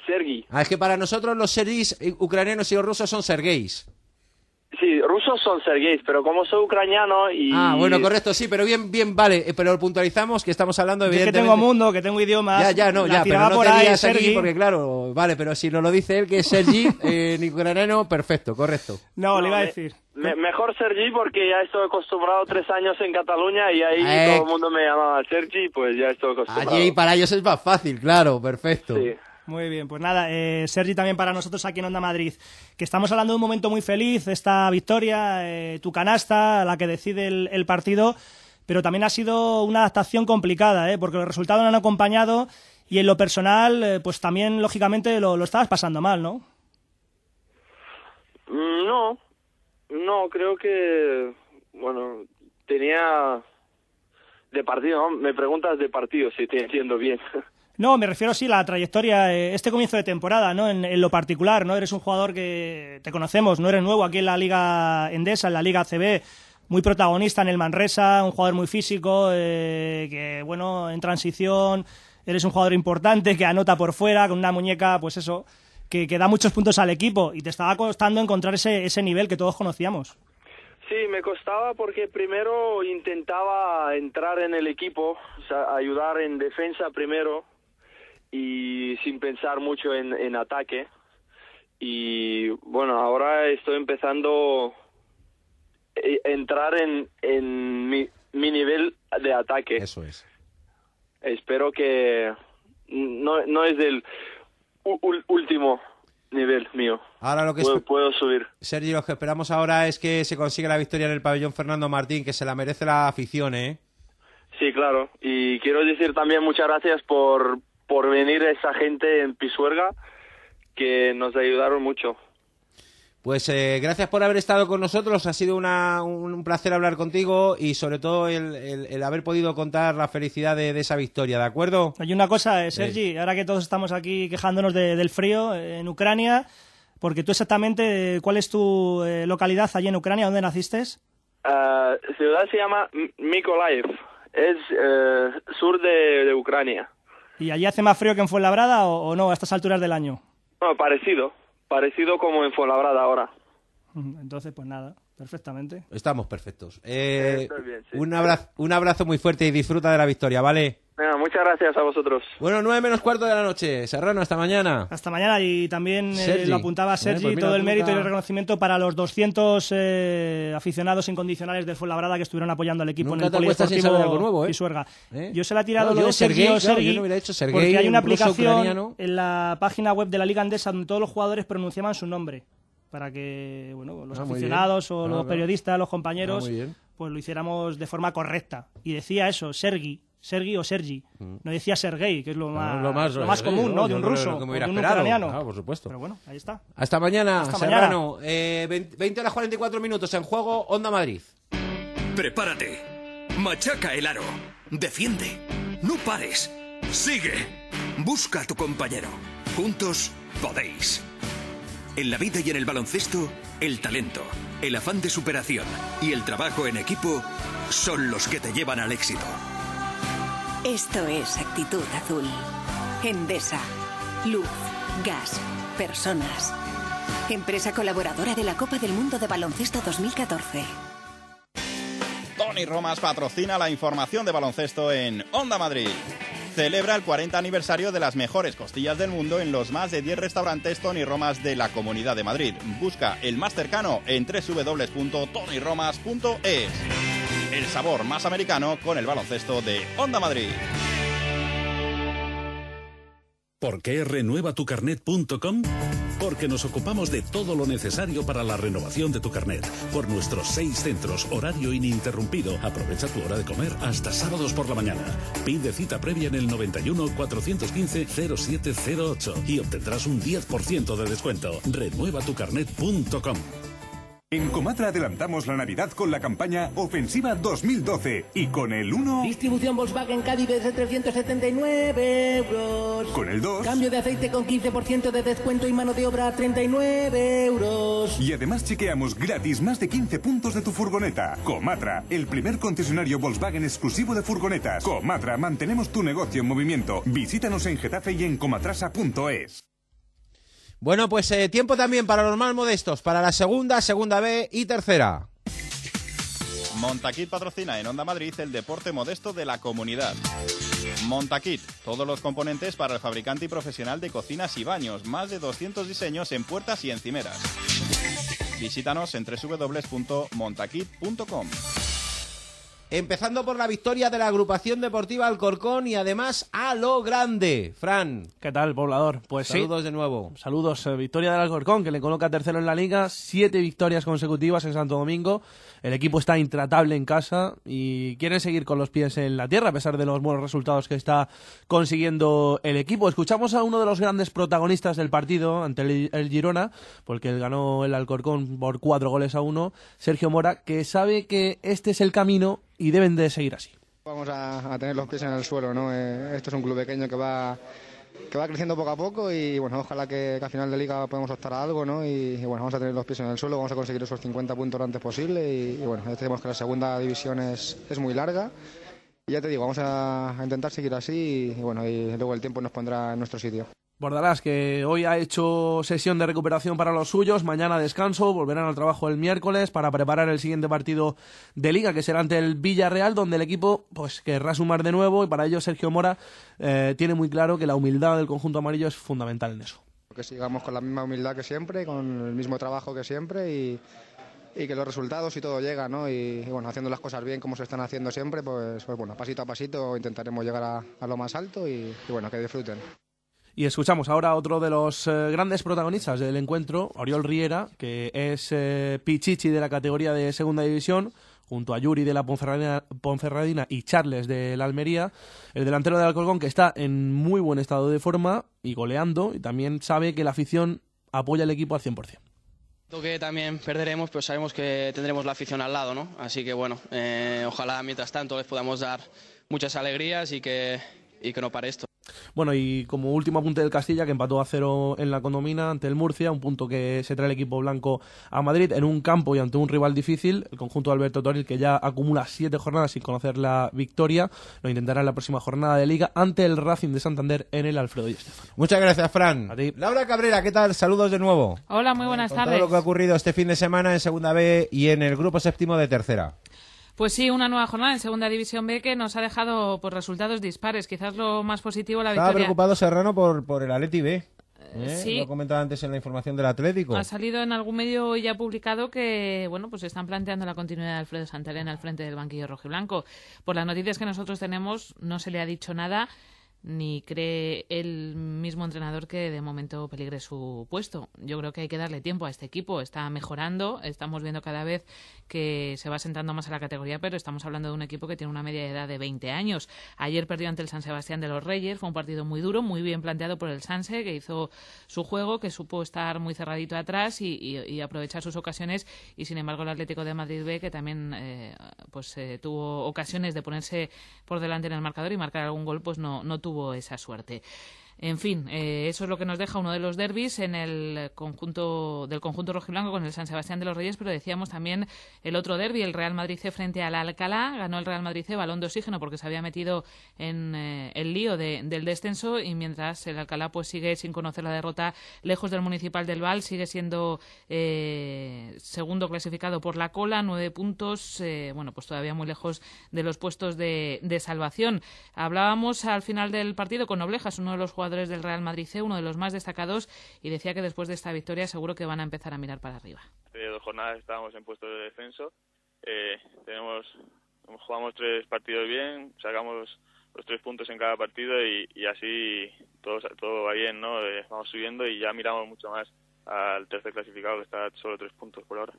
Sergi. Ah, es que para nosotros los Sergis eh, ucranianos y los rusos son Sergeis. Sí, rusos son Sergeis, pero como soy ucraniano y... Ah, bueno, correcto, sí, pero bien, bien, vale. eh, Pero puntualizamos que estamos hablando, es que tengo mundo, que tengo idiomas. Ya, ya, no, ya, pero no por te ahí, lías aquí Sergi. porque, claro, vale, pero si no lo dice él, que es Sergi, eh, en ucraniano, perfecto, correcto. No, le iba a decir. me- mejor Sergi porque ya estoy acostumbrado tres años en Cataluña y ahí Eh. todo el mundo me llamaba Sergi, pues ya estoy acostumbrado. Allí para ellos es más fácil, claro, perfecto. Muy bien, pues nada, eh, Sergi también para nosotros aquí en Onda Madrid, que estamos hablando de un momento muy feliz, esta victoria, eh, tu canasta, la que decide el, el partido, pero también ha sido una adaptación complicada, eh, porque los resultados no han acompañado y en lo personal, eh, pues también lógicamente lo, estabas pasando mal, ¿no? Mm, No, no, creo que, bueno, tenía de partido. Me preguntas de partido, si te entiendo bien. No, me refiero sí la trayectoria, eh, este comienzo de temporada, ¿no? En, en lo particular, ¿no? Eres un jugador que te conocemos, no eres nuevo aquí en la Liga Endesa, en la Liga CB, muy protagonista en el Manresa, un jugador muy físico, eh, que, bueno, en transición, eres un jugador importante, que anota por fuera, con una muñeca, pues eso, que, que da muchos puntos al equipo, y te estaba costando encontrar ese, ese nivel que todos conocíamos. Sí, me costaba porque primero intentaba entrar en el equipo, o sea, ayudar en defensa primero y sin pensar mucho en, en ataque. Y bueno, ahora estoy empezando a entrar en, en mi, mi nivel de ataque. Eso es. Espero que no, no es del último nivel mío. Ahora lo que puedo, puedo subir. Sergi, lo que esperamos ahora es que se consiga la victoria en el pabellón Fernando Martín, que se la merece la afición, ¿eh? Sí, claro. Y quiero decir también muchas gracias por, por venir esa gente en Pisuerga que nos ayudaron mucho. Pues eh, gracias por haber estado con nosotros, ha sido una- un, un placer hablar contigo y sobre todo el, el- el haber podido contar la felicidad de, de esa victoria, ¿de acuerdo? Hay una cosa, eh, Sergi, ahora que todos estamos aquí quejándonos de- del frío eh, en Ucrania, porque tú exactamente, eh, ¿cuál es tu eh, localidad allí en Ucrania? ¿Dónde naciste? Ah, ciudad se llama Mykolaiv. Es sur de, de Ucrania. ¿Y allí hace más frío que en Fuenlabrada o, o no a estas alturas del año? No, parecido. Parecido como en Fuenlabrada ahora. Mm, Entonces, pues nada, perfectamente. Estamos perfectos. Eh, bien, sí. un, abrazo, un abrazo muy fuerte y disfruta de la victoria, ¿vale? Venga, muchas gracias a vosotros. Bueno, nueve menos cuarto de la noche. Serrano, hasta mañana. Hasta mañana y también eh, lo apuntaba Eh, Sergi, pues todo el apunta- mérito y el reconocimiento para los 200 eh, aficionados incondicionales del Fuenlabrada que estuvieron apoyando al equipo Nunca en el Polideportivo algo nuevo, ¿eh? Pisuerga. ¿Eh? Yo se la he tirado Claro, lo yo, de Sergi claro, Sergi, yo no hubiera hecho Sergei, porque hay una aplicación ucraniano. en la página web de la Liga Andesa donde todos los jugadores pronunciaban su nombre para que bueno, los Ah, aficionados o Claro, los claro. periodistas, los Ah, compañeros, pues lo hiciéramos de forma correcta. Y decía eso, Sergi, Sergi o Sergi. No decía Sergei, que es lo más, Mm. lo más, lo más eh, común, ¿no? De un ruso, o de un esperado. ucraniano. Claro, por supuesto. Pero bueno, ahí está. Hasta mañana, Hasta Serrano. Eh, 20, 20 horas 44 minutos en juego, Onda Madrid. Prepárate. Machaca el aro. Defiende. No pares. Sigue. Busca a tu compañero. Juntos podéis. En la vida y en el baloncesto, el talento, el afán de superación y el trabajo en equipo son los que te llevan al éxito. Esto es Actitud Azul. Endesa. Luz, gas, personas. Empresa colaboradora de la Copa del Mundo de Baloncesto 2014. Tony Romas patrocina la información de baloncesto en Onda Madrid. Celebra el 40 aniversario de las mejores costillas del mundo en los más de 10 restaurantes Tony Romas de la Comunidad de Madrid. Busca el más cercano en www.tonyromas.es. El sabor más americano con el baloncesto de Onda Madrid. ¿Por qué renuevatucarnet.com? Porque nos ocupamos de todo lo necesario para la renovación de tu carnet. Por nuestros seis centros, horario ininterrumpido. Aprovecha tu hora de comer hasta sábados por la mañana. Pide cita previa en el 91 415 0708 y obtendrás un 10% de descuento. Renuevatucarnet.com. En Comatra adelantamos la Navidad con la campaña Ofensiva 2012 y con el 1, Distribución Volkswagen Caddy de 379 euros. con el 2 Cambio de aceite con 15% de descuento y mano de obra a 39 euros. y además chequeamos gratis más de 15 puntos de tu furgoneta. Comatra, el primer concesionario Volkswagen exclusivo de furgonetas. Comatra, mantenemos tu negocio en movimiento. Visítanos en Getafe y en comatrasa.es. Bueno, pues eh, tiempo también para los más modestos, para la segunda, segunda B y tercera. Montaquit patrocina en Onda Madrid el deporte modesto de la comunidad. Montaquit, todos los componentes para el fabricante y profesional de cocinas y baños, más de 200 diseños en puertas y encimeras. Visítanos en www.montaquit.com. Empezando por la victoria de la agrupación deportiva Alcorcón y además a lo grande. Fran. ¿Qué tal, poblador? Pues sí. Saludos de nuevo. Saludos. eh, victoria del Alcorcón, que le coloca tercero en la liga. Siete victorias consecutivas en Santo Domingo. El equipo está intratable en casa y quieren seguir con los pies en la tierra, a pesar de los buenos resultados que está consiguiendo el equipo. Escuchamos a uno de los grandes protagonistas del partido ante el, el Girona, porque él ganó el Alcorcón por cuatro goles a uno, Sergio Mora, que sabe que este es el camino y deben de seguir así. Vamos a, a tener los pies en el suelo, ¿no? Eh, esto es un club pequeño que va que va creciendo poco a poco y bueno, ojalá que, que a final de liga podamos optar a algo, ¿no? Y, y, bueno, vamos a tener los pies en el suelo, vamos a conseguir esos 50 puntos lo antes posible y, y bueno, ya tenemos que la segunda división es, es muy larga. Y ya te digo, vamos a, a intentar seguir así y, y bueno, y luego el tiempo nos pondrá en nuestro sitio. Bordalás, que hoy ha hecho sesión de recuperación para los suyos, mañana descanso, volverán al trabajo el miércoles para preparar el siguiente partido de liga, que será ante el Villarreal, donde el equipo pues querrá sumar de nuevo y para ello Sergio Mora eh, tiene muy claro que la humildad del conjunto amarillo es fundamental en eso. Que sigamos con la misma humildad que siempre, con el mismo trabajo que siempre y, que los resultados y todo llega, ¿no? Y, bueno, haciendo las cosas bien como se están haciendo siempre, pues, pues bueno, pasito a pasito intentaremos llegar a, lo más alto y bueno, que disfruten. Y escuchamos ahora otro de los eh, grandes protagonistas del encuentro, Oriol Riera, que es eh, Pichichi de la categoría de Segunda División, junto a Yuri de la Ponferradina, Ponferradina, y Charles de la Almería, el delantero del Alcorcón que está en muy buen estado de forma y goleando, y también sabe que la afición apoya al equipo al 100%. que también perderemos, pero sabemos que tendremos la afición al lado, ¿no? Así que bueno, eh, ojalá mientras tanto les podamos dar muchas alegrías y que, y que no pare esto. Bueno, y como último apunte del Castilla, que empató a cero en la condomina ante el Murcia, un punto que se trae el equipo blanco a Madrid en un campo y ante un rival difícil, el conjunto de Alberto Toril, que ya acumula siete jornadas sin conocer la victoria, lo intentará en la próxima jornada de liga ante el Racing de Santander en el Alfredo y Estefano. Muchas gracias, Fran. Laura Cabrera, ¿qué tal? Saludos de nuevo. Hola, muy buenas Con tardes. todo lo que ha ocurrido este fin de semana en Segunda B y en el grupo séptimo de Tercera. Pues sí, una nueva jornada en Segunda División B que nos ha dejado por resultados dispares. Quizás lo más positivo la Estaba victoria. preocupado Serrano por, por el Atleti B. ¿eh? sí. Lo comentaba antes en la información del Atlético. Ha salido en algún medio y ya publicado que, bueno, pues están planteando la continuidad de Alfredo Santelena al frente del banquillo rojiblanco. Por las noticias que nosotros tenemos, no se le ha dicho nada ni cree el mismo entrenador que de momento peligre su puesto. Yo creo que hay que darle tiempo a este equipo. Está mejorando, estamos viendo cada vez que se va sentando más a la categoría, pero estamos hablando de un equipo que tiene una media edad de 20 años. Ayer perdió ante el San Sebastián de los Reyes, fue un partido muy duro, muy bien planteado por el Sanse, que hizo su juego, que supo estar muy cerradito atrás y aprovechar sus ocasiones. Y sin embargo, el Atlético de Madrid B, que también eh, pues eh, tuvo ocasiones de ponerse por delante en el marcador y marcar algún gol, pues no, no tuvo esa suerte. En fin, eh, eso es lo que nos deja uno de los derbis en el conjunto del conjunto rojiblanco con el San Sebastián de los Reyes, pero decíamos también el otro derbi, el Real Madrid C frente al Alcalá, ganó el Real Madrid C balón de oxígeno porque se había metido en eh, el lío de- del descenso y mientras el Alcalá pues sigue sin conocer la derrota lejos del Municipal del Val, sigue siendo eh, segundo clasificado por la cola, nueve puntos, eh, bueno pues todavía muy lejos de los puestos de, de salvación. Hablábamos al final del partido con Noblejas, uno de los jugadores del Real Madrid C, uno de los más destacados, y decía que después de esta victoria seguro que van a empezar a mirar para arriba. Hace dos jornadas estábamos en puesto de descenso. Eh, tenemos, jugamos tres partidos bien, sacamos los tres puntos en cada partido y, así todo, todo va bien, ¿no? Eh, vamos subiendo y ya miramos mucho más al tercer clasificado que está solo tres puntos por ahora.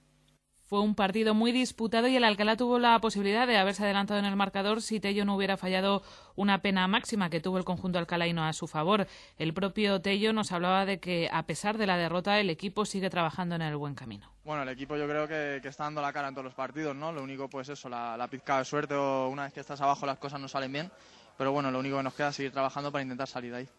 Fue un partido muy disputado y el Alcalá tuvo la posibilidad de haberse adelantado en el marcador si Tello no hubiera fallado una pena máxima que tuvo el conjunto alcalaino a su favor. El propio Tello nos hablaba de que, a pesar de la derrota, el equipo sigue trabajando en el buen camino. Bueno, el equipo yo creo que, está dando la cara en todos los partidos, ¿no? Lo único, pues eso, la pizca de suerte o una vez que estás abajo las cosas no salen bien. Pero bueno, lo único que nos queda es seguir trabajando para intentar salir de ahí.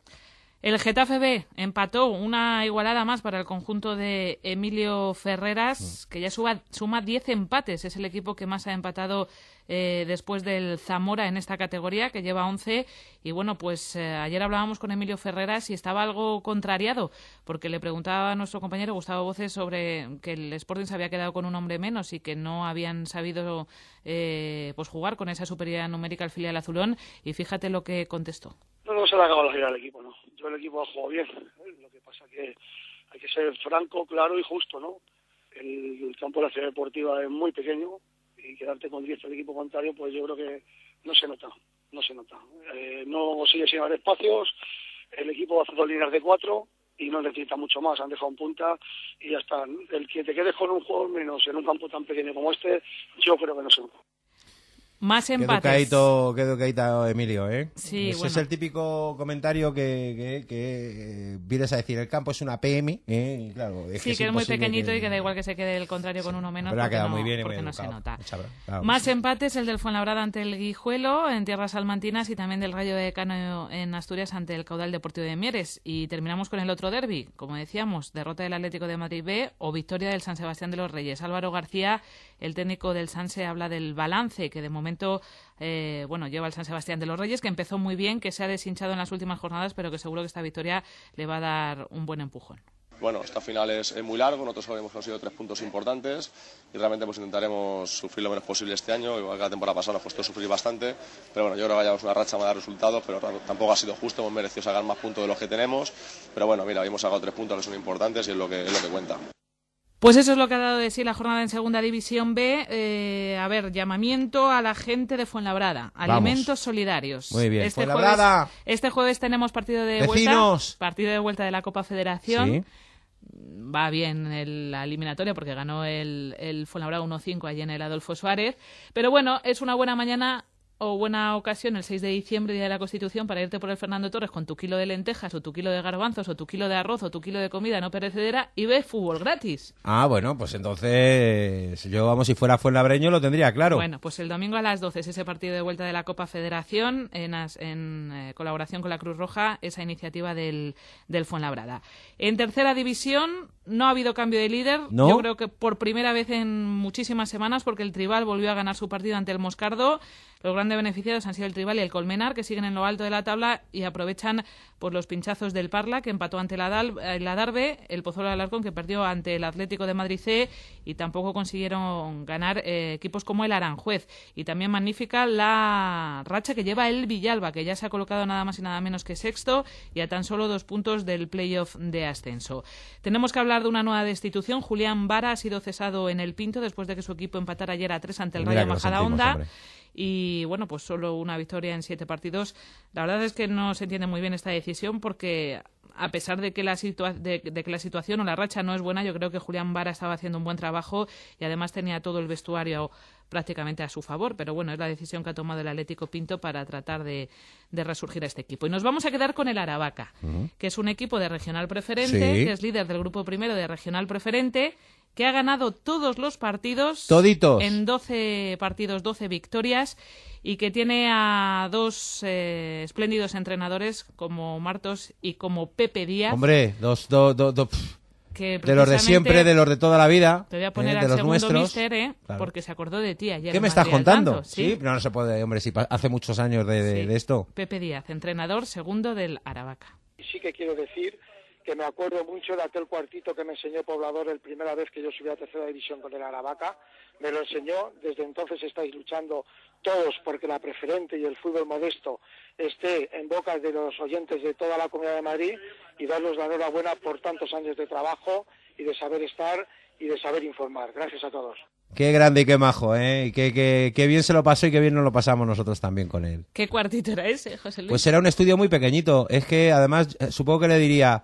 El Getafe B empató una igualada más para el conjunto de Emilio Ferreras, que ya suba- suma 10 empates. Es el equipo que más ha empatado eh, después del Zamora en esta categoría, que lleva 11. Y bueno, pues eh, ayer hablábamos con Emilio Ferreras y estaba algo contrariado, porque le preguntaba a nuestro compañero Gustavo Voces sobre que el Sporting se había quedado con un hombre menos y que no habían sabido eh, pues jugar con esa superioridad numérica al filial azulón. Y fíjate lo que contestó. No, no se le ha acabado la gira al equipo, ¿no. Yo el equipo ha jugado bien. ¿eh? Lo que pasa que hay que ser franco, claro y justo, ¿no? El, campo de la ciudad deportiva es muy pequeño y quedarte con 10 del equipo contrario, pues yo creo que no se nota, no se nota. Eh, no sigue sin haber espacios, el equipo hace dos líneas de cuatro y no necesita mucho más, han dejado un punta y ya está. El que te quedes con un juego menos en un campo tan pequeño como este, yo creo que no se nota. Más Qué empates. educadito, qué educadito Emilio, ¿eh? Sí, Ese bueno. es el típico comentario que, que, que, eh, vienes a decir, el campo es una PM, ¿eh? Y claro, es Sí, que que es muy pequeñito y que da igual que se quede el contrario con uno menos Pero ha quedado no, muy bien porque no se nota. Claro. Más empates, el del Fuenlabrada ante el Guijuelo en tierras salmantinas y también del Rayo de Cano en Asturias ante el Caudal Deportivo de Mieres. Y terminamos con el otro derby, como decíamos, derrota del Atlético de Madrid B o victoria del San Sebastián de los Reyes. Álvaro García, el técnico del Sanse, habla del balance que de momento eh, bueno, lleva el San Sebastián de los Reyes, que empezó muy bien, que se ha deshinchado en las últimas jornadas, pero que seguro que esta victoria le va a dar un buen empujón. Bueno, esta final es, muy largo, nosotros han sido tres puntos importantes y realmente pues intentaremos sufrir lo menos posible este año, igual que la temporada pasada nos costó sufrir bastante, pero bueno, yo creo que llevamos una racha mala de resultados, pero tampoco ha sido justo, hemos merecido sacar más puntos de los que tenemos, pero bueno, mira, hemos sacado tres puntos que son importantes y es lo que, es lo que cuenta. Pues eso es lo que ha dado de sí la jornada en Segunda División B. Eh, a ver, llamamiento a la gente de Fuenlabrada. Vamos. Alimentos solidarios. Muy bien. Este Fuenlabrada. jueves, este jueves tenemos partido de Vecinos. vuelta. Partido de vuelta de la Copa Federación. Sí. Va bien el- la eliminatoria porque ganó el, el Fuenlabrada 1-5 allí en el Adolfo Suárez. Pero bueno, es una buena mañana o buena ocasión el 6 de diciembre, Día de la Constitución, para irte por el Fernando Torres con tu kilo de lentejas o tu kilo de garbanzos o tu kilo de arroz o tu kilo de comida no perecedera y ves fútbol gratis. Ah, bueno, pues entonces yo, vamos, si fuera Fuenlabreño lo tendría claro. Bueno, pues el domingo a las 12 es ese partido de vuelta de la Copa Federación en, as- en, eh, colaboración con la Cruz Roja, esa iniciativa del, del Fuenlabrada. En tercera división, no ha habido cambio de líder. ¿No? Yo creo que por primera vez en muchísimas semanas, porque el Tribal volvió a ganar su partido ante el Moscardo. Los grandes beneficiados han sido el Tribal y el Colmenar, que siguen en lo alto de la tabla y aprovechan por los pinchazos del Parla, que empató ante la, Dal- la Darbe, el Pozuelo de Alarcón, que perdió ante el Atlético de Madrid C, y tampoco consiguieron ganar eh, equipos como el Aranjuez. Y también magnífica la racha que lleva el Villalba, que ya se ha colocado nada más y nada menos que sexto y a tan solo dos puntos del playoff de ascenso. Tenemos que hablar de una nueva destitución. Julián Vara ha sido cesado en el Pinto después de que su equipo empatara ayer a tres ante el Mira Rayo Majadahonda. Y bueno, pues solo una victoria en siete partidos. La verdad es que no se entiende muy bien esta decisión porque a pesar de que, la de que la situación o la racha no es buena, yo creo que Julián Vara estaba haciendo un buen trabajo y además tenía todo el vestuario prácticamente a su favor. Pero bueno, es la decisión que ha tomado el Atlético Pinto para tratar de, de resurgir a este equipo. Y nos vamos a quedar con el Aravaca, que es un equipo de regional preferente, Sí. que es líder del grupo primero de regional preferente, que ha ganado todos los partidos. Toditos. En 12 partidos, 12 victorias y que tiene a dos eh, espléndidos entrenadores como Martos y como Pepe Díaz. Hombre, dos, dos, dos, dos, que de los de siempre, de los de toda la vida. Te voy a poner eh, de al los segundo nuestros. mister, ¿eh? Claro. porque se acordó de ti ayer. ¿Qué me estás contando? tanto, sí, no, no se puede, hombre, si pa- hace muchos años de, de- Sí. de esto. Pepe Díaz, entrenador segundo del Aravaca. Sí que quiero decir que me acuerdo mucho de aquel cuartito que me enseñó Poblador el primera vez que yo subí a tercera división con el Aravaca. Me lo enseñó, desde entonces estáis luchando todos porque la preferente y el fútbol modesto esté en boca de los oyentes de toda la Comunidad de Madrid y daros la enhorabuena por tantos años de trabajo y de saber estar y de saber informar. Gracias a todos. Qué grande y qué majo, ¿eh? Y qué, qué- qué bien se lo pasó y qué bien nos lo pasamos nosotros también con él. ¿Qué cuartito era ese, José Luis? Pues era un estudio muy pequeñito. Es que además eh, supongo que le diría,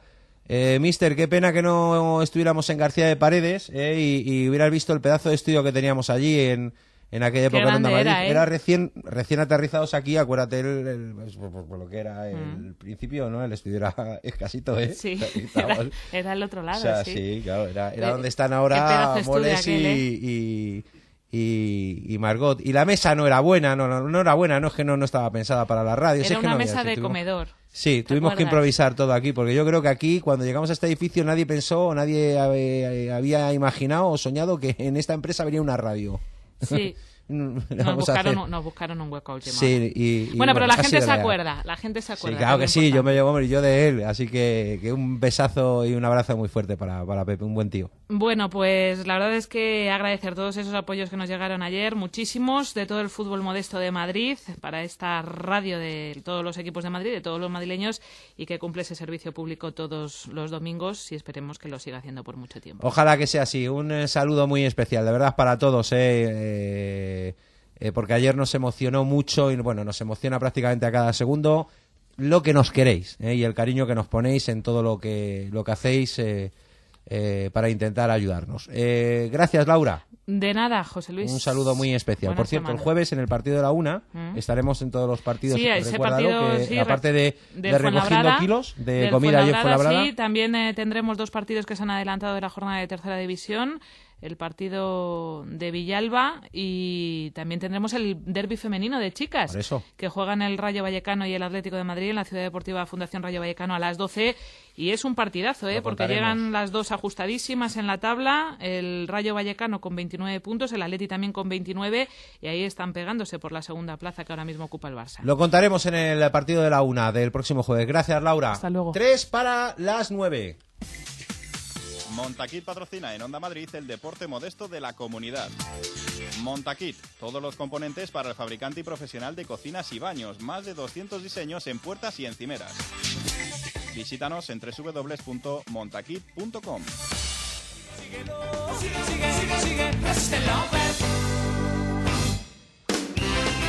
eh, Mister, qué pena que no estuviéramos en García de Paredes eh, y, y hubieras visto el pedazo de estudio que teníamos allí en, en aquella Qué época en Madrid. era, ¿eh? recién, recién aterrizados aquí, acuérdate el, el- pues, por, por- por lo que era el Mm. principio, ¿no? El estudio era escasito, ¿eh? Sí, era, era el otro lado, O sea, sí. sí, claro, era, era Eh, donde están ahora Moles y, ¿eh? Y, Margot. Y la mesa no era buena, no, no, no era buena, no es que no, no estaba pensada para la radio. Era es que una no mesa de comedor. Sí, ¿Te tuvimos que improvisar todo aquí, porque yo creo que aquí, cuando llegamos a este edificio, nadie pensó, nadie eh, había imaginado o soñado que en esta empresa habría una radio. Sí. Nos buscaron, nos buscaron un hueco a última Sí, hora. y- y bueno, pero la gente se real. acuerda, la gente se Sí, acuerda. claro es que sí, yo me llevo, yo de él, así que, que un besazo y un abrazo muy fuerte para, para Pepe, un buen tío. Bueno, pues la verdad es que agradecer todos esos apoyos que nos llegaron ayer, muchísimos, de todo el fútbol modesto de Madrid, para esta radio de todos los equipos de Madrid, de todos los madrileños, y que cumple ese servicio público todos los domingos y esperemos que lo siga haciendo por mucho tiempo. Ojalá que sea así. Un eh, saludo muy especial, de verdad, para todos, eh, eh, eh, porque ayer nos emocionó mucho y bueno, nos emociona prácticamente a cada segundo lo que nos queréis eh, y el cariño que nos ponéis en todo lo que, lo que hacéis eh, para intentar ayudarnos. Eh, gracias, Laura. De nada, José Luis. Un saludo muy especial. Buena Por cierto, el jueves en el partido de la una Mm. estaremos en todos los partidos. Sí, ese partido, que sí, aparte de, del de recogiendo kilos de comida ayer fue la Sí, también eh, tendremos dos partidos que se han adelantado de la jornada de tercera división. El partido de Villalba y también tendremos el derby femenino de chicas eso. que juegan el Rayo Vallecano y el Atlético de Madrid en la Ciudad Deportiva Fundación Rayo Vallecano a las 12 y es un partidazo, ¿eh? Porque llegan las dos ajustadísimas en la tabla, el Rayo Vallecano con 29 puntos, el Atleti también con 29 y ahí están pegándose por la segunda plaza que ahora mismo ocupa el Barça. Lo contaremos en el partido de la una del próximo jueves. Gracias, Laura. Hasta luego. Tres para las nueve. Montaquit patrocina en Onda Madrid el deporte modesto de la comunidad. Montaquit, todos los componentes para el fabricante y profesional de cocinas y baños, más de 200 diseños en puertas y encimeras. Visítanos en www.montaquit.com.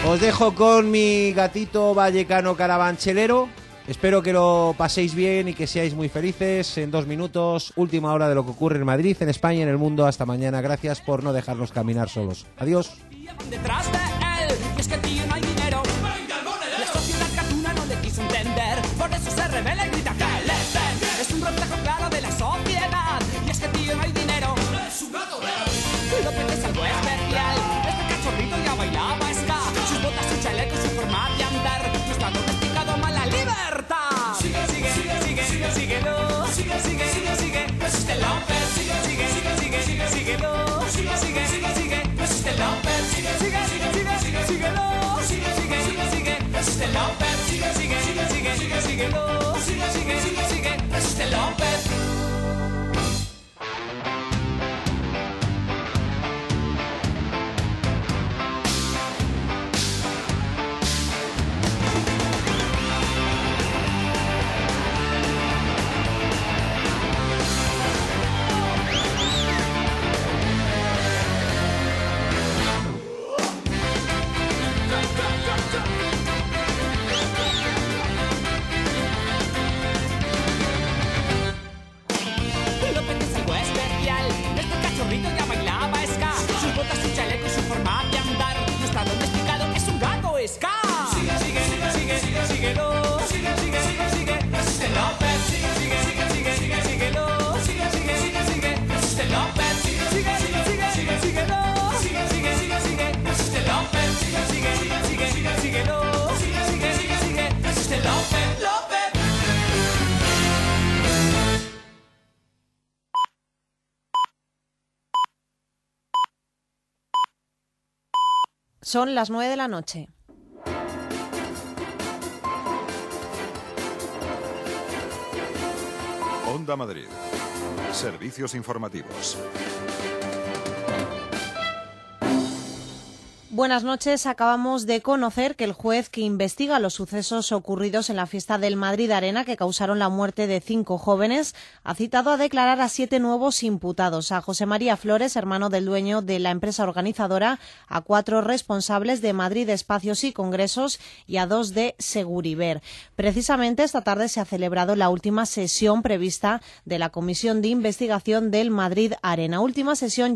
Os dejo con mi gatito vallecano carabanchelero. Espero que lo paséis bien y que seáis muy felices. En dos minutos, última hora de lo que ocurre en Madrid, en España en el mundo. Hasta mañana. Gracias por no dejarnos caminar solos. Adiós. Son las 9 de la noche. Onda Madrid. Servicios informativos. Buenas noches. Acabamos de conocer que el juez que investiga los sucesos ocurridos en la fiesta del Madrid Arena que causaron la muerte de cinco jóvenes ha citado a declarar a siete nuevos imputados. A José María Flores, hermano del dueño de la empresa organizadora, a cuatro responsables de Madrid Espacios y Congresos y a dos de Seguriver. Precisamente esta tarde se ha celebrado la última sesión prevista de la Comisión de Investigación del Madrid Arena. Última sesión ya